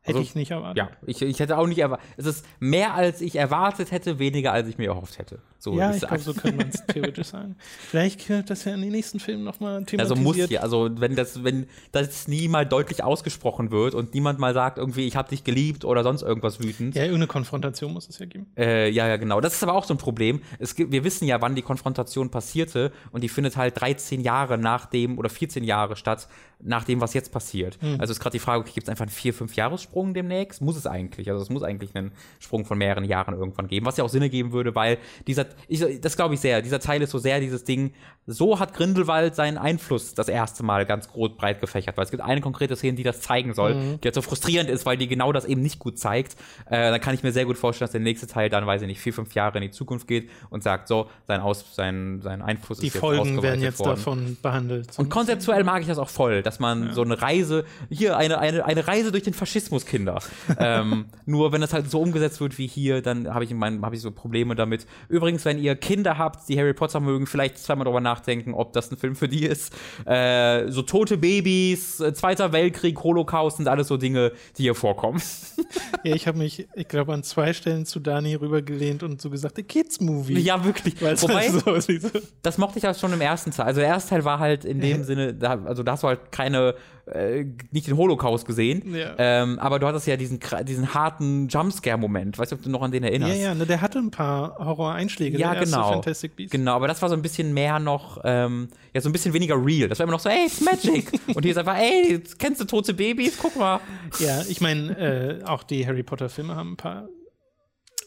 Hätte Also, ich nicht erwartet. Ja, ich, ich hätte auch nicht erwartet. Es ist mehr als ich erwartet hätte, weniger als ich mir erhofft hätte. So Ja, würde ich glaube, so könnte man es theoretisch sagen. Vielleicht wird das ja in den nächsten Filmen nochmal thematisiert. Also muss ja, also wenn das, wenn das nie mal deutlich ausgesprochen wird und niemand mal sagt, irgendwie, ich habe dich geliebt oder sonst irgendwas wütend. Ja, irgendeine Konfrontation muss es ja geben. Äh, ja, ja, genau. Das ist aber auch so ein Problem. Es gibt, wir wissen ja, wann die Konfrontation passierte und die findet halt 13 Jahre nach dem oder 14 Jahre statt, nach dem, was jetzt passiert. Hm. Also ist gerade die Frage, okay, gibt es einfach einen 4-5-Jahres-Sprung demnächst? Muss es eigentlich. Also es muss eigentlich einen Sprung von mehreren Jahren irgendwann geben, was ja auch Sinn ergeben würde, weil dieser, ich, das glaube ich sehr, dieser Teil ist so sehr dieses Ding, so hat Grindelwald seinen Einfluss das erste Mal ganz groß breit gefächert, weil es gibt eine konkrete Szene, die das zeigen soll, Mhm. die halt so frustrierend ist, weil die genau das eben nicht gut zeigt. Äh, dann kann ich mir sehr gut vorstellen, dass der nächste Teil dann, weiß ich nicht, vier, fünf Jahre in die Zukunft geht und sagt, so, sein, Aus, sein, sein Einfluss Die ist jetzt Folgen werden jetzt worden. davon behandelt. Und konzeptuell mag ich das auch voll, dass man so eine Reise, hier eine, eine, eine Reise durch den Faschismus, Kinder. ähm, nur wenn das halt so umgesetzt wird wie hier, dann habe ich, mein, hab ich so Probleme damit. Übrigens, wenn ihr Kinder habt, die Harry Potter mögen, vielleicht zweimal drüber nachdenken, ob das ein Film für die ist. Äh, so tote Babys, äh, Zweiter Weltkrieg, Holocaust sind alles so Dinge, die hier vorkommen. ja, ich habe mich, ich glaube, an zwei Stellen zu Dani rübergelehnt und so gesagt, Kids-Movie. ja, wirklich. Weil es Wobei, halt so das mochte ich auch schon im ersten Teil. Also der erste Teil war halt in dem Sinne, da, also da hast du halt keine, äh, nicht den Holocaust gesehen, Ja. ähm, aber du hattest ja diesen, diesen harten Jumpscare-Moment. Weißt du, ob du noch an den Ja, erinnerst? ja, ne, der hatte ein paar Horror-Einschläge. Ja, der erste genau. Fantastic Beasts. Genau, aber das war so ein bisschen mehr noch, ähm, ja, so ein bisschen weniger real. Das war immer noch so, ey, it's Magic. Und hier ist einfach, ey, kennst du tote Babys? Guck mal. Ja, ich meine, äh, auch die Harry Potter-Filme haben ein paar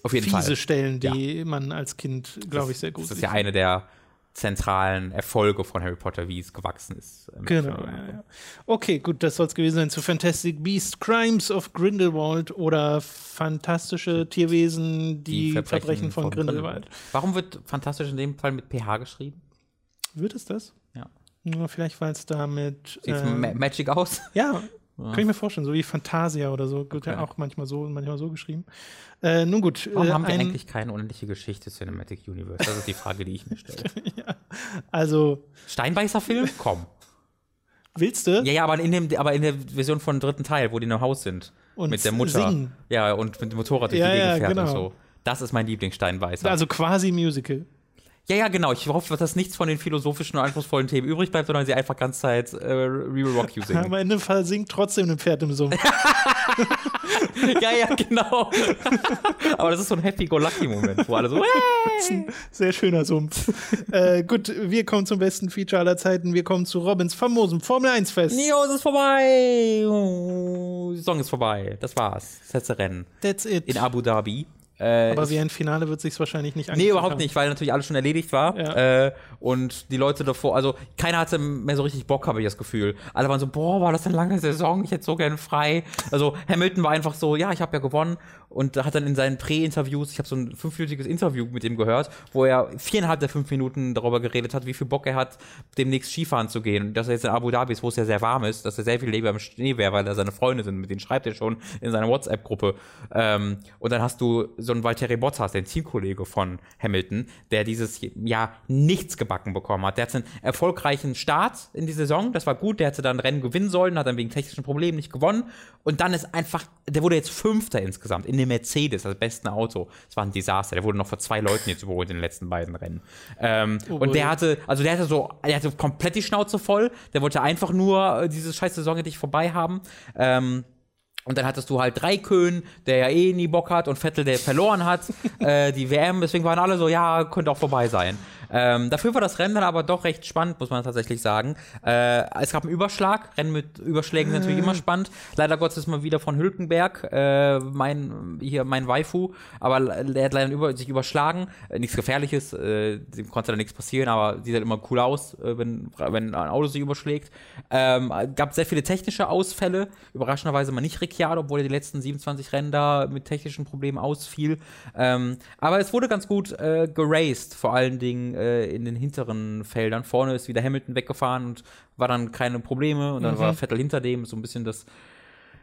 Auf jeden fiese Fall. Stellen, die man als Kind, glaube ich, sehr gut Das ist ja eine der zentralen Erfolge von Harry Potter, wie es gewachsen ist. ähm, Genau, ja, ja. Okay, gut, das soll es gewesen sein zu Fantastic Beasts, Crimes of Grindelwald oder fantastische Tierwesen, die, Verbrechen, von, Grindelwald. Warum wird fantastisch in dem Fall mit PH geschrieben? Wird es das? Ja. Nur vielleicht, weil es da mit. Sieht ähm, ma magic aus? ja, kann ich mir vorstellen, so wie Fantasia oder so, wird ja Okay. auch manchmal so und manchmal so geschrieben. Äh, nun gut, Warum äh, haben wir eigentlich keine unendliche Geschichte Cinematic Universe? Das ist die Frage, die ich mir stelle. also Steinbeißer-Film? Komm. willst du? Ja, ja, aber in, dem, aber in der Version von dritten Teil, wo die in einem Haus sind. Und mit der Mutter. singen. Ja, und mit dem Motorrad durch Ja, die Gegend ja, fährt genau. und so. Das ist mein Lieblingssteinbeißer. Also quasi Musical. Ja, ja, genau. Ich hoffe, dass nichts von den philosophischen und einflussvollen Themen übrig bleibt, sondern sie einfach ganz Zeit äh, Real Rock You singen. Aber in dem Fall singt trotzdem ein Pferd im Sumpf. ja, ja, genau. aber das ist so ein Happy-Go-Lucky-Moment, wo alle so, hey! Sehr schöner Sumpf. äh, gut, wir kommen zum besten Feature aller Zeiten. Wir kommen zu Robins famosem Formel 1 Fest. Nio, es ist vorbei. Oh, die Saison ist vorbei. Das war's. Das letzte Rennen. That's it. In Abu Dhabi. Äh, Aber wie ein Finale wird sich's wahrscheinlich nicht Nee, angefühlt überhaupt haben. nicht, weil natürlich alles schon erledigt war. Ja. Äh, und die Leute davor, also keiner hatte mehr so richtig Bock, habe ich das Gefühl. Alle waren so, boah, war das eine lange Saison, ich hätte so gern frei. Also Hamilton war einfach so, ja, ich habe ja gewonnen. Und hat dann in seinen Prä-Interviews, ich habe so ein fünfminütiges Interview mit ihm gehört, wo er viereinhalb der fünf Minuten darüber geredet hat, wie viel Bock er hat, demnächst Skifahren zu gehen. Und dass er jetzt in Abu Dhabi ist, wo es ja sehr warm ist, dass er sehr viel lieber im Schnee wäre, weil da seine Freunde sind, mit denen schreibt er schon in seiner WhatsApp-Gruppe. Ähm, und dann hast du so einen Valtteri Bottas, den Teamkollege von Hamilton, der dieses Jahr nichts gebacken bekommen hat. Der hatte einen erfolgreichen Start in die Saison, das war gut, der hätte dann Rennen gewinnen sollen, hat dann wegen technischen Problemen nicht gewonnen. Und dann ist einfach, der wurde jetzt Fünfter insgesamt in dem Mercedes, das besten Auto. Das war ein Desaster. Der wurde noch vor zwei Leuten jetzt überholt in den letzten beiden Rennen. Ähm, und der hatte, also der hatte so, der hatte komplett die Schnauze voll. Der wollte einfach nur äh, diese scheiß Saison endlich vorbei haben. Ähm, und dann hattest du halt Raikön, der ja eh nie Bock hat, und Vettel, der verloren hat, äh, die WM. Deswegen waren alle so, ja, könnte auch vorbei sein. Ähm, dafür war das Rennen dann aber doch recht spannend, muss man tatsächlich sagen. Äh, es gab einen Überschlag. Rennen mit Überschlägen sind natürlich immer spannend. Leider Gottes ist mal wieder von Hülkenberg, äh, mein, hier mein Waifu, aber der hat leider über, sich überschlagen. Äh, nichts Gefährliches, äh, dem konnte da nichts passieren, aber sieht halt immer cool aus, äh, wenn, wenn ein Auto sich überschlägt. Ähm, gab sehr viele technische Ausfälle. Überraschenderweise mal nicht Ricciardo, obwohl er die letzten 27 Rennen da mit technischen Problemen ausfiel. Ähm, aber es wurde ganz gut äh, geraced, vor allen Dingen äh, in den hinteren Feldern. Vorne ist wieder Hamilton weggefahren und war dann keine Probleme. Und dann war Vettel hinter dem, so ein bisschen das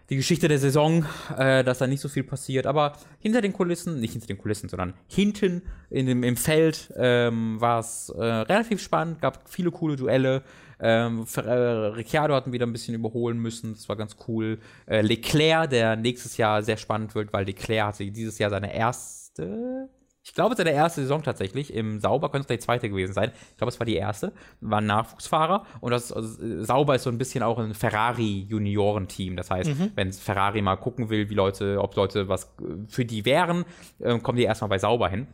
die Geschichte der Saison, äh, dass da nicht so viel passiert. Aber hinter den Kulissen, nicht hinter den Kulissen, sondern hinten in dem, im Feld ähm, war es äh, relativ spannend, gab viele coole Duelle. Ähm, äh, Ricciardo hatten wieder ein bisschen überholen müssen, das war ganz cool. Äh, Leclerc, der nächstes Jahr sehr spannend wird, weil Leclerc hatte dieses Jahr seine erste, ich glaube, es ist seine erste Saison tatsächlich. Im Sauber könnte es die zweite gewesen sein. Ich glaube, es war die erste. War ein Nachwuchsfahrer. Und das also, Sauber ist so ein bisschen auch ein Ferrari-Juniorenteam. Das heißt, wenn Ferrari mal gucken will, wie Leute, ob Leute was äh, für die wären, äh, kommen die erstmal bei Sauber hin.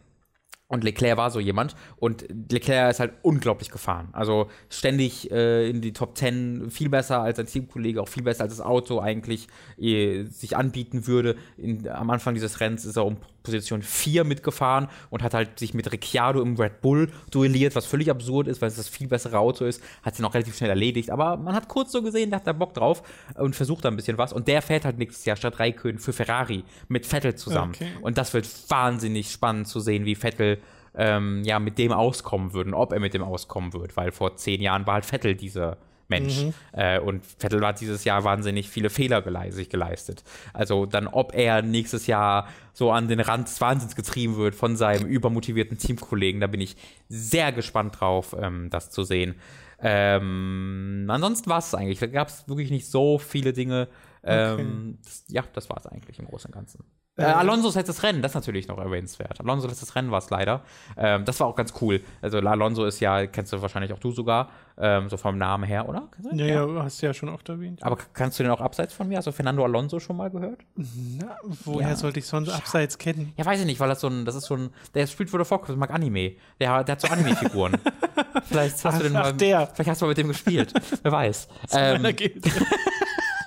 Und Leclerc war so jemand. Und Leclerc ist halt unglaublich gefahren. Also ständig äh, in die Top 10, viel besser als ein Teamkollege, auch viel besser als das Auto eigentlich äh, sich anbieten würde. In, am Anfang dieses Rennens ist er um Position 4 mitgefahren und hat halt sich mit Ricciardo im Red Bull duelliert, was völlig absurd ist, weil es das viel bessere Auto ist. Hat sie noch relativ schnell erledigt. Aber man hat kurz so gesehen, da hat er Bock drauf und versucht da ein bisschen was. Und der fährt halt nächstes Jahr statt Raikön für Ferrari mit Vettel zusammen. Okay. Und das wird wahnsinnig spannend zu sehen, wie Vettel ähm, ja mit dem auskommen würde und ob er mit dem auskommen wird, weil vor zehn Jahren war halt Vettel dieser Mensch. Äh, und Vettel hat dieses Jahr wahnsinnig viele Fehler sich geleistet. Also dann, ob er nächstes Jahr so an den Rand des Wahnsinns getrieben wird von seinem übermotivierten Teamkollegen, da bin ich sehr gespannt drauf, ähm, das zu sehen. Ähm, ansonsten war es eigentlich. Da gab es wirklich nicht so viele Dinge. Ähm, das, ja, das war es eigentlich im Großen und Ganzen. Äh, Alonso's letztes Rennen, das ist natürlich noch erwähnenswert. Alonso letztes Rennen war es leider. Ähm, das war auch ganz cool. Also Alonso ist ja, kennst du wahrscheinlich auch du sogar, ähm, so vom Namen her, oder? Ihn? Ja, ja, hast du ja schon oft erwähnt. Aber kannst du den auch abseits von mir? Hast du Fernando Alonso schon mal gehört? Na, woher Ja. sollte ich sonst abseits kennen? Ja, weiß ich nicht, weil das so ein, das ist so ein, der spielt World of Warcraft, mag Anime. Der, der hat so Anime-Figuren. vielleicht hast Ach, du den ach, mal, der. vielleicht hast du mal mit dem gespielt. Wer weiß. Ähm.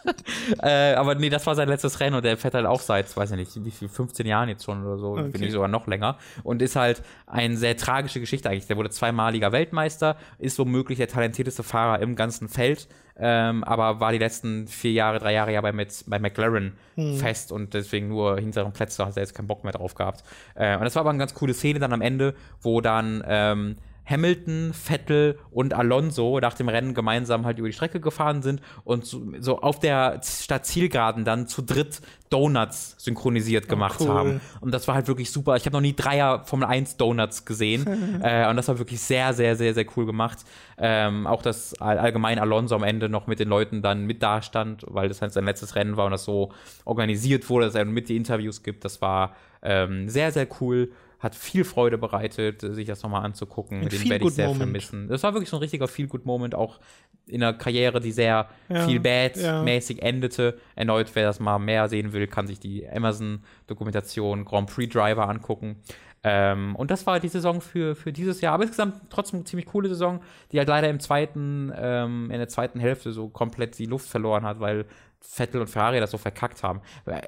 Äh, aber nee, das war sein letztes Rennen und der fährt halt auch seit, weiß ich nicht, wie viel, 15 Jahren jetzt schon oder so, Okay. bin ich sogar noch länger. Und ist halt eine sehr tragische Geschichte eigentlich. Der wurde zweimaliger Weltmeister, ist womöglich der talentierteste Fahrer im ganzen Feld, ähm, aber war die letzten vier Jahre, drei Jahre ja bei, mit, bei McLaren fest und deswegen nur hinteren Plätze hat er jetzt keinen Bock mehr drauf gehabt. Äh, und das war aber eine ganz coole Szene dann am Ende, wo dann ähm, Hamilton, Vettel und Alonso nach dem Rennen gemeinsam halt über die Strecke gefahren sind und so, so auf der Stadt Zielgeraden dann zu dritt Donuts synchronisiert gemacht cool. haben. Und das war halt wirklich super. Ich habe noch nie Dreier Formel 1 Donuts gesehen. äh, und das war wirklich sehr, sehr, sehr, sehr cool gemacht. Ähm, auch, dass all- allgemein Alonso am Ende noch mit den Leuten dann mit da stand, weil das halt sein letztes Rennen war und das so organisiert wurde, dass er mit die Interviews gibt. Das war ähm, sehr, sehr cool. Hat viel Freude bereitet, sich das nochmal anzugucken. Ein Den werde ich sehr Feel-Good-Moment. vermissen. Das war wirklich so ein richtiger Feel-Good-Moment, auch in einer Karriere, die sehr Ja, viel ja. Bad-mäßig endete. Erneut, wer das mal mehr sehen will, kann sich die Amazon-Dokumentation Grand Prix Driver angucken. Ähm, und das war die Saison für, für dieses Jahr. Aber insgesamt trotzdem eine ziemlich coole Saison, die halt leider im zweiten, ähm, in der zweiten Hälfte so komplett die Luft verloren hat, weil Vettel und Ferrari das so verkackt haben.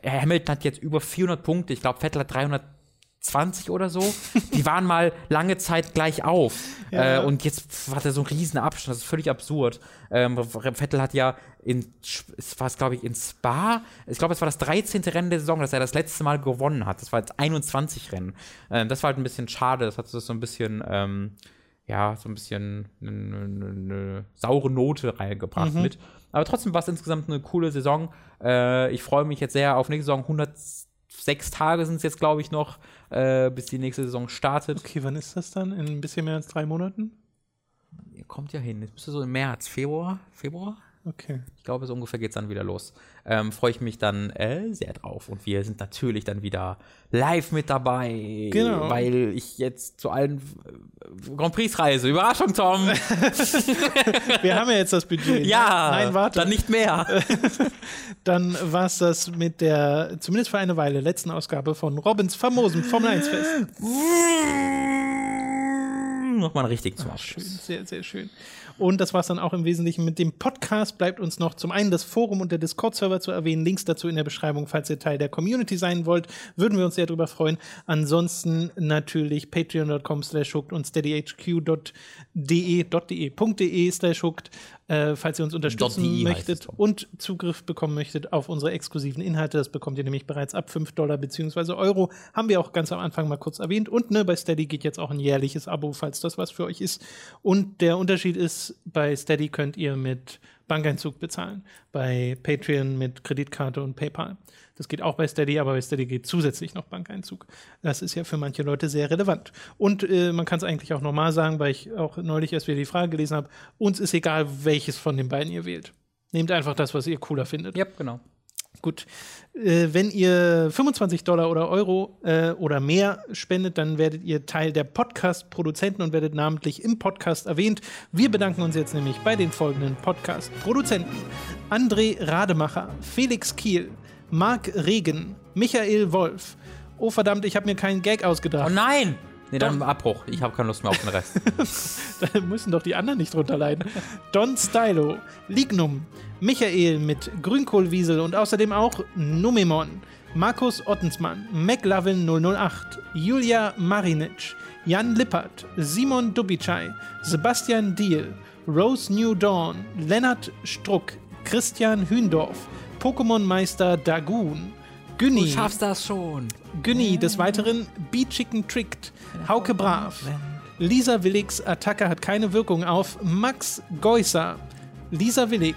Hamilton hat jetzt über 400 Punkte. Ich glaube, Vettel hat 320 oder so. Die waren mal lange Zeit gleich auf. Ja. Äh, und jetzt hat er so einen riesen Abstand. Das ist völlig absurd. Ähm, Vettel hat ja in, es war glaube ich, in Spa, ich glaube, es war das 13. Rennen der Saison, dass er das letzte Mal gewonnen hat. Das war jetzt 21 Rennen. Ähm, das war halt ein bisschen schade. Das hat das so ein bisschen, ähm, ja, so ein bisschen eine, eine, saure Note reingebracht mit. Aber trotzdem war es insgesamt eine coole Saison. Äh, ich freue mich jetzt sehr auf nächste Saison. 106 Tage sind es jetzt, glaube ich, noch, äh, bis die nächste Saison startet. Okay, wann ist das dann? In ein bisschen mehr als drei Monaten? Ihr kommt ja hin. Jetzt bist du so im März, Februar? Februar? Okay. Ich glaube, so ungefähr geht es dann wieder los. Ähm, Freue ich mich dann äh, sehr drauf. Und wir sind natürlich dann wieder live mit dabei. Genau. Weil ich jetzt zu allen äh, Grand Prix reise. Überraschung, Tom! Wir haben ja jetzt das Budget. ne? ja! Nein, warte. Dann nicht mehr. Dann war es das mit der, zumindest für eine Weile, letzten Ausgabe von Robins famosem Formel 1 Fest. Nochmal richtig zum Ach, schön, Abschluss. sehr, sehr schön. Und das war es dann auch im Wesentlichen mit dem Podcast. Bleibt uns noch zum einen das Forum und der Discord-Server zu erwähnen. Links dazu in der Beschreibung, falls ihr Teil der Community sein wollt. Würden wir uns sehr darüber freuen. Ansonsten natürlich patreon.com slash und steadyhq.de .de slash äh, falls ihr uns unterstützen möchtet und Zugriff bekommen möchtet auf unsere exklusiven Inhalte. Das bekommt ihr nämlich bereits ab 5 Dollar bzw. Euro. Haben wir auch ganz am Anfang mal kurz erwähnt. Und ne, bei Steady geht jetzt auch ein jährliches Abo, falls das was für euch ist. Und der Unterschied ist, bei Steady könnt ihr mit Bankeinzug bezahlen. Bei Patreon mit Kreditkarte und PayPal. Das geht auch bei Steady, aber bei Steady geht zusätzlich noch Bankeinzug. Das ist ja für manche Leute sehr relevant. Und äh, man kann es eigentlich auch normal sagen, weil ich auch neulich erst wieder die Frage gelesen habe, uns ist egal, welches von den beiden ihr wählt. Nehmt einfach das, was ihr cooler findet. Ja, genau. Gut. Äh, wenn ihr 25 Dollar oder Euro äh, oder mehr spendet, dann werdet ihr Teil der Podcast-Produzenten und werdet namentlich im Podcast erwähnt. Wir bedanken uns jetzt nämlich bei den folgenden Podcast-Produzenten: André Rademacher, Felix Kiel, Marc Regen, Michael Wolf. Oh verdammt, ich habe mir keinen Gag ausgedacht. Oh nein! Nee, dann Abbruch. Ich habe keine Lust mehr auf den Rest. da müssen doch die anderen nicht drunter leiden. Don Stylo, Lignum, Michael mit Grünkohlwiesel und außerdem auch Numemon, Markus Ottensmann, McLovin 008, Julia Marinic, Jan Lippert, Simon Dubicai, Sebastian Diel, Rose New Dawn, Lennart Struck, Christian Hündorf, Pokémon-Meister Dagoon, Günni. Du schaffst das schon. Günni, des Weiteren B-Chicken Tricked, Hauke Brav, Lisa Willigs Attacke hat keine Wirkung auf Max Geusser, Lisa Willig,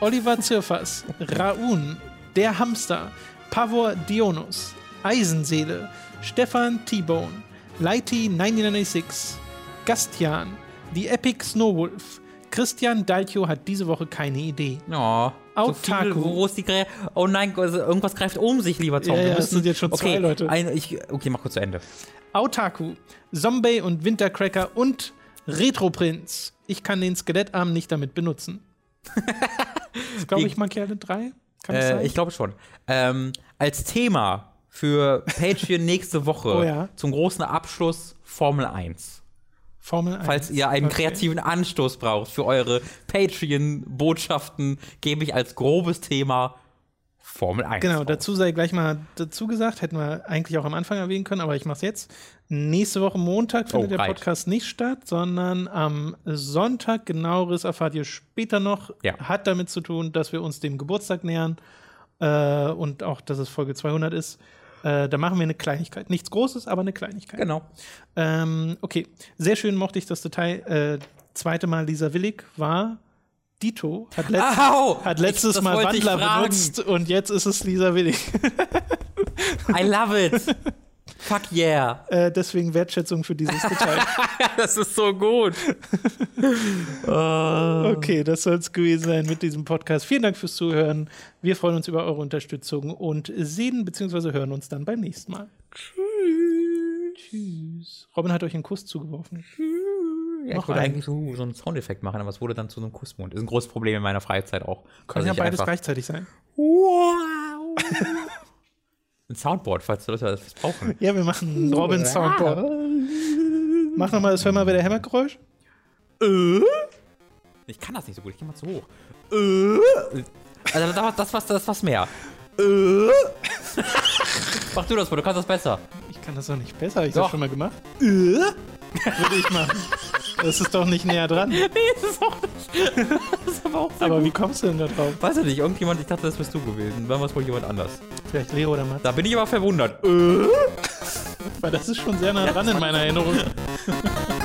Oliver Zirfers, Raun, Der Hamster, Pavor Dionus, Eisenseele, Stefan T-Bone, Lighty 996, Gastian, The Epic Snowwolf, Christian Dalcho hat diese Woche keine Idee. Oh. Autaku. So ist die Grä Oh nein, also irgendwas greift um sich, lieber Tom. Ja, ja, das sind jetzt schon zwei okay, Leute. Ein, ich, okay, mach kurz zu Ende. Autaku, Zombie und Wintercracker und Retroprinz. Ich kann den Skelettarm nicht damit benutzen. das glaube ich, Markiale 3. Kann das Äh, sein? ich glaube schon. Ähm, als Thema für Patreon nächste Woche Oh ja. zum großen Abschluss Formel 1. Formel 1. Falls ihr einen Okay. kreativen Anstoß braucht für eure Patreon-Botschaften, gebe ich als grobes Thema Formel 1. Genau, raus. dazu sei gleich mal dazu gesagt, hätten wir eigentlich auch am Anfang erwähnen können, aber ich mache es jetzt. Nächste Woche Montag findet Oh, der. Podcast nicht statt, sondern am Sonntag, genaueres erfahrt ihr später noch, Ja. hat damit zu tun, dass wir uns dem Geburtstag nähern äh, und auch, dass es Folge 200 ist. Äh, da machen wir eine Kleinigkeit. Nichts Großes, aber eine Kleinigkeit. Genau. Ähm, okay, sehr schön mochte ich das Detail. Äh, zweite Mal Lisa Willig war Dito, hat, letzt, Au! hat letztes Ich- Mal Wandler benutzt und jetzt ist es Lisa Willig. I love it. Fuck yeah. Äh, deswegen Wertschätzung für dieses Detail. Das ist so gut. Okay, das soll es gewesen sein mit diesem Podcast. Vielen Dank fürs Zuhören. Wir freuen uns über eure Unterstützung und sehen bzw. hören uns dann beim nächsten Mal. Tschüss. Tschüss. Robin hat euch einen Kuss zugeworfen. Ja, Noch ich wollte eigentlich so, so einen Soundeffekt machen, aber es wurde dann zu einem Kussmund. Ist ein großes Problem in meiner Freizeit auch. Kann dass ja beides gleichzeitig sein. Wow. ein Soundboard, falls Leute das brauchen. Ja, wir machen ein Robin Soundboard. Mach nochmal das Hör mal wieder Hämmergeräusch. Ich kann das nicht so gut, ich geh mal zu hoch. Also das, das, was, das was mehr. Mach du das mal, du kannst das besser. Ich kann das doch nicht besser. Hab Ich Doch. das schon mal gemacht. Würde ich machen. Das ist doch nicht näher dran. Nee, das ist auch nicht. Das ist aber auch sehr Aber gut. wie kommst du denn da drauf? Weiß ich nicht, irgendjemand, ich dachte, das bist du gewesen. Dann war es wohl jemand anders. Vielleicht Leo oder Mats? Da bin ich aber verwundert. Weil das ist schon sehr nah dran in meiner Erinnerung.